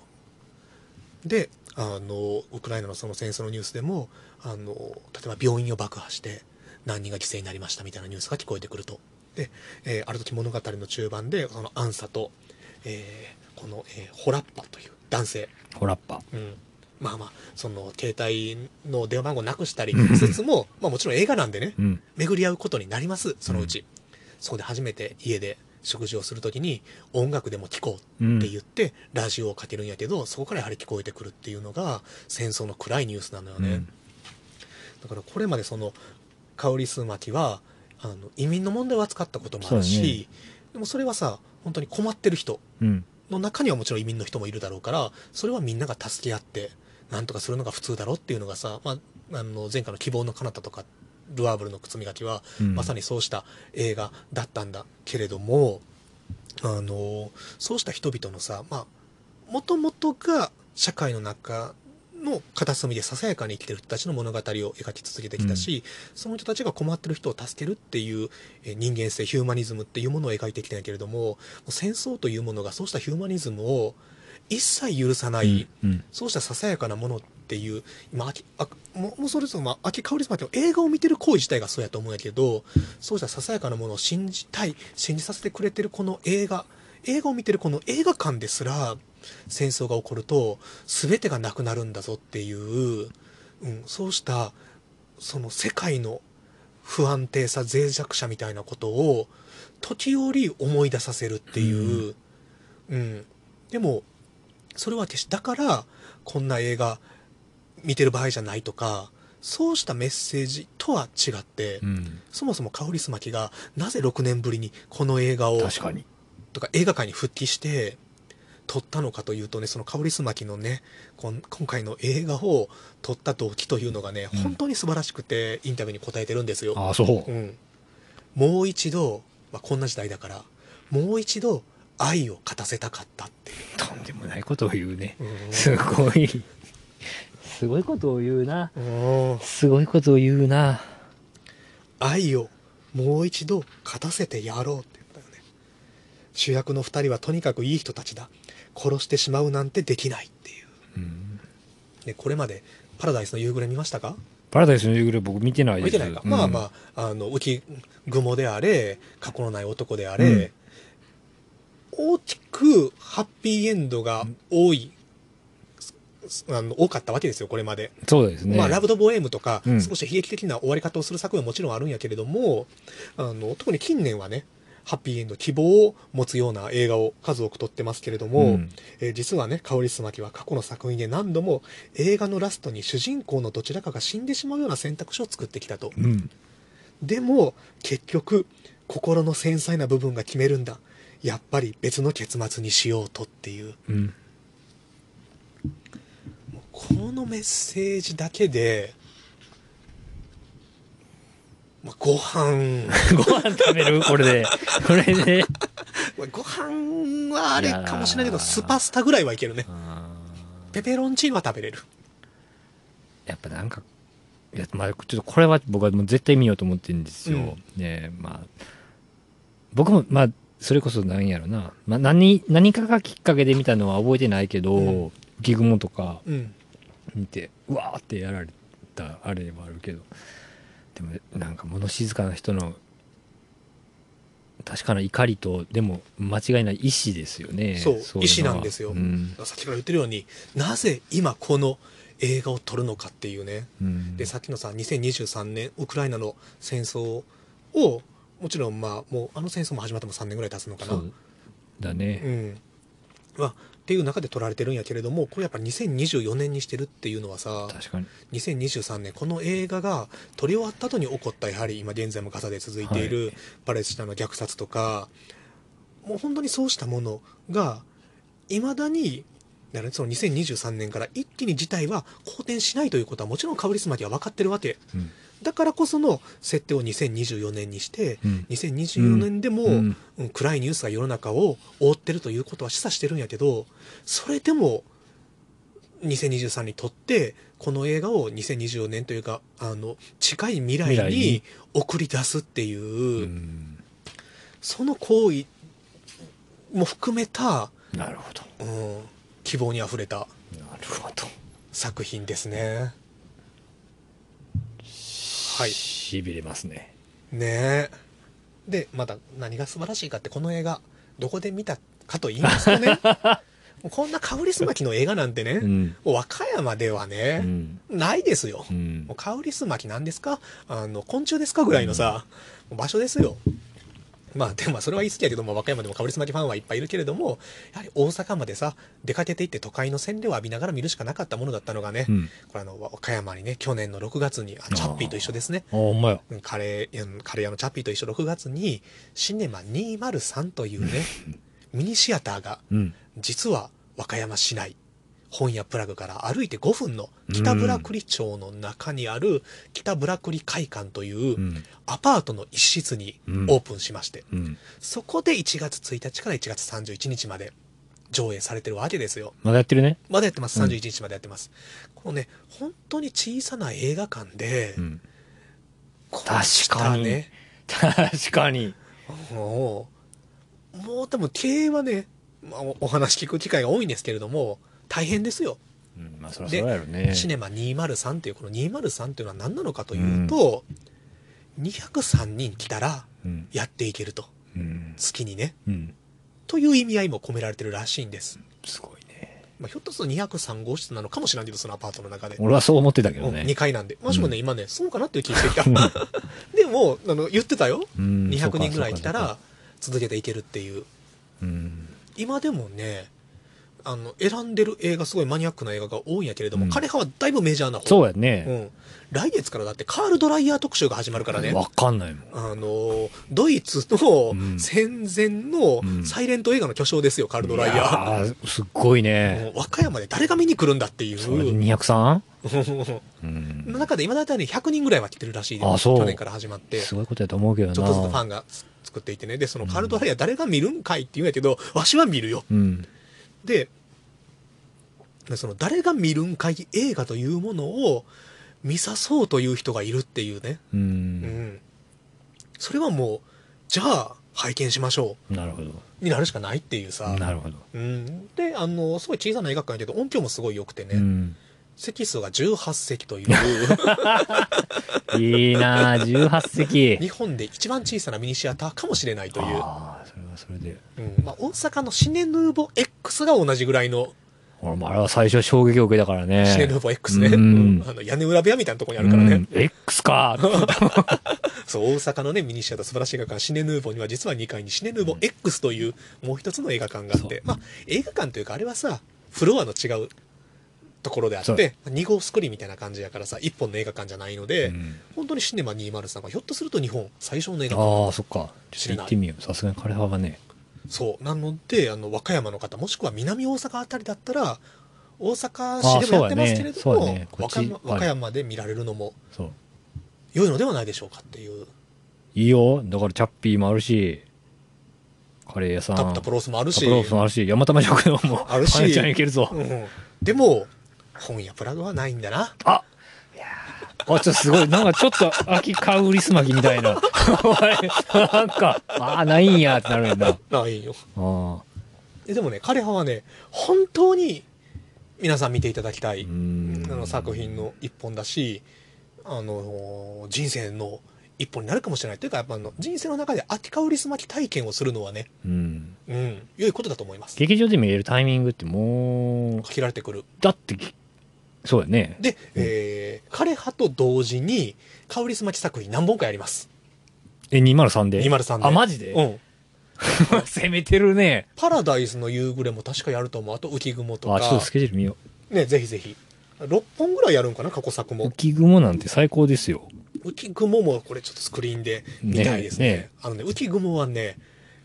Speaker 1: であのウクライナのその戦争のニュースでもあの例えば病院を爆破して何人が犠牲になりましたみたいなニュースが聞こえてくると。で、えーある時物語の中盤でそのアンサと、えーこの、えーホラッパという男性。
Speaker 2: ホラッパ。
Speaker 1: うん、まあまあその携帯の電話番号なくしたり
Speaker 2: うん。
Speaker 1: しつつも、まあ、もちろん映画なんでね
Speaker 2: うん。
Speaker 1: 巡り合うことになりますそのうち、そこで初めて家で食事をするときに音楽でも聴こうって言ってラジオをかけるんやけどそこからやはり聞こえてくるっていうのが戦争の暗いニュースなのよね、
Speaker 2: うん。
Speaker 1: だからこれまでそのカオリス巻きはあの移民の問題を扱ったこともあるし、でもそれはさ本当に困ってる人
Speaker 2: うん。
Speaker 1: の中にはもちろん移民の人もいるだろうからそれはみんなが助け合ってなんとかするのが普通だろうっていうのがさ、まあ、あの前回の「希望の彼方とか「ルアーブルの靴磨きは」
Speaker 2: うん。
Speaker 1: まさにそうした映画だったんだけれどもあのそうした人々のさまあもともとが社会の中の片隅でささやかに生きてる人たちの物語を描き続けてきたし、その人たちが困ってる人を助けるっていうえー人間性ヒューマニズムっていうものを描いてきたんやけれども戦争というものがそうしたヒューマニズムを一切許さない、
Speaker 2: うん。
Speaker 1: そうしたささやかなものっていう今秋あもうもうそれぞれ、まあ、秋香りスマって映画を見てる行為自体がそうやと思うんやけどそうしたささやかなものを信じたい信じさせてくれてるこの映画映画を見てるこの映画館ですら戦争が起こると全てがなくなるんだぞっていう、うん、そうしたその世界の不安定さ脆弱さみたいなことを時折思い出させるっていう、うん。でもそれは決してだからこんな映画見てる場合じゃないとかそうしたメッセージとは違って、
Speaker 2: うん。
Speaker 1: そもそもカオリスマキがなぜ6年ぶりにこの映画を
Speaker 2: 確かに。
Speaker 1: とか映画界に復帰して撮ったのかというとねそのカオリスマキのねこん今回の映画を撮った動機というのがね、
Speaker 2: うん
Speaker 1: 本当に素晴らしくてインタビューに答えてるんですよ。
Speaker 2: ああ、そう
Speaker 1: う。ん、もう一度、まあ、こんな時代だからもう一度愛を勝たせたかったっていう。
Speaker 2: とんでもないことを言うね。
Speaker 1: うん
Speaker 2: すごい。すごいことを言うな。
Speaker 1: うん
Speaker 2: すごいことを言うな。
Speaker 1: 愛をもう一度勝たせてやろうって言ったよね主役の2人はとにかくいい人たちだ殺してしまうなんてできないっていう
Speaker 2: うん。
Speaker 1: でこれまで「パラダイスの夕暮れ」見ましたか？
Speaker 2: パラダイスの夕暮れ僕見てないです。
Speaker 1: 見てないか、
Speaker 2: うん
Speaker 1: まあまああの浮雲であれ過去のない男であれ、大きくハッピーエンドが多い、あの多かったわけですよこれまで
Speaker 2: そうですね。
Speaker 1: まあ、ラブ・ド・ボエームとか、
Speaker 2: うん
Speaker 1: 少し悲劇的な終わり方をする作品はもちろんあるんやけれどもあの特に近年はねハッピーエンド希望を持つような映画を数多く撮ってますけれども、
Speaker 2: うん
Speaker 1: えー実はね香りすまきは過去の作品で何度も映画のラストに主人公のどちらかが死んでしまうような選択肢を作ってきたと
Speaker 2: うん。
Speaker 1: でも結局心の繊細な部分が決めるんだやっぱり別の結末にしようとっていう
Speaker 2: うん。
Speaker 1: このメッセージだけで、まあ、ご飯。
Speaker 2: ご飯食べる？これで。これで。
Speaker 1: ご飯はあれかもしれないけどスパスタぐらいはいけるね。ペペロンチーノは食べれる。
Speaker 2: やっぱなんか、いや、まあ、ちょっとこれは僕はもう絶対見ようと思ってるんですよ。
Speaker 1: うん。
Speaker 2: ねまあ、僕も、まあ、それこそ何やろな。まあ、何、何かがきっかけで見たのは覚えてないけど、
Speaker 1: うん。
Speaker 2: 浮雲とか
Speaker 1: うん
Speaker 2: 見て、うわーってやられたあれはあるけど、でも、なんか物静かな人の、確かな怒りと、でも間違いない意志ですよね。
Speaker 1: そう意志なんですよ。
Speaker 2: うん。
Speaker 1: さっきから言ってるようになぜ今この映画を撮るのかっていうね。
Speaker 2: うん。
Speaker 1: でさっきのさ2023年ウクライナの戦争をもちろんまあもうあの戦争も始まっても3年ぐらい経つのかな。
Speaker 2: だね。
Speaker 1: うん。はっていう中で撮られてるんやけれどもこれやっぱ2024年にしてるっていうのはさ
Speaker 2: 確かに。
Speaker 1: 2023年この映画が撮り終わった後に起こったやはり今現在もガザで続いているパレスチナの虐殺とか、もう本当にそうしたものがいまだにだからその2023年から一気に事態は好転しないということはもちろんカブリスマキは分かってるわけ。
Speaker 2: うん
Speaker 1: だからこその設定を2024年にして、
Speaker 2: うん
Speaker 1: 2024年でも、
Speaker 2: うん
Speaker 1: うん暗いニュースが世の中を覆ってるということは示唆してるんやけどそれでも2023にとってこの映画を2024年というかあの近い未来に
Speaker 2: に
Speaker 1: 送り出すっていう、
Speaker 2: うん
Speaker 1: その行為も含めた、
Speaker 2: なるほど。
Speaker 1: うん、希望にあふれた
Speaker 2: なるほど。
Speaker 1: 作品ですね。はい。
Speaker 2: しびれますね。
Speaker 1: ねえ。でまた何が素晴らしいかってこの映画どこで見たかと言いますとね。こんな香りすまきの映画なんてね、
Speaker 2: うん。
Speaker 1: もう和歌山では
Speaker 2: う
Speaker 1: ね、
Speaker 2: ん。
Speaker 1: ないですよ。
Speaker 2: う、ん。
Speaker 1: もう香りすまきなんですか？あの昆虫ですかぐらいのさ、場所ですよまあでもまあそれは言い過ぎやけども和歌山でもかぶりつまきファンはいっぱいいるけれどもやはり大阪までさ出かけていって都会の洗礼を浴びながら見るしかなかったものだったのがね、
Speaker 2: うん。
Speaker 1: これあの和歌山にね去年の6月にあチャッピーと一緒ですねカレーうんカレー屋のチャッピーと一緒6月にシネマ203というね ミニシアターが
Speaker 2: うん。
Speaker 1: 実は和歌山市内本屋プラグから歩いて5分の北ブラクリ町の中にある北ブラクリ会館という
Speaker 2: うん。
Speaker 1: アパートの一室に
Speaker 2: うん
Speaker 1: オープンしまして、
Speaker 2: うん。
Speaker 1: そこで1月1日から1月31日まで上映されてるわけですよ。
Speaker 2: まだやってるね。
Speaker 1: まだやってます。
Speaker 2: うん
Speaker 1: 31日までやってます。このね、本当に小さな映画館で、
Speaker 2: うん。確かに
Speaker 1: ね、
Speaker 2: 確かに。
Speaker 1: もう、もう多分経営はね、まあ、おお話聞く機会が多いんですけれども、大変ですよ。
Speaker 2: うん。まあ、そりゃそうやろね。
Speaker 1: シネマ203っていう、この203っていうのは何なのかというと、203人来たら
Speaker 2: うん。
Speaker 1: やっていけると。
Speaker 2: うん。
Speaker 1: 月にね。
Speaker 2: うん。
Speaker 1: という意味合いも込められてるらしいんです。
Speaker 2: すごいね。
Speaker 1: まあ、ひょっとすると203号室なのかもしれないけど、そのアパートの中で。
Speaker 2: 俺はそう思ってたけど
Speaker 1: うん
Speaker 2: ね。
Speaker 1: 2階なんで。もしもね、今ね、そうかなっていう気してきた。
Speaker 2: うん
Speaker 1: でも、あの、言ってたよ。
Speaker 2: うん
Speaker 1: 200人ぐらい来た。ら、続けていけるっていう。今でもね、あの、選んでる映画、すごいマニアックな映画が多いんやけれども、
Speaker 2: うん
Speaker 1: 彼はだいぶメジャーな方。
Speaker 2: そうや
Speaker 1: う
Speaker 2: ね。
Speaker 1: ん。来月からだってカール・ドライヤー特集が始まるからね。
Speaker 2: わかんないもん。
Speaker 1: あの、ドイツの
Speaker 2: うん
Speaker 1: 戦前の
Speaker 2: うん
Speaker 1: サイレント映画の巨匠ですよ、カール・ドライヤー。
Speaker 2: ー。すっごい
Speaker 1: も
Speaker 2: ね。
Speaker 1: う和歌山で誰が見に来るんだっていう。
Speaker 2: それで 203? うん。
Speaker 1: の中で今だいたいね100人ぐらいは来てるらしいです
Speaker 2: あそう
Speaker 1: 去年から始まって。
Speaker 2: すごいことやと思うけどな。
Speaker 1: ちょっとずつファンが作っていてね。で、そのカールドライヤー誰が見るんかいって言うんやけど、わしは見るよ。
Speaker 2: うん。
Speaker 1: で、でその誰が見るんかい映画というものを見さそうという人がいるっていうね。
Speaker 2: う。
Speaker 1: うんん。それはもう、じゃあ拝見しましょ
Speaker 2: なるほど。
Speaker 1: う。になるしかないっていうさ。
Speaker 2: なるほど。
Speaker 1: うん。で、あの、すごい小さな映画館やけど音響もすごい良くてね。
Speaker 2: うん。
Speaker 1: 席数が18席という、
Speaker 2: いいなあ18席。
Speaker 1: 日本で一番小さなミニシアターかもしれないという。
Speaker 2: ああ、それはそれで。
Speaker 1: うん。まあ、大阪のシネヌーボ X が同じぐらいの。
Speaker 2: 俺もあれは最初衝撃を受けたからね。
Speaker 1: シネヌーボ X ね、
Speaker 2: うん。
Speaker 1: うん。あの屋根裏部屋みたいなところにあるからね、
Speaker 2: うん。X か。
Speaker 1: そう大阪のねミニシアター素晴らしい映画館シネヌーボには実は2階にシネヌーボ X というもう一つの映画館があって、まあ、映画館というかあれはさフロアの違うところであって2号スクリーンみたいな感じやからさ1本の映画館じゃないので、
Speaker 2: うん
Speaker 1: 本当にシネマ203がひょっとすると日本最初の映画館
Speaker 2: ああ、そっか。ちょっと行ってみよう。さすがに枯葉はね。
Speaker 1: そうなのであの和歌山の方もしくは南大阪あたりだったら大阪
Speaker 2: あ
Speaker 1: 市でもやってますけれども、
Speaker 2: ねね
Speaker 1: 和歌山で見られるのも。良いのではないでしょうかっていう
Speaker 2: いいよ。だからチャッピーもあるし、カレー屋さん。
Speaker 1: タプロースもあるし
Speaker 2: タプロースもあるし、山玉食堂も
Speaker 1: あるし
Speaker 2: カネちゃんいけるぞ。
Speaker 1: うん、でも本やプラグはないんだな
Speaker 2: あいやーあ、ちょっとすごい。なんかちょっと秋香りすまきみたいな。なんか、ああ、ないんやってなるんだ。
Speaker 1: ないよ
Speaker 2: あ
Speaker 1: でもね枯葉はね本当に皆さん見ていただきたい、あの作品の一本だしあの人生の一本になるかもしれないというかやっぱあの人生の中で秋香りすまき体験をするのはね
Speaker 2: うん。
Speaker 1: うん良いことだと思います
Speaker 2: 劇場で見れるタイミングってもう、
Speaker 1: 限られてくる
Speaker 2: だってき、そうやね。
Speaker 1: で、えー、枯葉と同時に香りすまき作品何本かやります。
Speaker 2: え、203で
Speaker 1: ？203で。
Speaker 2: あ、マジで、
Speaker 1: うん。
Speaker 2: 攻めてるね。
Speaker 1: パラダイスの夕暮れも確かやると思う。あと浮雲と
Speaker 2: あ、ちょっと
Speaker 1: か
Speaker 2: スケジュール見よ
Speaker 1: ねぜひぜひ。6本ぐらいやるんかな過去作
Speaker 2: う。
Speaker 1: も。
Speaker 2: 浮雲なんて最高ですよ。
Speaker 1: 浮雲もこれちょっとスクリーンで見たいですね。
Speaker 2: ねね。
Speaker 1: あのね浮雲はね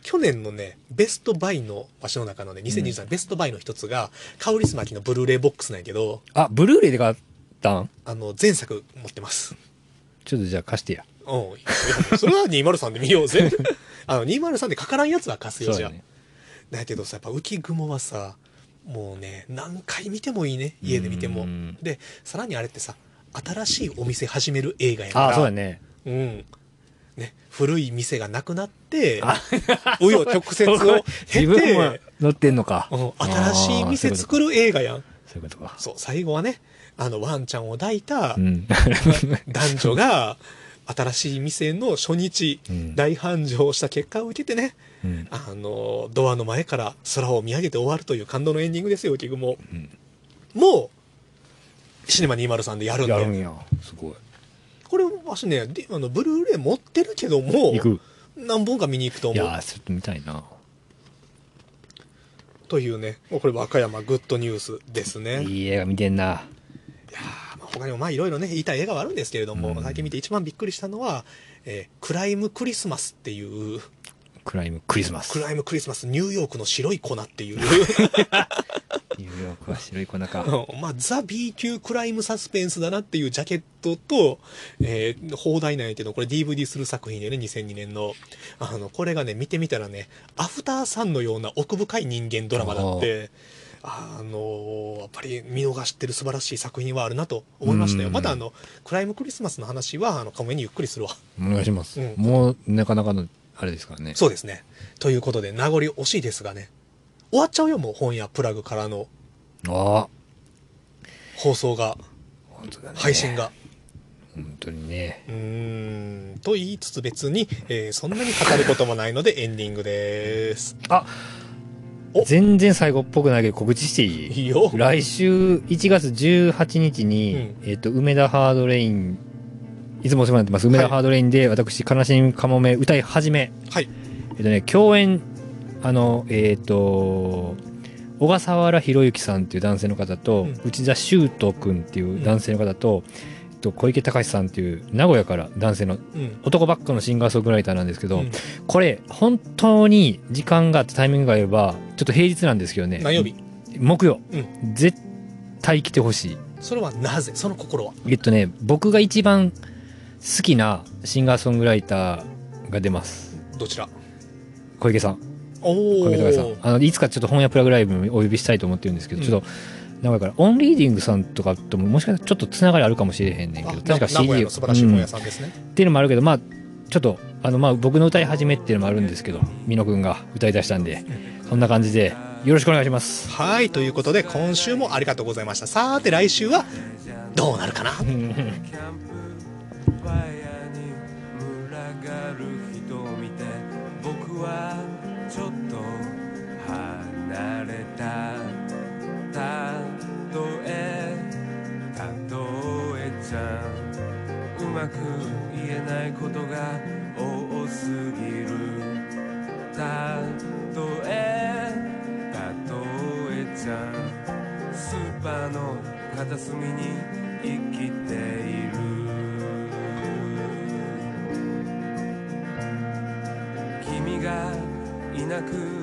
Speaker 1: 去年のねベストバイの場所の中のね2023年ベストバイの一つが香りすまきのブルーレイボックスなんやけど
Speaker 2: あ、ブルーレイで買ったん？
Speaker 1: あの前作持ってます。
Speaker 2: ちょっとじゃあ貸してや。
Speaker 1: うん。それは203で見ようぜ。あの203でかからんやつは貸すよじゃあ。
Speaker 2: ね。
Speaker 1: だけどさやっぱ浮雲はさもうね何回見てもいいね家で見ても。
Speaker 2: うん。
Speaker 1: でさらにあれってさ新しいお店始める映画やから。
Speaker 2: あ、そうやね。
Speaker 1: うんね、古い店がなくなって
Speaker 2: あ
Speaker 1: 紆余曲折を経て、
Speaker 2: 乗ってんのか。
Speaker 1: うん新しい店作る映画やん
Speaker 2: そういうことか。
Speaker 1: そう最後はねあのワンちゃんを抱いた
Speaker 2: うん。
Speaker 1: 男女が新しい店の初日、
Speaker 2: うん
Speaker 1: 大繁盛した結果を受けてね
Speaker 2: うん
Speaker 1: あのドアの前から空を見上げて終わるという感動のエンディングですよ浮雲
Speaker 2: うん
Speaker 1: もうシネマ203でやるんで
Speaker 2: やるんや。すごい。
Speaker 1: わしねであのブルーレイ持ってるけども。何本か見に行くと思う
Speaker 2: いやー、ちょっと見たいな。
Speaker 1: というねもうこれ和歌山グッドニュースですね
Speaker 2: いい映画見てんな。
Speaker 1: いやーまあ他にもまあいろいろね言いたい映画はあるんですけれども、
Speaker 2: うん
Speaker 1: 最近見て一番びっくりしたのは、えークライムクリスマスっていう
Speaker 2: クライムクリスマス。
Speaker 1: クライムクリスマスニューヨークの白い粉っていう
Speaker 2: ニューヨークは白い粉か。
Speaker 1: うんまあ、ザ・ B 級クライムサスペンスだなっていうジャケットと、えー、放題なんやけど、これ DVD する作品でね、2002年の。あの、これがね、見てみたらね、アフターさんのような奥深い人間ドラマだって、あのやっぱり見逃してる素晴らしい作品はあるなと思いましたよ。
Speaker 2: うん
Speaker 1: またあの、クライムクリスマスの話は、あの、カモメにゆっくりするわ。
Speaker 2: お願いします。
Speaker 1: うん
Speaker 2: もう、なかなかの、あれですからね。
Speaker 1: そうですね。ということで、名残惜しいですがね、終わっちゃうよ、もう本やプラグからの
Speaker 2: ああ。
Speaker 1: 放送が、
Speaker 2: 本当だね。
Speaker 1: 配信。が。
Speaker 2: 本当にね。
Speaker 1: うーんと言いつつ別に、えーそんなに語ることもないのでエンディングです。
Speaker 2: あ
Speaker 1: お
Speaker 2: 全然最後っぽくないけど告知していい？
Speaker 1: いいよ。
Speaker 2: 来週1月18日に、
Speaker 1: うん
Speaker 2: えっ、と、梅田ハードレイン、いつもお世話になってます。梅田ハードレインで、私、悲しみかもめ歌い始め。
Speaker 1: はい。
Speaker 2: えっ、とね、共演、あの、えっ、と、小笠原博之さんっていう男性の方と、
Speaker 1: うん。
Speaker 2: 内田修斗君っていう男性の方と、えっと、小池隆さんっていう名古屋から男性の
Speaker 1: うん。
Speaker 2: 男ばっかのシンガーソングライターなんですけど、
Speaker 1: うん。
Speaker 2: これ本当に時間があってタイミングがあればちょっと平日なんですけどね。
Speaker 1: 何曜日？
Speaker 2: 木曜、
Speaker 1: う
Speaker 2: 絶対来てほしい。
Speaker 1: それはなぜ？その心は？
Speaker 2: えっとね僕が一番好きなシンガーソングライターが出ます。
Speaker 1: どちら？
Speaker 2: 小池さん
Speaker 1: お
Speaker 2: 小池隆さん
Speaker 1: お。
Speaker 2: あのいつかちょっと本屋プラグライブにお呼びしたいと思ってるんですけど、
Speaker 1: うん
Speaker 2: ちょっと名古屋からオンリーディングさんとかとももしかしたらちょっとつながりあるかもしれへんねんけど確か
Speaker 1: 名
Speaker 2: CD
Speaker 1: の素晴らしい本
Speaker 2: うん
Speaker 1: 屋さんですね。
Speaker 2: っていうのもあるけどまあちょっとあのまあ僕の歌い始めっていうのもあるんですけど美濃くんが歌い出したんでそんな感じでよろしくお願いします
Speaker 1: はい。ということで、今週もありがとうございました。さて、来週はどうなるかな？
Speaker 3: 僕 は離れたたとえたとえちゃんうまく言えないことが多すぎるたとえたとえちゃんスーパーの片隅に生きている君がいなく